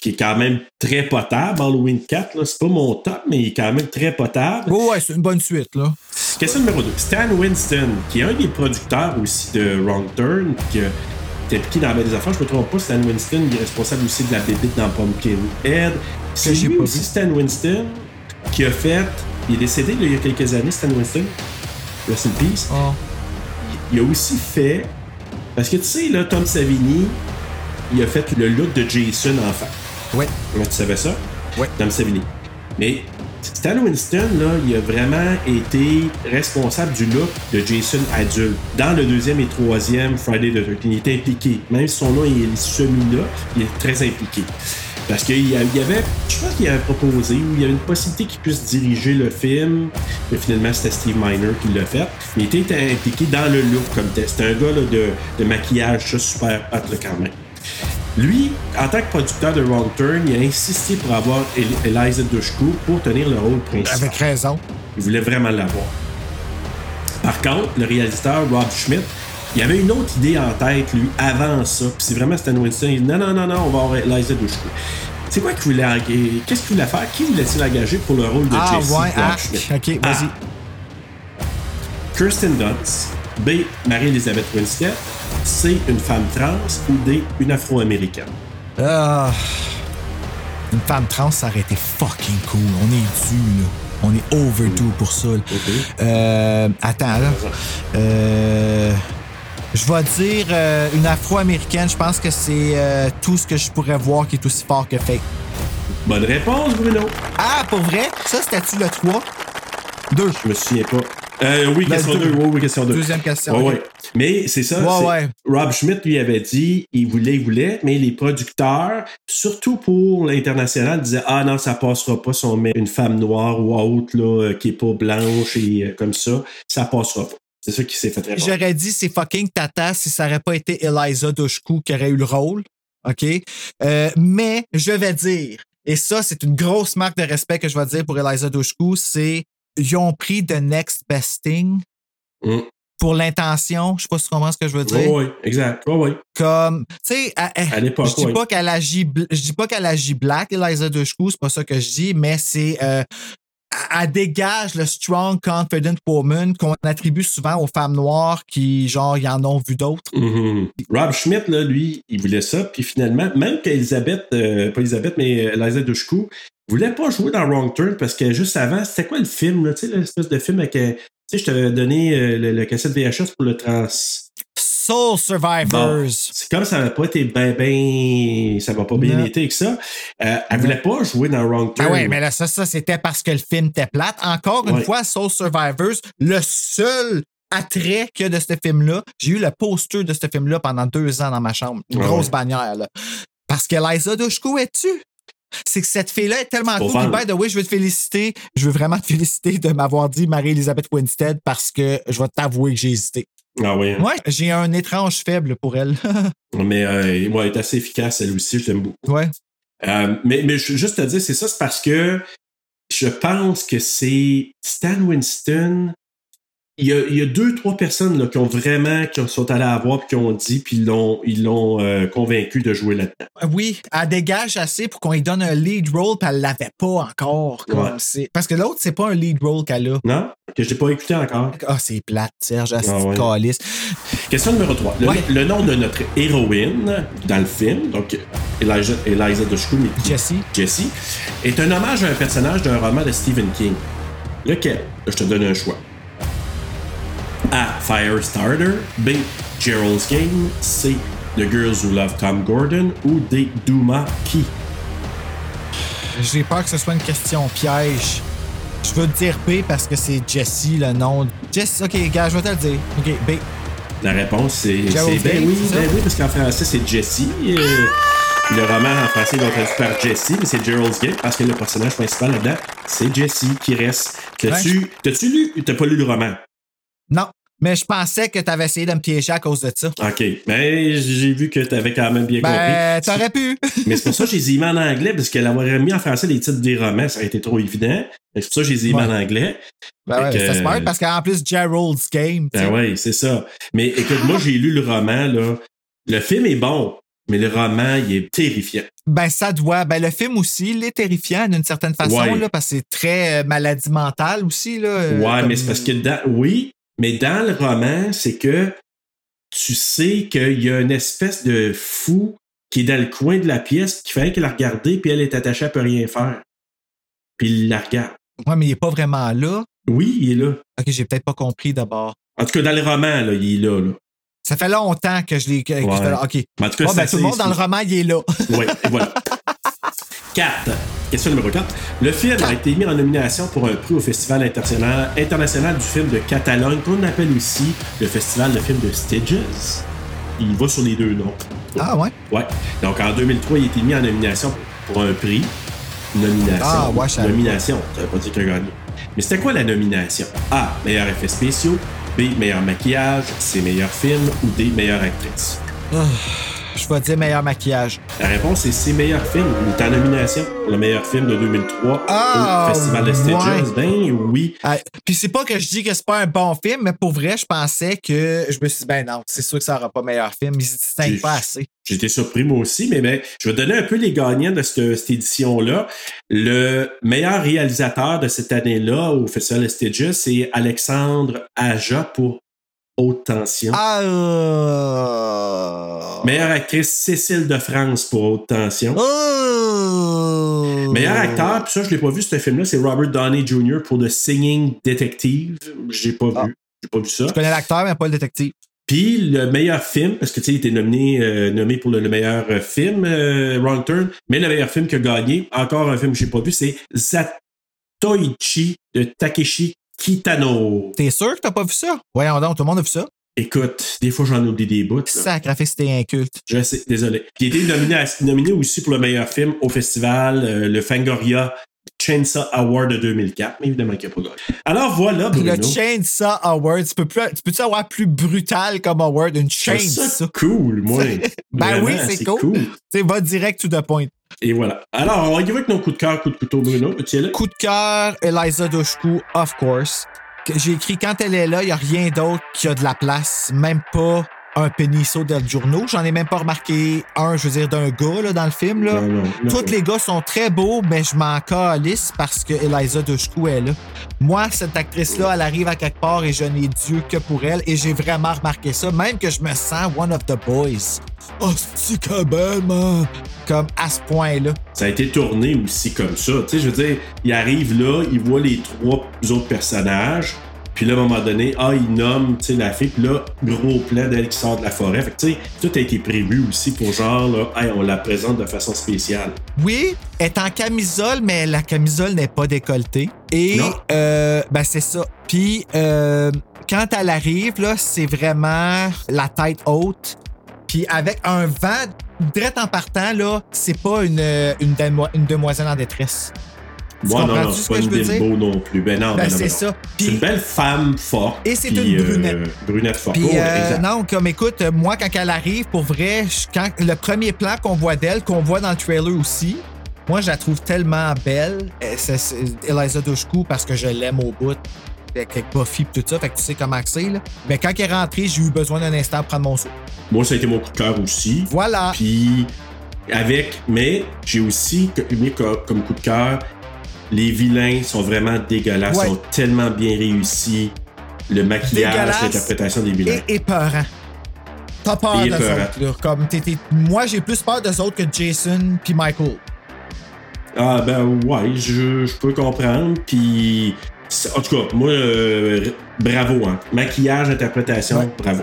qui est quand même très potable, Halloween 4. Là. C'est pas mon top, mais il est quand même très potable. Oh, ouais, c'est une bonne suite, là. Question numéro 2. Stan Winston, qui est un des producteurs aussi de Wrong Turn, qui été impliqué dans des affaires. Je me trompe pas, Stan Winston, il est responsable aussi de la bébite dans Pumpkinhead. C'est lui aussi, vu. Stan Winston, qui a fait... Il est décédé là, il y a quelques années, Stan Winston. Rest in peace. Oh. Il a aussi fait... Parce que tu sais, là, Tom Savini, il a fait le look de Jason enfant. Ouais. Ouais, tu savais ça? Ouais. Tom Savini. Mais Stan Winston, là, il a vraiment été responsable du look de Jason adulte. Dans le deuxième et troisième Friday the 13 il était impliqué. Même si son nom est semi-là, il est très impliqué. Parce qu'il y avait, je pense qu'il avait proposé, ou il y avait une possibilité qu'il puisse diriger le film. Mais finalement, c'était Steve Miner qui l'a fait. Mais il était impliqué dans le look comme tel. C'était un gars là, de, de maquillage ça, super hot là, quand même. Lui, en tant que producteur de Wrong Turn, il a insisté pour avoir El- Eliza Dushku pour tenir le rôle principal. Avec raison. Il voulait vraiment l'avoir. Par contre, le réalisateur Rob Schmidt, il avait une autre idée en tête, lui, avant ça. Puis c'est vraiment Stan Winston. Il dit non, non, non, non, on va avoir Eliza Dushku. C'est quoi qu'il voulait engager? Qu'est-ce qu'il voulait faire? Qui voulait-il engager pour le rôle de Ah, Jesse ouais, ah? OK, vas-y. A. Kirsten Dunst. B. Marie-Elisabeth Winstead. C. Une femme trans. Ou D. Une afro-américaine. Ah. Une femme trans, ça aurait été fucking cool. On est dû, là. On est overdue pour ça. Euh, attends, là. Euh, Je vais dire euh, une afro-américaine. Je pense que c'est tout ce que je pourrais voir qui est aussi fort que fake. Bonne réponse, Bruno. Ah, pour vrai? Ça, c'était-tu le 3? 2. Je me souviens pas. Euh, oui, question deux. 2. Oui, oui, question 2. Deuxième question, Ouais. Mais c'est ça. Ouais, c'est- ouais. Rob Schmidt lui avait dit, il voulait, il voulait, mais les producteurs, surtout pour l'international, disaient Ah non, ça passera pas si on met une femme noire ou autre là, euh, qui est pas blanche et euh, comme ça, ça passera pas. C'est ça qui s'est fait répondre. J'aurais dit c'est fucking tata si ça n'aurait pas été Eliza Dushku qui aurait eu le rôle. OK? Euh, mais je vais dire, et ça, c'est une grosse marque de respect que je vais dire pour Eliza Dushku, c'est ils ont pris the next best thing Mm. pour l'intention. Je sais pas si tu comprends ce que je veux dire. Oui, oui, exact. Oui. Comme, tu sais, je dis pas qu'elle agit, je dis pas qu'elle agit black, Eliza Dushku, c'est pas ça que je dis, mais c'est, euh, elle- dégage le strong, confident woman qu'on attribue souvent aux femmes noires qui, genre, y en ont vu d'autres. Mhm. Rob Schmidt, là, lui, il voulait ça. Puis finalement, même qu'Elisabeth, euh, pas Elisabeth, mais Eliza Dushku, voulait pas jouer dans Wrong Turn parce que juste avant, c'était quoi le film? Tu sais, l'espèce de film avec. euh, Tu sais, je t'avais donné euh, le, le cassette VHS pour le trans. Soul Survivors. Bon, c'est comme ça n'a pas été bien, bien. Ça va pas bien été avec ça. Euh, elle voulait pas jouer dans Wrong Turn. Ah ouais, mais là, ça, ça c'était parce que le film était plate. Encore une Ouais. fois, Soul Survivors, le seul attrait qu'il y a de ce film-là, j'ai eu le poster de ce film-là pendant deux ans dans ma chambre. Une Ah grosse ouais. bannière, là. Parce que Liza Dushku est tu C'est que cette fille-là est tellement cool. Puis, by the way, je veux te féliciter. Je veux vraiment te féliciter de m'avoir dit Marie-Elisabeth Winstead parce que je vais t'avouer que j'ai hésité. Ah ouais. hein? Ouais, j'ai un étrange faible pour elle. Mais euh, ouais, elle est assez efficace, elle aussi, je l'aime beaucoup. ouais. Euh, mais, mais juste te dire, c'est ça, c'est parce que je pense que c'est Stan Winston. Il y, a, il y a deux, trois personnes là, qui ont vraiment, qui sont allées à voir, puis qui ont dit, puis ils l'ont, ils l'ont euh, convaincu de jouer là-dedans. Oui, elle dégage assez pour qu'on lui donne un lead role, puis elle l'avait pas encore. Comme Ouais. c'est... Parce que l'autre, c'est pas un lead role qu'elle a. Non? Que je n'ai pas écouté encore. Ah, c'est plate, Serge, à Ah ouais. calice. Question numéro 3. Le, Ouais. le nom de notre héroïne dans le film, donc Elijah, Eliza Dushku, mais qui- Jessie. Jessie, est un hommage à un personnage d'un roman de Stephen King. Lequel? Je te donne un choix. A. Firestarter. B. Gerald's Game. C. The Girls Who Love Tom Gordon. Ou D. Duma Key. J'ai peur que ce soit une question piège. Je veux te dire B parce que c'est Jessie, le nom. Jessie, ok, gars, je vais te le dire. Ok, B. La réponse, c'est c'est- ben oui, ben oui, parce qu'en français, c'est Jessie. Euh, le roman en français, va traduit par Jessie, mais c'est Gerald's Game parce que le personnage principal là-dedans, c'est Jessie qui reste. T'as-tu t'as-tu lu? T'as pas lu le roman? Non, mais je pensais que tu avais essayé de me piéger à cause de ça. OK. Ben, j'ai vu que t'avais quand même bien Ben, compris. t'aurais pu. Mais c'est pour ça que je les ai mis en anglais, parce qu'elle aurait mis en français les titres des romans, ça aurait été trop évident. C'est pour ça que je les ai mis Ouais. en anglais. Ben ouais, que- c'était smart parce qu'en plus, Gerald's Game. tu. Ben oui, c'est ça. Mais écoute, moi, j'ai lu le roman, là. Le film est bon, mais le roman, il est terrifiant. Ben, ça doit. Ben, le film aussi, il est terrifiant d'une certaine façon, Ouais. là, parce que c'est très euh, maladie mentale aussi. Là, euh, ouais, comme- mais c'est parce que oui, mais dans le roman, c'est que tu sais qu'il y a une espèce de fou qui est dans le coin de la pièce qui fait qu'elle la regarder, puis elle est attachée à peut rien faire. Puis il la regarde. Ouais, mais il est pas vraiment là. Oui, il est là. Ok, j'ai peut-être pas compris d'abord. En tout cas, dans le roman, là, il est là. là. Ça fait longtemps que je l'ai. Ouais. OK. En tout cas, ben, tout le monde dans le roman, il est là. Oui, voilà. 4. Question numéro 4. Le film a été mis en nomination pour un prix au Festival international, international du film de Catalogne, qu'on appelle aussi le Festival de film de Stages. Il va sur les deux noms. Ah, ouais? Ouais. Donc en 2003, il a été mis en nomination pour un prix. Nomination. Ah, ouais, savais nomination. Ça veut pas dire qu'il a gagné. Mais c'était quoi la nomination? A. Meilleurs effets spéciaux. B. Meilleur maquillage. C. Meilleur film. Ou D. Meilleure actrice? Ah, je vais dire meilleur maquillage. La réponse est c'est meilleur film. Il est en nomination pour le meilleur film de 2003 Ah, au Festival de Stages. ouais. Ben oui. Ah, Puis c'est pas que je dis que c'est pas un bon film, mais pour vrai, je pensais que. Je me suis dit, ben non, c'est sûr que ça aura pas meilleur film. Ils se distinguent J'ai- pas assez. J'étais surpris moi aussi, mais ben, je vais donner un peu les gagnants de cette, cette édition-là. Le meilleur réalisateur de cette année-là au Festival de Stages, c'est Alexandre Aja pour Haute Tension. Ah! euh, Meilleure actrice, Cécile de France pour Haute Tension. Oh! Meilleur acteur, puis ça, je l'ai pas vu ce film-là, c'est Robert Downey Jr. pour The Singing Detective. J'ai pas Ah. vu. J'ai pas vu ça. Je connais l'acteur, mais pas le détective. Puis le meilleur film, parce que tu sais, il était nominé, euh, nommé pour le, le meilleur euh, film, euh, Wrong Turn, mais le meilleur film qui a gagné, encore un film que j'ai pas vu, c'est Zatoichi de Takeshi Kitano. T'es sûr que t'as pas vu ça? Voyons donc, tout le monde a vu ça. Écoute, des fois j'en oublie des bouts. Sacrifice, c'était inculte. Je sais, désolé. Puis il a été nominé, à- nominé aussi pour le meilleur film au festival, euh, le Fangoria Chainsaw Award de 2004, mais évidemment qu'il n'a pas gagné. Alors voilà, Bruno. le Chainsaw Award, tu peux peux-tu avoir plus brutal comme award, une Chainsaw? cool, moi. Ben oui, c'est cool. Tu sais, va direct to the point. Et voilà. Alors, on va y aller avec nos coups de cœur, coups de couteau, Bruno. Tu es là? Coup de cœur, Eliza Dushku, of course. J'ai écrit quand elle est là, il n'y a rien d'autre qui a de la place, même pas un Peniso del Giorno. J'en ai même pas remarqué un, je veux dire, d'un gars là, dans le film. Là. Non, non, non. Tous les gars sont très beaux, mais je m'en calisse parce que Eliza Dushku est là. Moi, cette actrice-là, elle arrive à quelque part et je n'ai Dieu que pour elle. Et j'ai vraiment remarqué ça, même que je me sens one of the boys. Oh, c'est belle, man! Comme à ce point-là. Ça a été tourné aussi comme ça. Tu sais, je veux dire, il arrive là, il voit les trois autres personnages, puis là, à un moment donné, ah, il nomme, tu sais, la fille, puis là, gros plan d'elle qui sort de la forêt. Fait que, tu sais, tout a été prévu aussi pour genre, là, hey, on la présente de façon spéciale. Oui, elle est en camisole, mais la camisole n'est pas décolletée. Et euh, ben c'est ça. Puis euh, quand elle arrive, là, c'est vraiment la tête haute. Puis avec un vent direct en partant, là, c'est pas une, une, demo- une demoiselle en détresse. Tu Moi, non, non, ce c'est pas une bimbo non plus. Ben non, Ben, ben non, c'est ben ça. C'est une belle femme forte. Et c'est une euh, brunette. brunette forte. Oh, euh, non, comme écoute, moi, quand elle arrive, pour vrai, quand le premier plan qu'on voit d'elle, qu'on voit dans le trailer aussi, moi, je la trouve tellement belle. Euh, c'est- c'est Eliza Dushku, parce que je l'aime au bout. Avec Buffy et tout ça, fait que tu sais comment c'est. là. Mais quand elle est rentrée, j'ai eu besoin d'un instant pour prendre mon saut. Moi, ça a été mon coup de cœur aussi. Voilà. Puis, avec, mais j'ai aussi mis comme, comme coup de cœur, les vilains sont vraiment dégueulasses, Ouais. sont tellement bien réussis. Le maquillage, l'interprétation des vilains. Et épeurant. T'as peur épeurant. autres. là. Comme t'es- moi, j'ai plus peur d'eux autres que Jason puis Michael. Ah ben ouais, je, je peux comprendre. Puis en tout cas, moi, euh, bravo. Hein. Maquillage, interprétation, bravo.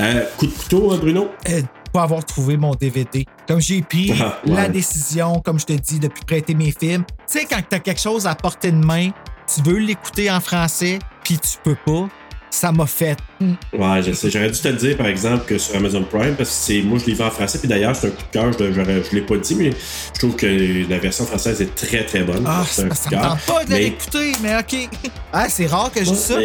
Euh, coup de couteau, hein, Bruno? euh, pas avoir trouvé mon DVD. Comme j'ai pris Ah, ouais. la décision, comme je te dis, depuis prêter mes films. Tu sais, quand t'as quelque chose à portée de main, tu veux l'écouter en français, puis tu peux pas. Ça m'a fait. hmm, Ouais, je sais. J'aurais dû te le dire, par exemple, que sur Amazon Prime, parce que c'est moi, je l'ai vu en français. Puis d'ailleurs, c'est un coup de cœur. Je, je l'ai pas dit, mais je trouve que la version française est très, très bonne. Ah, ça me tente pas de Mais- l'écouter, mais OK. Ah, c'est rare que je Ouais, dis ça.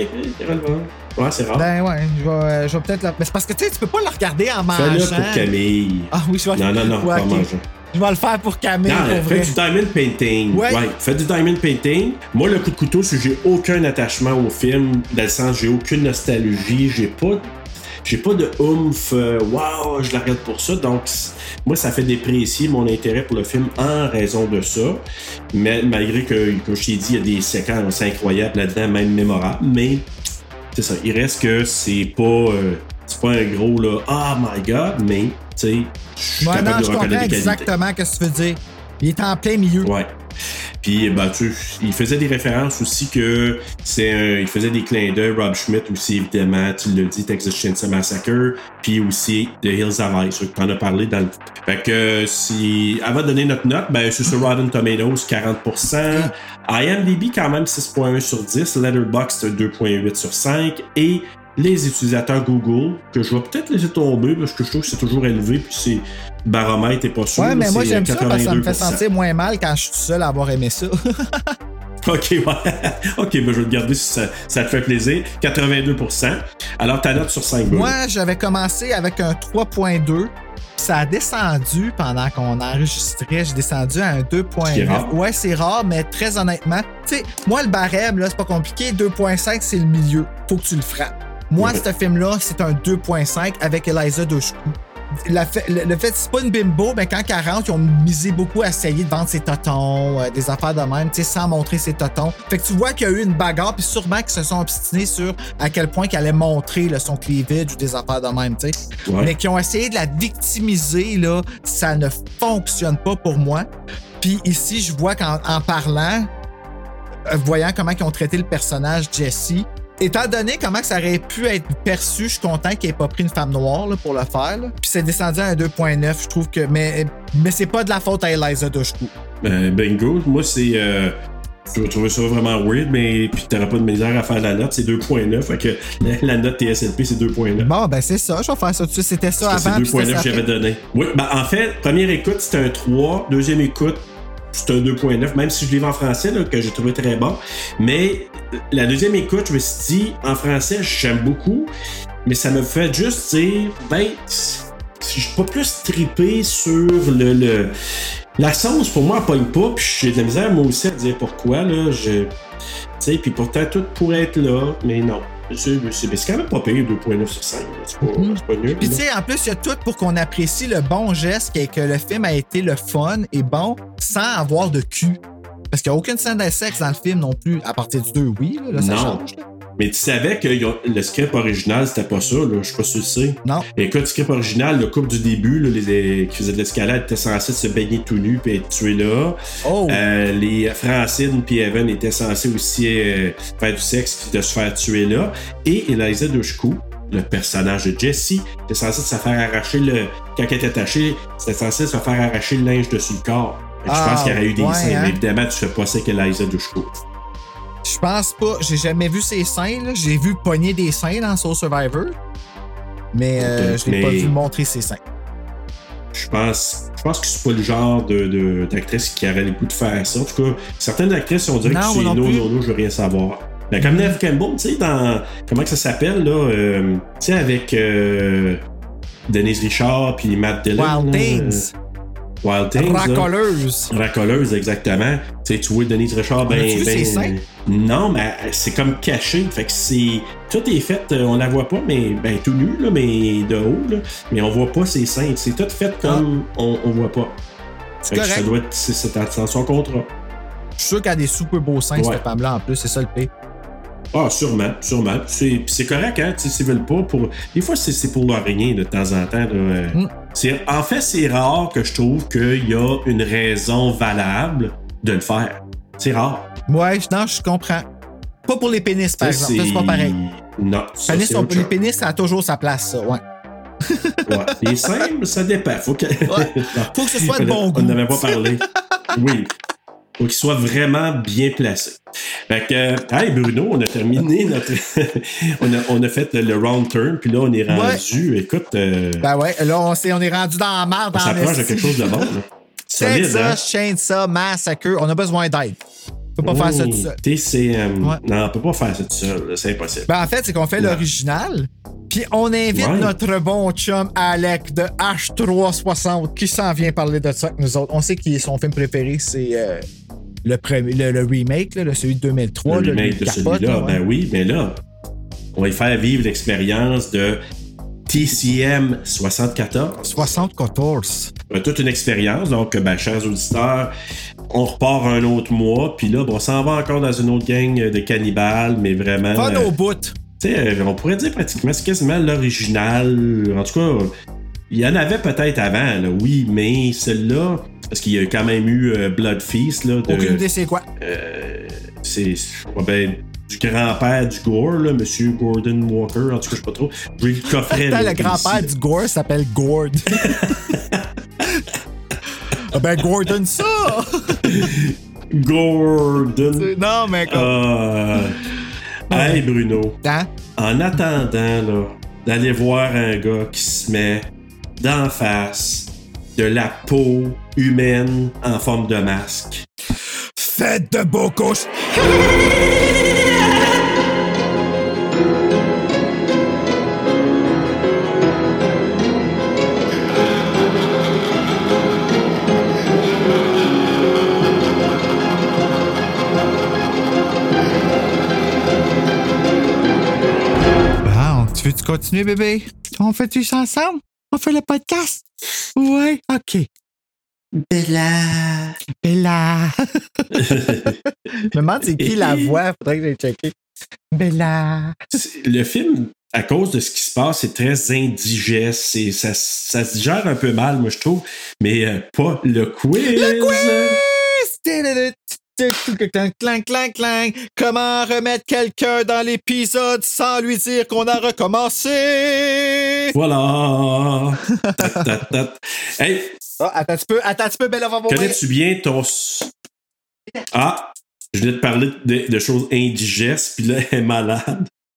Ouais, c'est rare. Ben ouais, je vais, euh, je vais peut-être. la- Mais c'est parce que tu sais, tu peux pas le regarder en mangeant. Fais-le pour Camille. Ah oui, je vais Non, non, non, Ouais, pas ok. mangeant. Je vais le faire pour Camille. Non, pour fais vrai. du diamond painting. Ouais. fais du diamond painting. Moi, le coup de couteau, c'est que j'ai aucun attachement au film, dans le sens, j'ai aucune nostalgie, j'ai pas. J'ai pas de oomph, euh, wow, je la regarde pour ça. Donc, moi, ça fait déprécier mon intérêt pour le film en raison de ça. Mais malgré que, comme je t'ai dit, il y a des séquences incroyables là-dedans, même mémorables. Mais, c'est ça. Il reste que c'est pas. euh, c'est pas un gros, là, oh my god, mais, tu sais, je suis Ouais, capable non, de je comprends reconnaître les qualités. exactement ce que tu veux dire. Il est en plein milieu. Ouais. Puis, ben, tu il faisait des références aussi que c'est un, il faisait des clins d'œil. Rob Schmidt aussi, évidemment, tu l'as dit, Texas Chainsaw Massacre. Puis aussi The Hills Have Eyes, tu en as parlé dans le. Fait que si, avant de donner notre note, ben, c'est sur Rotten Tomatoes, 40%. IMDb, quand même, 6.1 sur 10. Letterboxd, 2.8 sur 5. Et les utilisateurs Google, que je vais peut-être laisser tomber parce que je trouve que c'est toujours élevé, puis c'est baromètre est pas sûr. Ouais, mais moi j'aime ça parce que ça me fait 82%. sentir moins mal quand je suis seul à avoir aimé ça. OK, ouais. OK, ben je vais te garder si ça, ça te fait plaisir. 82%. Alors, ta note sur 5 Bruno. Moi, j'avais commencé avec un 3.2. Ça a descendu pendant qu'on enregistrait. J'ai descendu à un Ce qui est 2.9. rare. Ouais, c'est rare, mais très honnêtement, tu sais, moi, le barème, là, c'est pas compliqué. 2.5, c'est le milieu. Faut que tu le frappes. Moi, ce film-là, c'est un 2.5 avec Eliza Dushku. La fait- le, le fait, c'est pas une bimbo, mais quand 40, ils ont misé beaucoup à essayer de vendre ses totons, euh, des affaires de même, tu sais, sans montrer ses totons. Fait que tu vois qu'il y a eu une bagarre, puis sûrement qu'ils se sont obstinés sur à quel point qu'elle allait montrer là, son cleavage ou des affaires de même, tu sais. Ouais. Mais qui ont essayé de la victimiser, là, ça ne fonctionne pas pour moi. Puis ici, je vois qu'en en parlant, euh, voyant comment ils ont traité le personnage Jesse, étant donné comment ça aurait pu être perçu, je suis content qu'il ait pas pris une femme noire là, pour le faire. là. Puis c'est descendu à un 2.9, je trouve que. Mais, mais c'est pas de la faute à Eliza Dushku. Ben, bingo, moi c'est. Euh, je trouvais ça vraiment weird, mais puis t'auras pas de misère à faire la note, c'est 2.9. Fait que la, la note TSLP c'est 2.9. Bon, ben c'est ça, je vais faire ça dessus. C'était ça Parce avant. c'est puis c'était 2.9 ça que j'avais donné. Oui, ben en fait, première écoute c'était un 3, deuxième écoute c'était un 2.9, même si je l'ai en français, là, que j'ai trouvé très bon. Mais la deuxième écoute, je me suis dit, en français, j'aime beaucoup, mais ça me fait juste dire, ben, je suis pas plus trippé sur le, le- la sauce pour moi elle pogne pas puis j'ai de la misère moi aussi à dire pourquoi là je tu sais puis pourtant tout pourrait être là mais non c'est c'est- mais c'est quand même pas payé 2.9 sur 5 là. c'est pas, nul Puis tu sais, en plus, il y a tout pour qu'on apprécie le bon geste est que le film a été le fun et bon sans avoir de cul. Parce qu'il n'y a aucune scène de sexe dans le film non plus. À partir du 2, oui, là, là, ça non change. là. mais tu savais que le script original c'était pas ça là je sais pas si tu le sais Non. écoute le script original le couple du début là, les, qui faisait de l'escalade était censé se baigner tout nu puis être tué là Oh! Euh, les Francine puis Evan étaient censés aussi euh, faire du sexe puis de se faire tuer là. Et Eliza Dushku, le personnage de Jessie, était censé se faire arracher le. Quand elle était attachée, c'était censé se faire arracher le linge dessus le corps. Que Ah, je pense qu'il y aurait eu des ouais, seins, hein? mais évidemment, tu fais pas ça avec Eliza Dushku. Je pense pas. J'ai jamais vu ses seins. J'ai vu pogner des seins dans Soul Survivor. Mais euh, je l'ai pas vu montrer ses seins. Je pense, je pense que c'est pas le genre de, d'actrice qui aurait le goût de faire ça. En tout cas, certaines actrices, on dirait Non, que c'est non, non non, non, je veux rien savoir. Mais comme Neve Campbell, tu sais, dans. Comment que ça s'appelle, là euh, Tu sais, avec euh, Denise Richard puis Matt Dillon. Wild là, Things. Wild Things. là. Racoleuse. Racoleuse, exactement. Tu sais, tu vois Denise Richard, ben. vu ben- ses seins? Non, mais c'est comme caché. Fait que c'est. Tout est fait, euh, on la voit pas, mais ben tout nu, là, mais de haut, là. Mais on voit pas ses seins. C'est tout fait comme on, on voit pas. C'est Fait que correct. ça doit être. C'est, dans- son contrat. Je suis sûr qu'elle a des super beaux seins, Ouais. cette femme-là, en plus. C'est ça le pire. Ah, sûrement, sûrement. C'est, correct, hein. Tu sais, s'ils veulent pas pour. Des fois, c'est, pour leur rien de temps en temps. là, euh. Mm. En fait, c'est rare que je trouve qu'il y a une raison valable de le faire. C'est rare. Ouais, non, je comprends. Pas pour les pénis, par Ça, exemple. C'est pas pareil. Non, ça, Pénis, on- les pénis, ça a toujours sa place, ça, ouais. Ouais. Les seins, ça dépend. Faut que, Faut que ce soit de bon On goût. n'avait pas parlé. Oui. Faut qu'il soit vraiment bien placé. Fait que, hey Bruno, on a terminé notre. on, a, on a fait le round turn, puis là, on est rendu. Écoute, euh, Ben ouais, là, on, s'est- on est rendu dans la merde. on en s'approche de quelque chose de bon. là. Solide, hein? Texas Chainsaw Massacre. On a besoin d'aide. On peut pas faire ça tout seul. TCM. Ouais. Non, on peut pas faire ça tout seul. C'est impossible. Ben, en fait, c'est qu'on fait Ouais. l'original. Puis on invite Ouais. notre bon chum Alec de H360 qui s'en vient parler de ça avec nous autres. On sait que son film préféré, c'est euh, le, premier- le, le remake, là, celui de 2003. le remake de celui-là. ouais. Ben oui, mais là, on va y faire vivre l'expérience de TCM 74. 74. Euh, toute une expérience. Donc, ben, chers auditeurs, on repart un autre mois. Puis là, bon, on s'en va encore dans une autre gang de cannibales, mais vraiment. Fun euh, tu sais, euh, on pourrait dire pratiquement, c'est quasiment l'original. En tout cas, il y en avait peut-être avant, là, oui, mais celle-là, parce qu'il y a quand même eu euh, Blood Feast, là. De, Aucune idée c'est quoi? euh, c'est ouais, ben, du grand-père du Gore, là, Monsieur Gordon Walker. En tout cas, je sais pas trop. J'ai le coffret. Attends, là, le grand-père du Gore s'appelle Gord. ah ben, Gordon, ça! Gordon. non, mais comme. Euh, hey Bruno, Hein? en attendant là, d'aller voir un gars qui se met d'en face de la peau humaine en forme de masque. Faites de beaux couches! Bon, tu veux-tu continuer, bébé? On fait-tu ça ensemble? On fait le podcast? Ouais, OK. Bella. Bella. Je me demande c'est qui la voix. Faudrait que j'aille checker. Bella. Le film, à cause de ce qui se passe, c'est très indigeste. C'est- Ça, ça se digère un peu mal, moi, je trouve. Mais euh, pas le quiz. Le quiz! Clang, clang, clang. Comment remettre quelqu'un dans l'épisode sans lui dire qu'on a recommencé? Voilà. Tat, tat, tat. Hey, Ah, attends un petit peu, attends un petit peu, Belle, voir. connais-tu bien ton. Ah, je voulais te parler de, de choses indigestes, puis là, elle est malade.